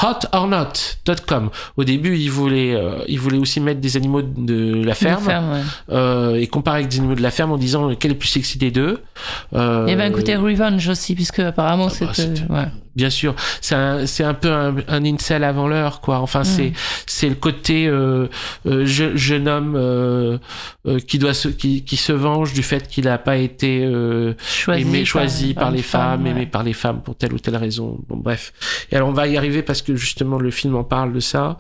Hotornot.com. Au début, il voulait, euh, il voulait aussi mettre des animaux de la ferme, Ferme, ouais. et comparer avec des animaux de la ferme en disant quel est le plus sexy des deux. Euh, Et ben écoutez Revenge aussi, puisque apparemment bah, c'est c'était- ouais. Bien sûr. C'est un, c'est un peu un, un incel avant l'heure, quoi. Enfin, c'est, c'est le côté euh, euh, je- jeune homme euh, euh, qui doit se, qui, qui se venge du fait qu'il n'a pas été euh, Choisi, aimé, choisi par, les femmes, ouais. aimé par les femmes pour telle ou telle raison. Bon, bref. Et alors, on va y arriver parce que justement, le film en parle de ça,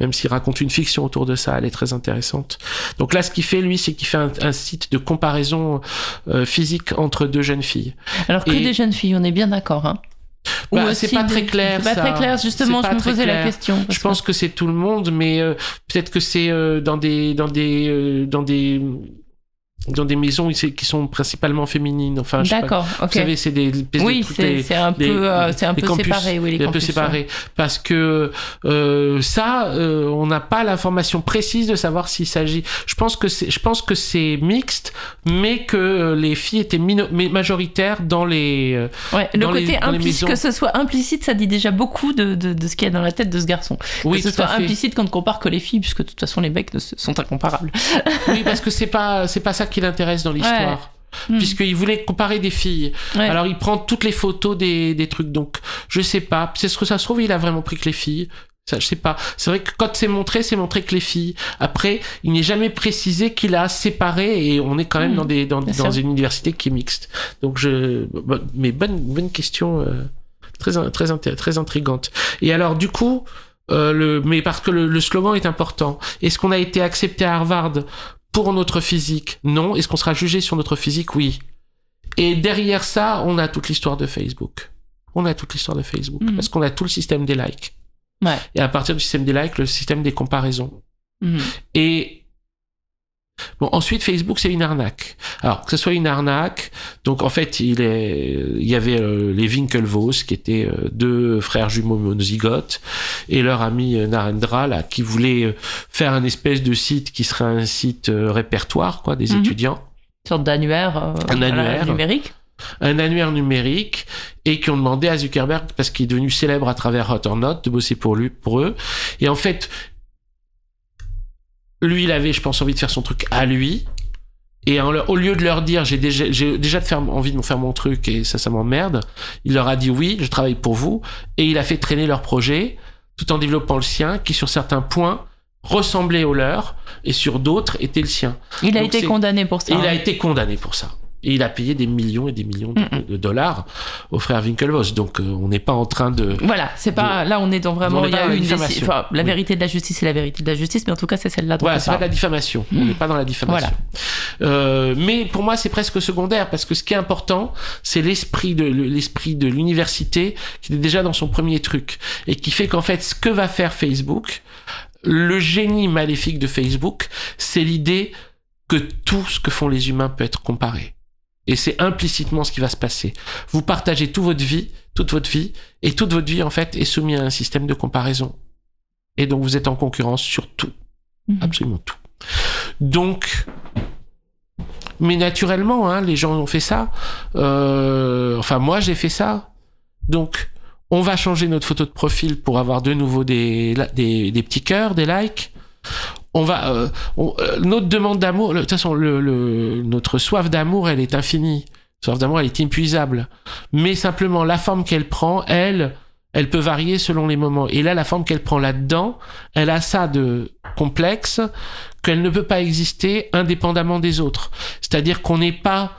même s'il raconte une fiction autour de ça, elle est très intéressante. Donc là, ce qu'il fait, lui, c'est qu'il fait un, un site de comparaison euh, physique entre deux jeunes filles. Alors que Et- des jeunes filles, on est bien d'accord. Hein. Bah, c'est pas très clair, C'est pas très clair, justement, je me posais la question. Je pense que c'est tout le monde, mais euh, peut-être que c'est euh, dans des dans des euh, dans des dans des maisons qui sont principalement féminines. Enfin. D'accord, ok. Vous savez, c'est des espèces de- oui, c'est un peu, euh, c'est un peu campus, séparé, oui, les un peu campus, séparé parce que euh, ça euh, on n'a pas l'information précise de savoir s'il s'agit je pense que c'est je pense que c'est mixte mais que les filles étaient mais majoritaires dans les ouais. Le côté implicite, que ce soit implicite, ça dit déjà beaucoup de, de, de ce qu'il y a dans la tête de ce garçon. oui que ce soit implicite quand on compare que les filles, puisque de toute façon les mecs sont incomparables. oui parce que c'est pas c'est pas ça qui l'intéresse dans l'histoire Hmm. puisqu'il voulait comparer des filles Ouais. Alors il prend toutes les photos des, des trucs. Donc je sais pas. C'est ce que ça se trouve, il a vraiment pris que les filles. Ça, je sais pas. C'est vrai que quand c'est montré, c'est montré que les filles. Après, il n'est jamais précisé qu'il a séparé et on est quand même Hmm, dans des dans, dans une université qui est mixte. Donc je. Mais bonne bonne question. euh, très très très intrigante. Et alors du coup. euh, le, mais parce que le, le slogan est important. Est-ce qu'on a été accepté à Harvard? Pour notre physique Non. Est-ce qu'on sera jugé sur notre physique? Oui. Et derrière ça, on a toute l'histoire de Facebook. On a toute l'histoire de Facebook. Mhm. Parce qu'on a tout le système des likes. Ouais. Et à partir du système des likes, le système des comparaisons. Mhm. Et bon, ensuite, Facebook, c'est une arnaque. Alors, que ce soit une arnaque, donc en fait, il, est, il y avait euh, les Winklevoss, qui étaient euh, deux frères jumeaux monozygotes, et leur ami euh, Narendra, là, qui voulait euh, faire un espèce de site qui serait un site répertoire, quoi, des Mhm. étudiants. Une sorte d'annuaire Un annuaire. numérique. un annuaire numérique et qui ont demandé à Zuckerberg parce qu'il est devenu célèbre à travers Hot or Not de bosser pour lui pour eux et en fait lui il avait je pense envie de faire son truc à lui et en au lieu de leur dire j'ai déjà j'ai déjà de faire envie de me faire mon truc et ça ça m'emmerde il leur a dit oui je travaille pour vous et il a fait traîner leur projet tout en développant le sien qui sur certains points ressemblait au leur et sur d'autres était le sien Il a Donc été condamné pour ça. il a hein. été condamné pour ça. Et il a payé des millions et des millions de, dollars aux frères Winklevoss. Donc euh, on n'est pas en train de... Voilà, c'est pas là on est dans vraiment il y a une diffamation. enfin, la Oui. vérité de la justice c'est la vérité de la justice mais en tout cas c'est celle-là Voilà, c'est pas de la diffamation. On n'est pas dans la diffamation. Euh, mais pour moi, c'est presque secondaire parce que ce qui est important, c'est l'esprit de le- l'esprit de l'université qui est déjà dans son premier truc et qui fait qu'en fait, ce que va faire Facebook, le génie maléfique de Facebook, c'est l'idée que tout ce que font les humains peut être comparé. Et c'est implicitement ce qui va se passer. Vous partagez toute votre vie, toute votre vie, et toute votre vie, en fait, est soumise à un système de comparaison. Et donc, vous êtes en concurrence sur tout. Mhm. Absolument tout. Donc, mais naturellement, hein, les gens ont fait ça. Euh, enfin, moi, j'ai fait ça. Donc, on va changer notre photo de profil pour avoir de nouveau des, des petits cœurs, des likes. On va, euh, euh, notre demande d'amour, de toute façon, le, le- notre soif d'amour, elle est infinie. Soif d'amour, elle est inépuisable. Mais simplement, la forme qu'elle prend, elle, elle peut varier selon les moments. Et là, la forme qu'elle prend là-dedans, elle a ça de complexe qu'elle ne peut pas exister indépendamment des autres. C'est-à-dire qu'on n'est pas...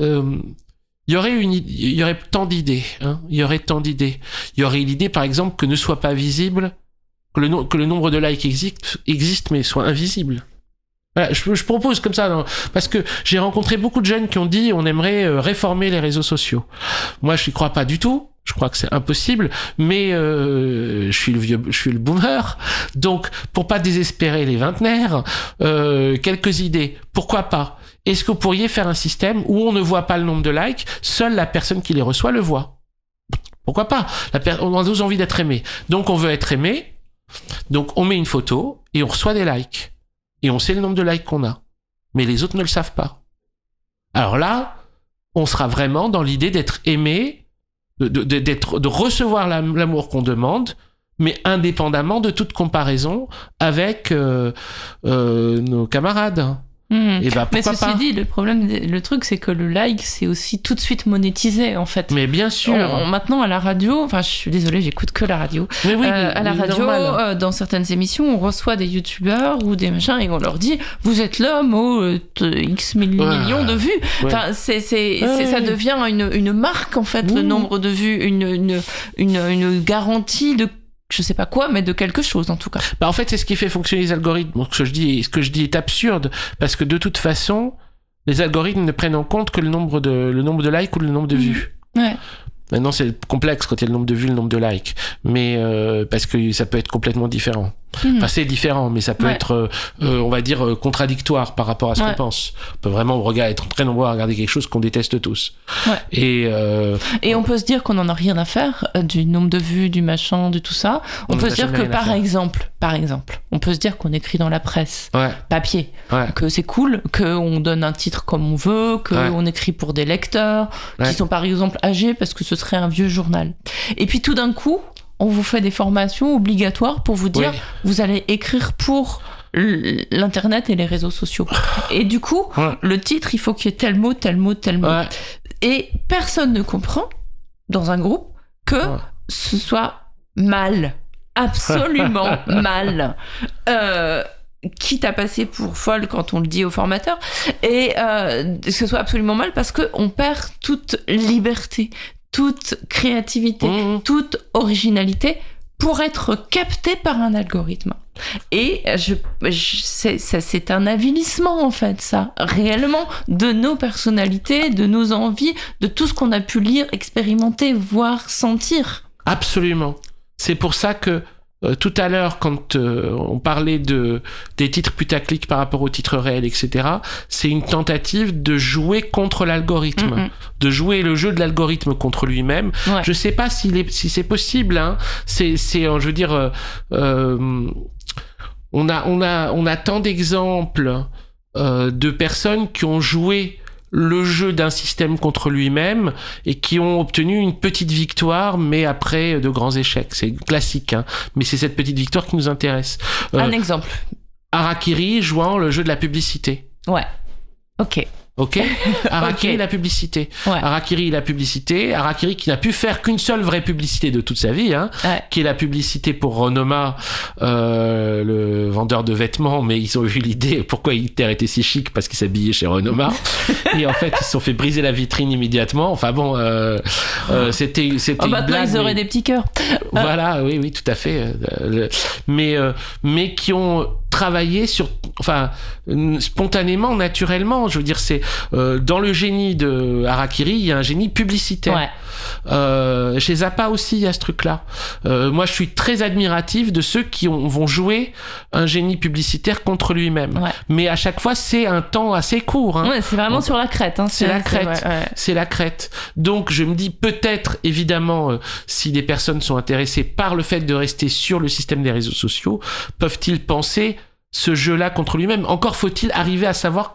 euh, il y aurait une, il y aurait tant d'idées. Hein il y aurait tant d'idées. Il y aurait l'idée, par exemple, que ne soit pas visible, que le, nombre de likes existe, existe mais soit invisible. Je, propose comme ça, non, parce que j'ai rencontré beaucoup de jeunes qui ont dit on aimerait euh, réformer les réseaux sociaux. Moi, je n'y crois pas du tout. Je crois que c'est impossible, mais euh, je suis le vieux, je suis le boomer. Donc, pour pas désespérer les vingtenaires, euh, quelques idées. Pourquoi pas? Est-ce que vous pourriez faire un système où on ne voit pas le nombre de likes, seule la personne qui les reçoit le voit? Pourquoi pas? On a tous envie d'être aimé. Donc, on veut être aimé. Donc, on met une photo et on reçoit des likes. Et on sait le nombre de likes qu'on a. Mais les autres ne le savent pas. Alors là, on sera vraiment dans l'idée d'être aimé, de, recevoir l'am- l'amour qu'on demande, mais indépendamment de toute comparaison avec euh, euh, nos camarades. Mhm. Et bah Mais pourquoi ceci pas dit, le problème, le truc, c'est que le like, c'est aussi tout de suite monétisé, en fait. Mais bien sûr. On- maintenant, à la radio, enfin, je suis désolée, j'écoute que la radio. Mais oui, Euh, mais- à la mais radio, euh, dans certaines émissions, on reçoit des youtubeurs ou des machins et on leur dit Vous êtes l'homme aux euh, X mille- Ouais. millions de vues. Ouais. Enfin, c'est, c'est, Ouais, ça devient une, une marque, en fait, le Oui. nombre de vues, une, une, une, une garantie de je sais pas quoi, mais de quelque chose en tout cas. Bah, en fait, c'est ce qui fait fonctionner les algorithmes. Ce que je dis, ce que je dis est absurde parce que de toute façon, les algorithmes ne prennent en compte que le nombre de, le nombre de likes ou le nombre de Mhm. vues. Ouais. Maintenant, c'est complexe quand il y a le nombre de vues, le nombre de likes. Mais euh, parce que ça peut être complètement différent. Enfin, c'est différent, mais ça peut Ouais. être, euh, euh, on va dire, euh, contradictoire par rapport à ce Ouais. qu'on pense. On peut vraiment regarder, être très nombreux à regarder quelque chose qu'on déteste tous. Ouais. Et euh, Et on peut se dire qu'on n'en a rien à faire du nombre de vues, du machin, de tout ça. On, peut se dire que par exemple, par exemple, on peut se dire qu'on écrit dans la presse papier, que c'est cool, qu'on donne un titre comme on veut, qu'on écrit pour des lecteurs qui sont par exemple âgés parce que ce serait un vieux journal. Et puis tout d'un coup, on vous fait des formations obligatoires pour vous dire Oui. vous allez écrire pour l'internet et les réseaux sociaux. Et du coup, Ouais. le titre, il faut qu'il y ait tel mot, tel mot, tel mot. ouais. Et personne ne comprend dans un groupe que Ouais. ce soit mal, absolument mal. Euh, quitte à passer pour folle quand on le dit au formateur, et euh, que ce soit absolument mal parce qu'on perd toute liberté, toute créativité, Mhm. toute originalité pour être capté par un algorithme. Et je, c'est un avilissement en fait, ça, réellement, de nos personnalités, de nos envies, de tout ce qu'on a pu lire, expérimenter, voir, sentir. Absolument. C'est pour ça que euh, tout à l'heure, quand euh, on parlait de des titres putaclic par rapport aux titres réels, etc., c'est une tentative de jouer contre l'algorithme, Mm, de jouer le jeu de l'algorithme contre lui-même. Ouais. Je sais pas si c'est possible. Hein. C'est, euh, je veux dire, euh, on a, on a, on a tant d'exemples de personnes qui ont joué le jeu d'un système contre lui-même et qui ont obtenu une petite victoire, mais après de grands échecs. C'est classique, hein. mais c'est cette petite victoire qui nous intéresse. Euh, Un exemple. Harakiri jouant le jeu de la publicité. Ouais. Ok. Ok Harakiri, Ok. la publicité. Ouais. Harakiri, la publicité. Harakiri qui n'a pu faire qu'une seule vraie publicité de toute sa vie, hein, Ouais. qui est la publicité pour Renoma, euh, le vendeur de vêtements, mais ils ont eu l'idée pourquoi Hitler était si chic parce qu'il s'habillait chez Renoma. et en fait, ils se sont fait briser la vitrine immédiatement. Enfin bon, euh, euh, c'était c'était Oh, maintenant, blague. ils auraient mais- des petits cœurs. voilà, oui, oui, tout à fait. Euh, le- Mais, euh, mais qui ont travaillé sur, enfin, spontanément, naturellement. Je veux dire, c'est euh, dans le génie de Harakiri, il y a un génie publicitaire. Ouais. Euh, chez Zappa aussi, il y a ce truc-là. Euh, moi, je suis très admiratif de ceux qui ont- vont jouer un génie publicitaire contre lui-même. Ouais. Mais à chaque fois, c'est un temps assez court. Hein. Ouais, c'est vraiment sur la crête. Hein. C'est la crête. C'est la crête. Donc je me dis peut-être, évidemment, si des personnes sont intéressées par le fait de rester sur le système des réseaux sociaux, peuvent-ils penser ce jeu-là contre lui-même Encore faut-il arriver à savoir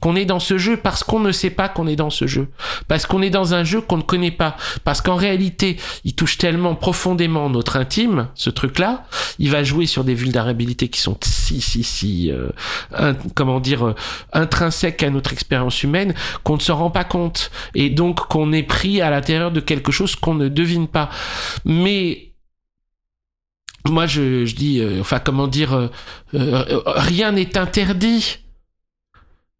qu'on est dans ce jeu parce qu'on ne sait pas qu'on est dans ce jeu. Parce qu'on est dans un jeu qu'on ne connaît pas. Parce qu'en réalité, il touche tellement profondément notre intime, ce truc-là, il va jouer sur des vulnérabilités qui sont si, si, si, euh, in- comment dire, euh, intrinsèques à notre expérience humaine qu'on ne se rend pas compte et donc qu'on est pris à l'intérieur de quelque chose qu'on ne devine pas. Mais moi, je, dis, euh, enfin, comment dire, euh, euh, rien n'est interdit.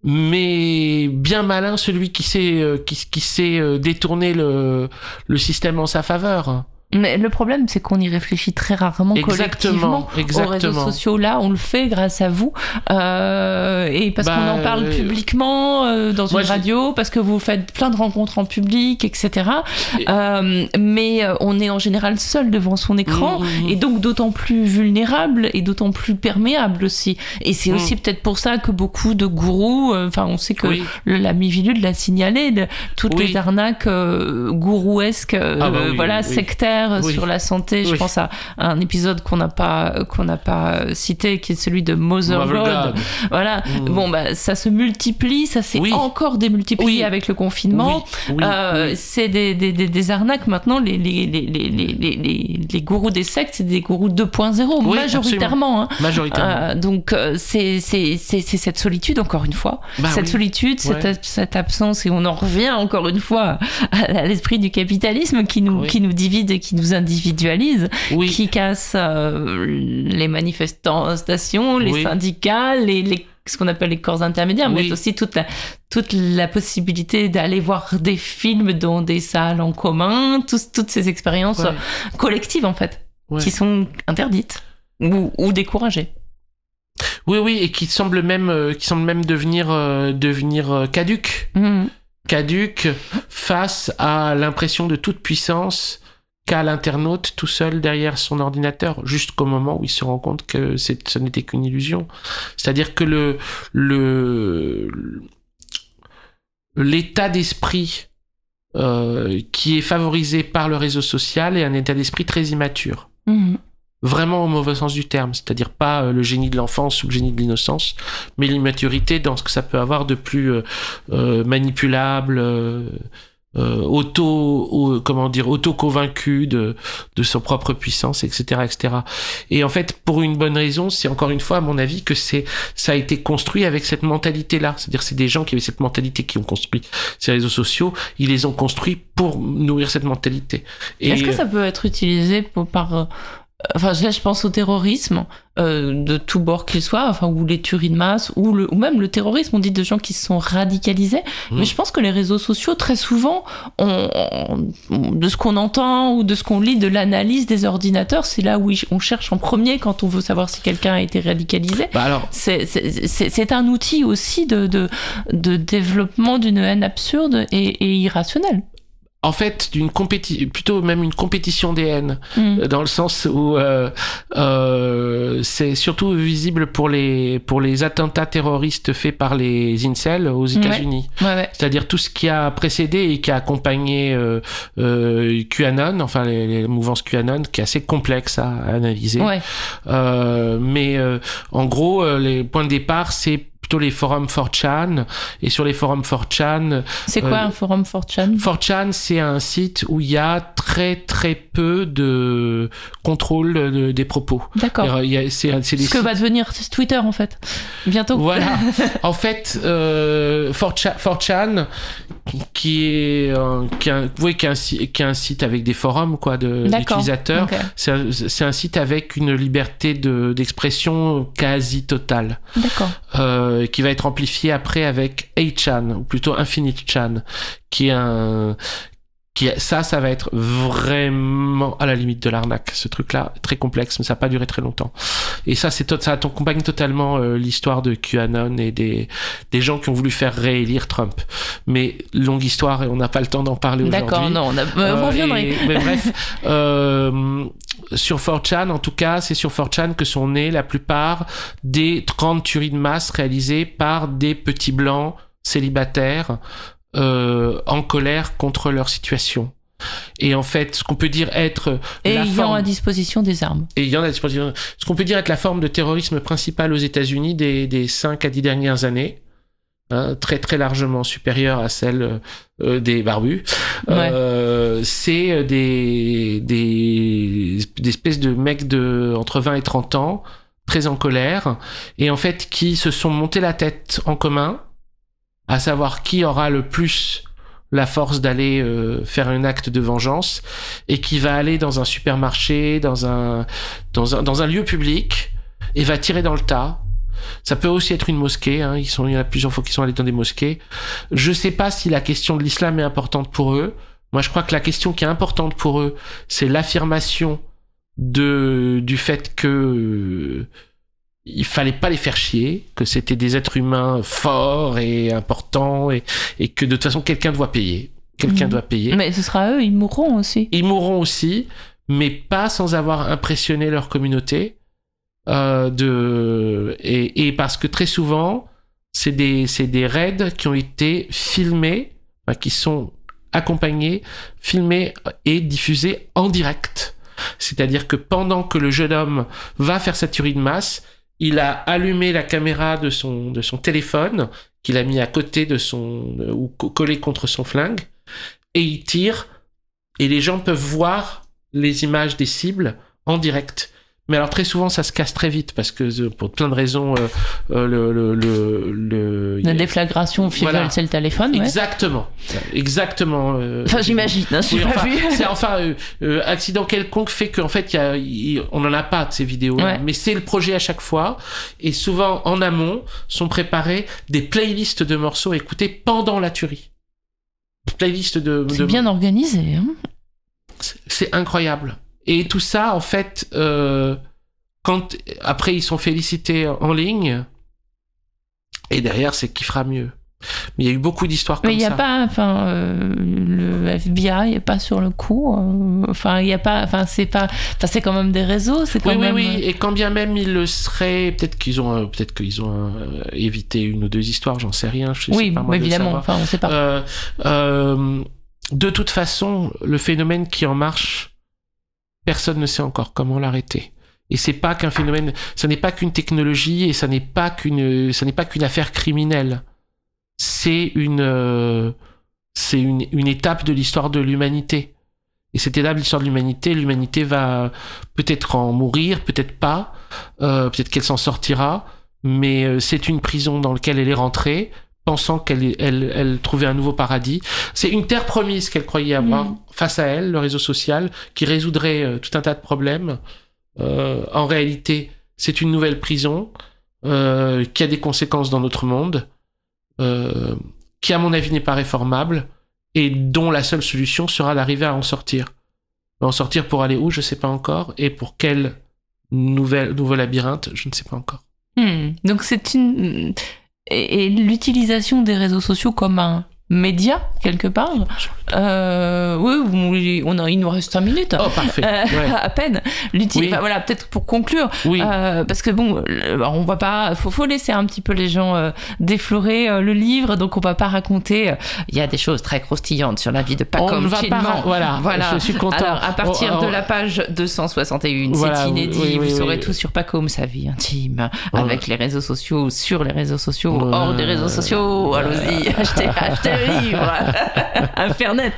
Mais bien malin celui qui sait, euh, qui, qui sait détourner le système en sa faveur. Mais le problème, c'est qu'on y réfléchit très rarement collectivement. Exactement, Aux réseaux exactement. sociaux, là, on le fait grâce à vous. Euh, et parce Bah, qu'on en parle euh, publiquement euh, dans une radio, parce que vous faites plein de rencontres en public, etc. Et- Euh, mais euh, on est en général seul devant son écran. Mmh, mmh. Et donc d'autant plus vulnérable et d'autant plus perméable aussi. Et c'est aussi peut-être pour ça que beaucoup de gourous, enfin on sait que Oui. l'ami Vilud l'a signalé, toutes Oui. les arnaques euh, gourouesques, euh, Ah bah oui, voilà, sectaires, Oui. sur la santé. Je pense à un épisode qu'on n'a pas qu'on n'a pas cité, qui est celui de Mother. God. Voilà. Mm. Bon, bah, ça se multiplie, ça s'est Oui. encore démultiplié avec le confinement. Euh. C'est des, des, des, des arnaques maintenant. Les, les, les, les, les, gourous des sectes, c'est des gourous 2.0, Oui, majoritairement. hein. Majoritairement. Euh, donc euh, c'est cette solitude encore une fois, Bah cette solitude, cette, Ouais. cette absence et on en revient encore une fois à, l'esprit du capitalisme qui nous qui nous divide et qui nous individualise, oui. qui casse euh, les manifestations, les Oui. syndicats, les, les ce qu'on appelle les corps intermédiaires, mais aussi toute la toute la possibilité d'aller voir des films dans des salles en commun, tous- toutes ces expériences Ouais. euh, collectives en fait, Ouais. qui sont interdites ou, ou découragées. Oui, oui, et qui semble même, euh, qui semble même devenir, euh, devenir euh, caduque. Mhm. Caduque face à l'impression de toute puissance qu'a l'internaute tout seul derrière son ordinateur, jusqu'au moment où il se rend compte que ce n'était qu'une illusion. C'est-à-dire que le, le, l'état d'esprit euh, qui est favorisé par le réseau social est un état d'esprit très immature. Mhm. vraiment au mauvais sens du terme, c'est-à-dire pas euh, le génie de l'enfance ou le génie de l'innocence, mais l'immaturité dans ce que ça peut avoir de plus euh, euh, manipulable, euh, euh, auto, au- comment dire, auto convaincu de de son propre puissance, etc., etc. Et en fait, pour une bonne raison, c'est encore une fois à mon avis que c'est ça a été construit avec cette mentalité-là, c'est-à-dire c'est des gens qui avaient cette mentalité qui ont construit ces réseaux sociaux, ils les ont construits pour nourrir cette mentalité. Est-ce que ça peut être utilisé pour- par. Enfin, là, je pense au terrorisme, euh, de tout bord qu'il soit, enfin, ou les tueries de masse, ou, le, ou même le terrorisme. On dit de gens qui se sont radicalisés. Mm. Mais je pense que les réseaux sociaux, très souvent, on- on- de ce qu'on entend ou de ce qu'on lit de l'analyse des ordinateurs, c'est là où on cherche en premier quand on veut savoir si quelqu'un a été radicalisé. bah alors C'est- C'est c'est- c'est un outil aussi de, de, de développement d'une haine absurde et, et irrationnelle. En fait d'une compétition plutôt même une compétition des haines Mm. dans le sens où euh, euh, c'est surtout visible pour les pour les attentats terroristes faits par les incels aux. États-Unis Ouais, ouais. c'est-à-dire tout ce qui a précédé et qui a accompagné euh, euh, QAnon enfin les, les mouvances QAnon qui est assez complexe à analyser Ouais. euh, mais euh, en gros, les points de départ, c'est plutôt les forums 4chan. Et sur les forums 4chan, C'est quoi Euh, un forum 4chan 4chan, c'est un site où il y a très très peu de contrôle de- des propos. D'accord. C'est Ce que sites- va devenir Twitter en fait. Bientôt. Voilà. en fait, euh, 4chan, 4chan, qui est, euh, qui, est un, oui, qui, est un, qui est un site avec des forums quoi, de- d'utilisateurs. Ok. C'est un, un site avec une liberté de- d'expression quasi totale. D'accord. euh, qui va être amplifié après avec 8chan, ou plutôt Infinite Chan, qui est un... Qui ça, ça va être vraiment à la limite de l'arnaque, ce truc-là, très complexe, mais ça n'a pas duré très longtemps. Et ça, c'est ça accompagne totalement euh, l'histoire de QAnon et des, des gens qui ont voulu faire réélire Trump. Mais longue histoire et on n'a pas le temps d'en parler aujourd'hui. D'accord, non, on, a... euh, Euh, et- mais bref, euh, sur 4chan, en tout cas, c'est sur 4chan que sont nées la plupart des 30 tueries de masse réalisées par des petits blancs célibataires euh, en colère contre leur situation. Et en fait, ce qu'on peut dire être Et la ayant forme à disposition des armes. et il y en a des dispositions- ce qu'on peut dire être la forme de terrorisme principale aux États-Unis des, des 5 à 10 dernières années, hein, très très largement supérieure à celle euh, des barbus. Ouais. Euh, c'est des, des, des espèces de mecs de entre 20 et 30 ans, très en colère, et en fait qui se sont montés la tête en commun, à savoir qui aura le plus la force d'aller euh, faire un acte de vengeance et qui va aller dans un supermarché, dans un, dans un, dans un lieu public et va tirer dans le tas. Ça peut aussi être une mosquée, hein. Ils il y en a plusieurs fois qu'ils sont allés dans des mosquées. Je sais pas si la question de l'islam est importante pour eux. Moi, je crois que la question qui est importante pour eux, c'est l'affirmation du fait que il fallait pas les faire chier, que c'était des êtres humains forts et importants et, et que de toute façon quelqu'un doit payer. Quelqu'un Mhm. doit payer. Mais ce sera eux, ils mourront aussi. Ils mourront aussi, mais pas sans avoir impressionné leur communauté. Euh, de... et, et parce que très souvent, c'est des, c'est des raids qui ont été filmés, enfin, qui sont accompagné, filmé et diffusé en direct. C'est-à-dire que pendant que le jeune homme va faire sa tuerie de masse, il a allumé la caméra de son, téléphone, qu'il a mis à côté de son, ou co- collé contre son flingue, et il tire, et les gens peuvent voir les images des cibles en direct. Mais alors très souvent ça se casse très vite parce que euh, pour plein de raisons euh, euh, le, le, le, le- La déflagration, Voilà. c'est le téléphone, ouais. exactement exactement euh, Enfin, j'imagine, hein, oui, enfin, c'est enfin accident quelconque fait qu'en fait y a, il- on n'en a pas de ces vidéos Ouais. mais c'est le projet à chaque fois et souvent en amont sont préparés des playlists de morceaux à écouter pendant la tuerie playlists de, C'est de- bien organisé. Hein c'est incroyable. Et tout ça, en fait, euh, quand après ils sont félicités en ligne, et derrière c'est qui fera mieux. Mais il y a eu beaucoup d'histoires comme Mais il n'y a ça. pas, enfin, euh, le FBI n'est pas sur le coup. euh, Enfin, il y a pas, enfin, c'est pas, enfin, c'est quand même des réseaux, c'est quand Oui, oui, même. oui. Et quand bien même ils le seraient, peut-être qu'ils ont, peut-être qu'ils ont euh, évité une ou deux histoires, j'en sais rien. Je sais Oui, pas moi de évidemment. savoir. Enfin, on sait pas. De toute façon, le phénomène qui en marche, personne ne sait encore comment l'arrêter. Et c'est pas qu'un phénomène, ça n'est pas qu'une technologie et ça n'est pas qu'une, ça n'est pas qu'une affaire criminelle. C'est une, euh, c'est une, étape de l'histoire de l'humanité. Et cette étape de l'histoire de l'humanité, l'humanité va peut-être en mourir, peut-être pas, euh, peut-être qu'elle s'en sortira, mais euh, c'est une prison dans laquelle elle est rentrée, pensant qu'elle elle, elle trouvait un nouveau paradis. C'est une terre promise qu'elle croyait avoir Mm. face à elle, le réseau social, qui résoudrait euh, tout un tas de problèmes. Euh, en réalité, c'est une nouvelle prison euh, qui a des conséquences dans notre monde, qui à mon avis n'est pas réformable et dont la seule solution sera d'arriver à en sortir. En sortir pour aller où, je sais pas encore, et pour quel nouvel, nouveau labyrinthe, je ne sais pas encore. Hmm. Donc c'est une et, l'utilisation des réseaux sociaux comme un média quelque part. Euh, oui, on a, il nous reste 5 minutes. Oh, parfait. Euh, Ouais. à peine. Oui. enfin, voilà, peut-être pour conclure, Oui. Euh, parce que bon, on va pas, faut, faut laisser un petit peu les gens déflorer le livre, donc on va pas raconter. Il y a des choses très croustillantes sur la vie de On Paco ne va pas voilà, voilà. je suis content. Alors à partir Oh, de oh, la page 261, Voilà, c'est inédit. oui, vous saurez tout sur Pacôme, sa vie intime, Ouais. avec les réseaux sociaux, sur les réseaux sociaux, hors des réseaux sociaux. Allons-y, achetez, achetez le livre. Internet.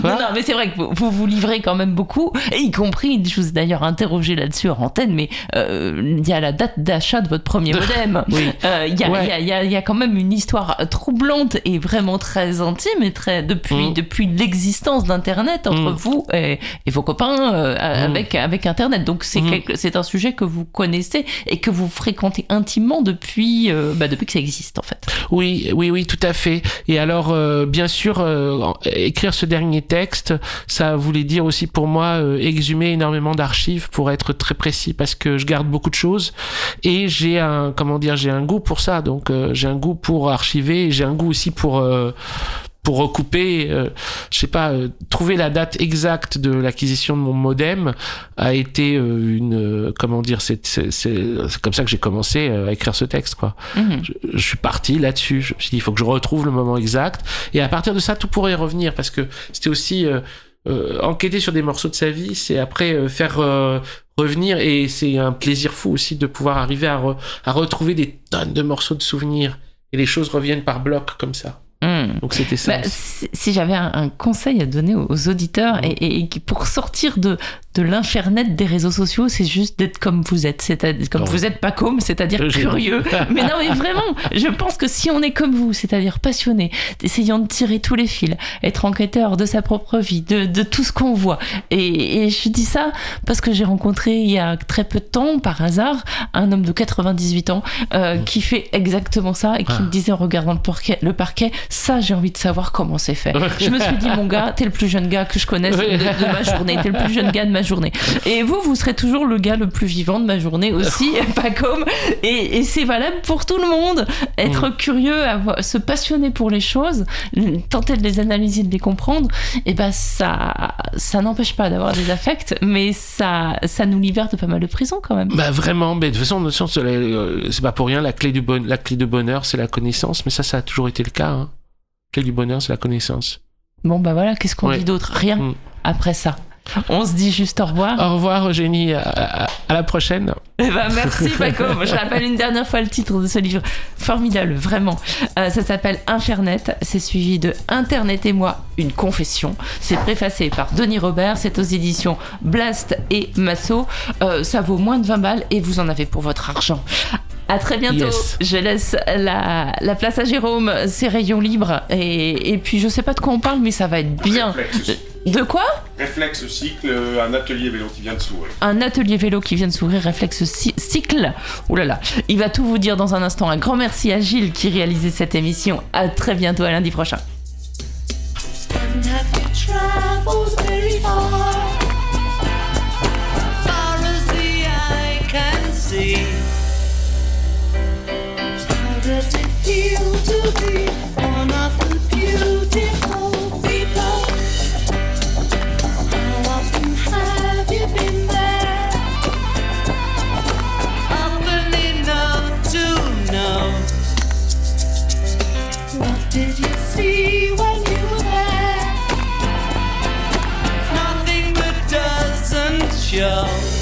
Quoi Non, non, mais c'est vrai que vous, vous vous livrez quand même beaucoup, et y compris, je vous ai d'ailleurs interrogé là-dessus en antenne, mais euh, il y a la date d'achat de votre premier modem. Oui. Euh, Il y, a, Ouais. il y a- y y quand même une histoire troublante et vraiment très intime et très depuis Mm. depuis l'existence d'Internet entre Mm. vous et, et vos copains euh, Mm. avec avec Internet. Donc c'est c'est un sujet que vous connaissez et que vous fréquentez intimement depuis euh, bah, depuis que ça existe en fait. Oui, oui, oui, tout à fait. Et alors, euh, bien sûr, euh, écrire ce dernier texte, ça voulait dire aussi pour moi euh, exhumer énormément d'archives pour être très précis, parce que je garde beaucoup de choses et j'ai un, comment dire, j'ai un goût pour ça. Donc, euh, j'ai un goût pour archiver, j'ai un goût aussi pour euh, pour recouper, euh, je sais pas, euh, trouver la date exacte de l'acquisition de mon modem a été euh, une, euh, comment dire, c'est c'est c'est c'est comme ça que j'ai commencé euh, à écrire ce texte, quoi Mhm. je, je suis parti là-dessus. Je me suis dit, il faut que je retrouve le moment exact. Et à partir de ça, tout pourrait revenir parce que c'était aussi euh, euh, enquêter sur des morceaux de sa vie, c'est après euh, faire euh, revenir et c'est un plaisir fou aussi de pouvoir arriver à, re- à retrouver des tonnes de morceaux de souvenirs et les choses reviennent par blocs comme ça. Mhm. Donc c'était ça. Bah, si si j'avais un, un conseil à donner aux, aux auditeurs et, et- pour sortir de, de l'infernet des réseaux sociaux, c'est juste d'être comme vous êtes, c'est-à-dire comme vous êtes pas comme, c'est-à-dire curieux. mais non, mais vraiment, je pense que si on est comme vous, c'est-à-dire passionné, essayant de tirer tous les fils, être enquêteur de sa propre vie, de, de tout ce qu'on voit, et, et je dis ça parce que j'ai rencontré il y a très peu de temps, par hasard, un homme de 98 ans euh, qui fait exactement ça et qui Ah. me disait en regardant le parquet, ça j'ai envie de savoir comment c'est fait. Je me suis dit, mon gars, t'es le plus jeune gars que je connaisse de, de ma journée. T'es le plus jeune gars de ma journée. Et vous, vous serez toujours le gars le plus vivant de ma journée aussi, pas comme. Et, et c'est valable pour tout le monde. Être curieux, avoir- se passionner pour les choses, tenter de les analyser, de les comprendre, et ben ça, ça n'empêche pas d'avoir des affects, mais ça, ça nous libère de pas mal de prison quand même. Bah vraiment, mais de toute façon, euh, c'est pas pour rien la clé du bon, la clé de bonheur, c'est la connaissance, mais ça, ça a toujours été le cas. Hein. Clé du bonheur, c'est la connaissance. Bon, bah voilà, qu'est-ce qu'on Ouais. dit d'autre? Rien Mm. après ça. On se dit juste au revoir. Au revoir Eugénie, à, à- à la prochaine. Eh ben, merci Paco. Je rappelle une dernière fois le titre de ce livre. Formidable, vraiment. Euh, ça s'appelle Infernet. C'est suivi de Internet et moi, une confession. C'est préfacé par Denis Robert. C'est aux éditions Blast et Masso. Euh, ça vaut moins de 20 balles et vous en avez pour votre argent. À très bientôt. Yes. Je laisse la, la place à Jérôme. C'est rayon libre. Et, et puis, je sais pas de quoi on parle, mais ça va être bien. Réflexe, De quoi? Réflexe cycle, un atelier vélo qui vient de s'ouvrir. un atelier vélo qui vient de s'ouvrir, Réflexe Cy- Cycle. Ouh là là, il va tout vous dire dans un instant. Un grand merci à Gilles qui réalisait cette émission. À très bientôt, à lundi prochain. い。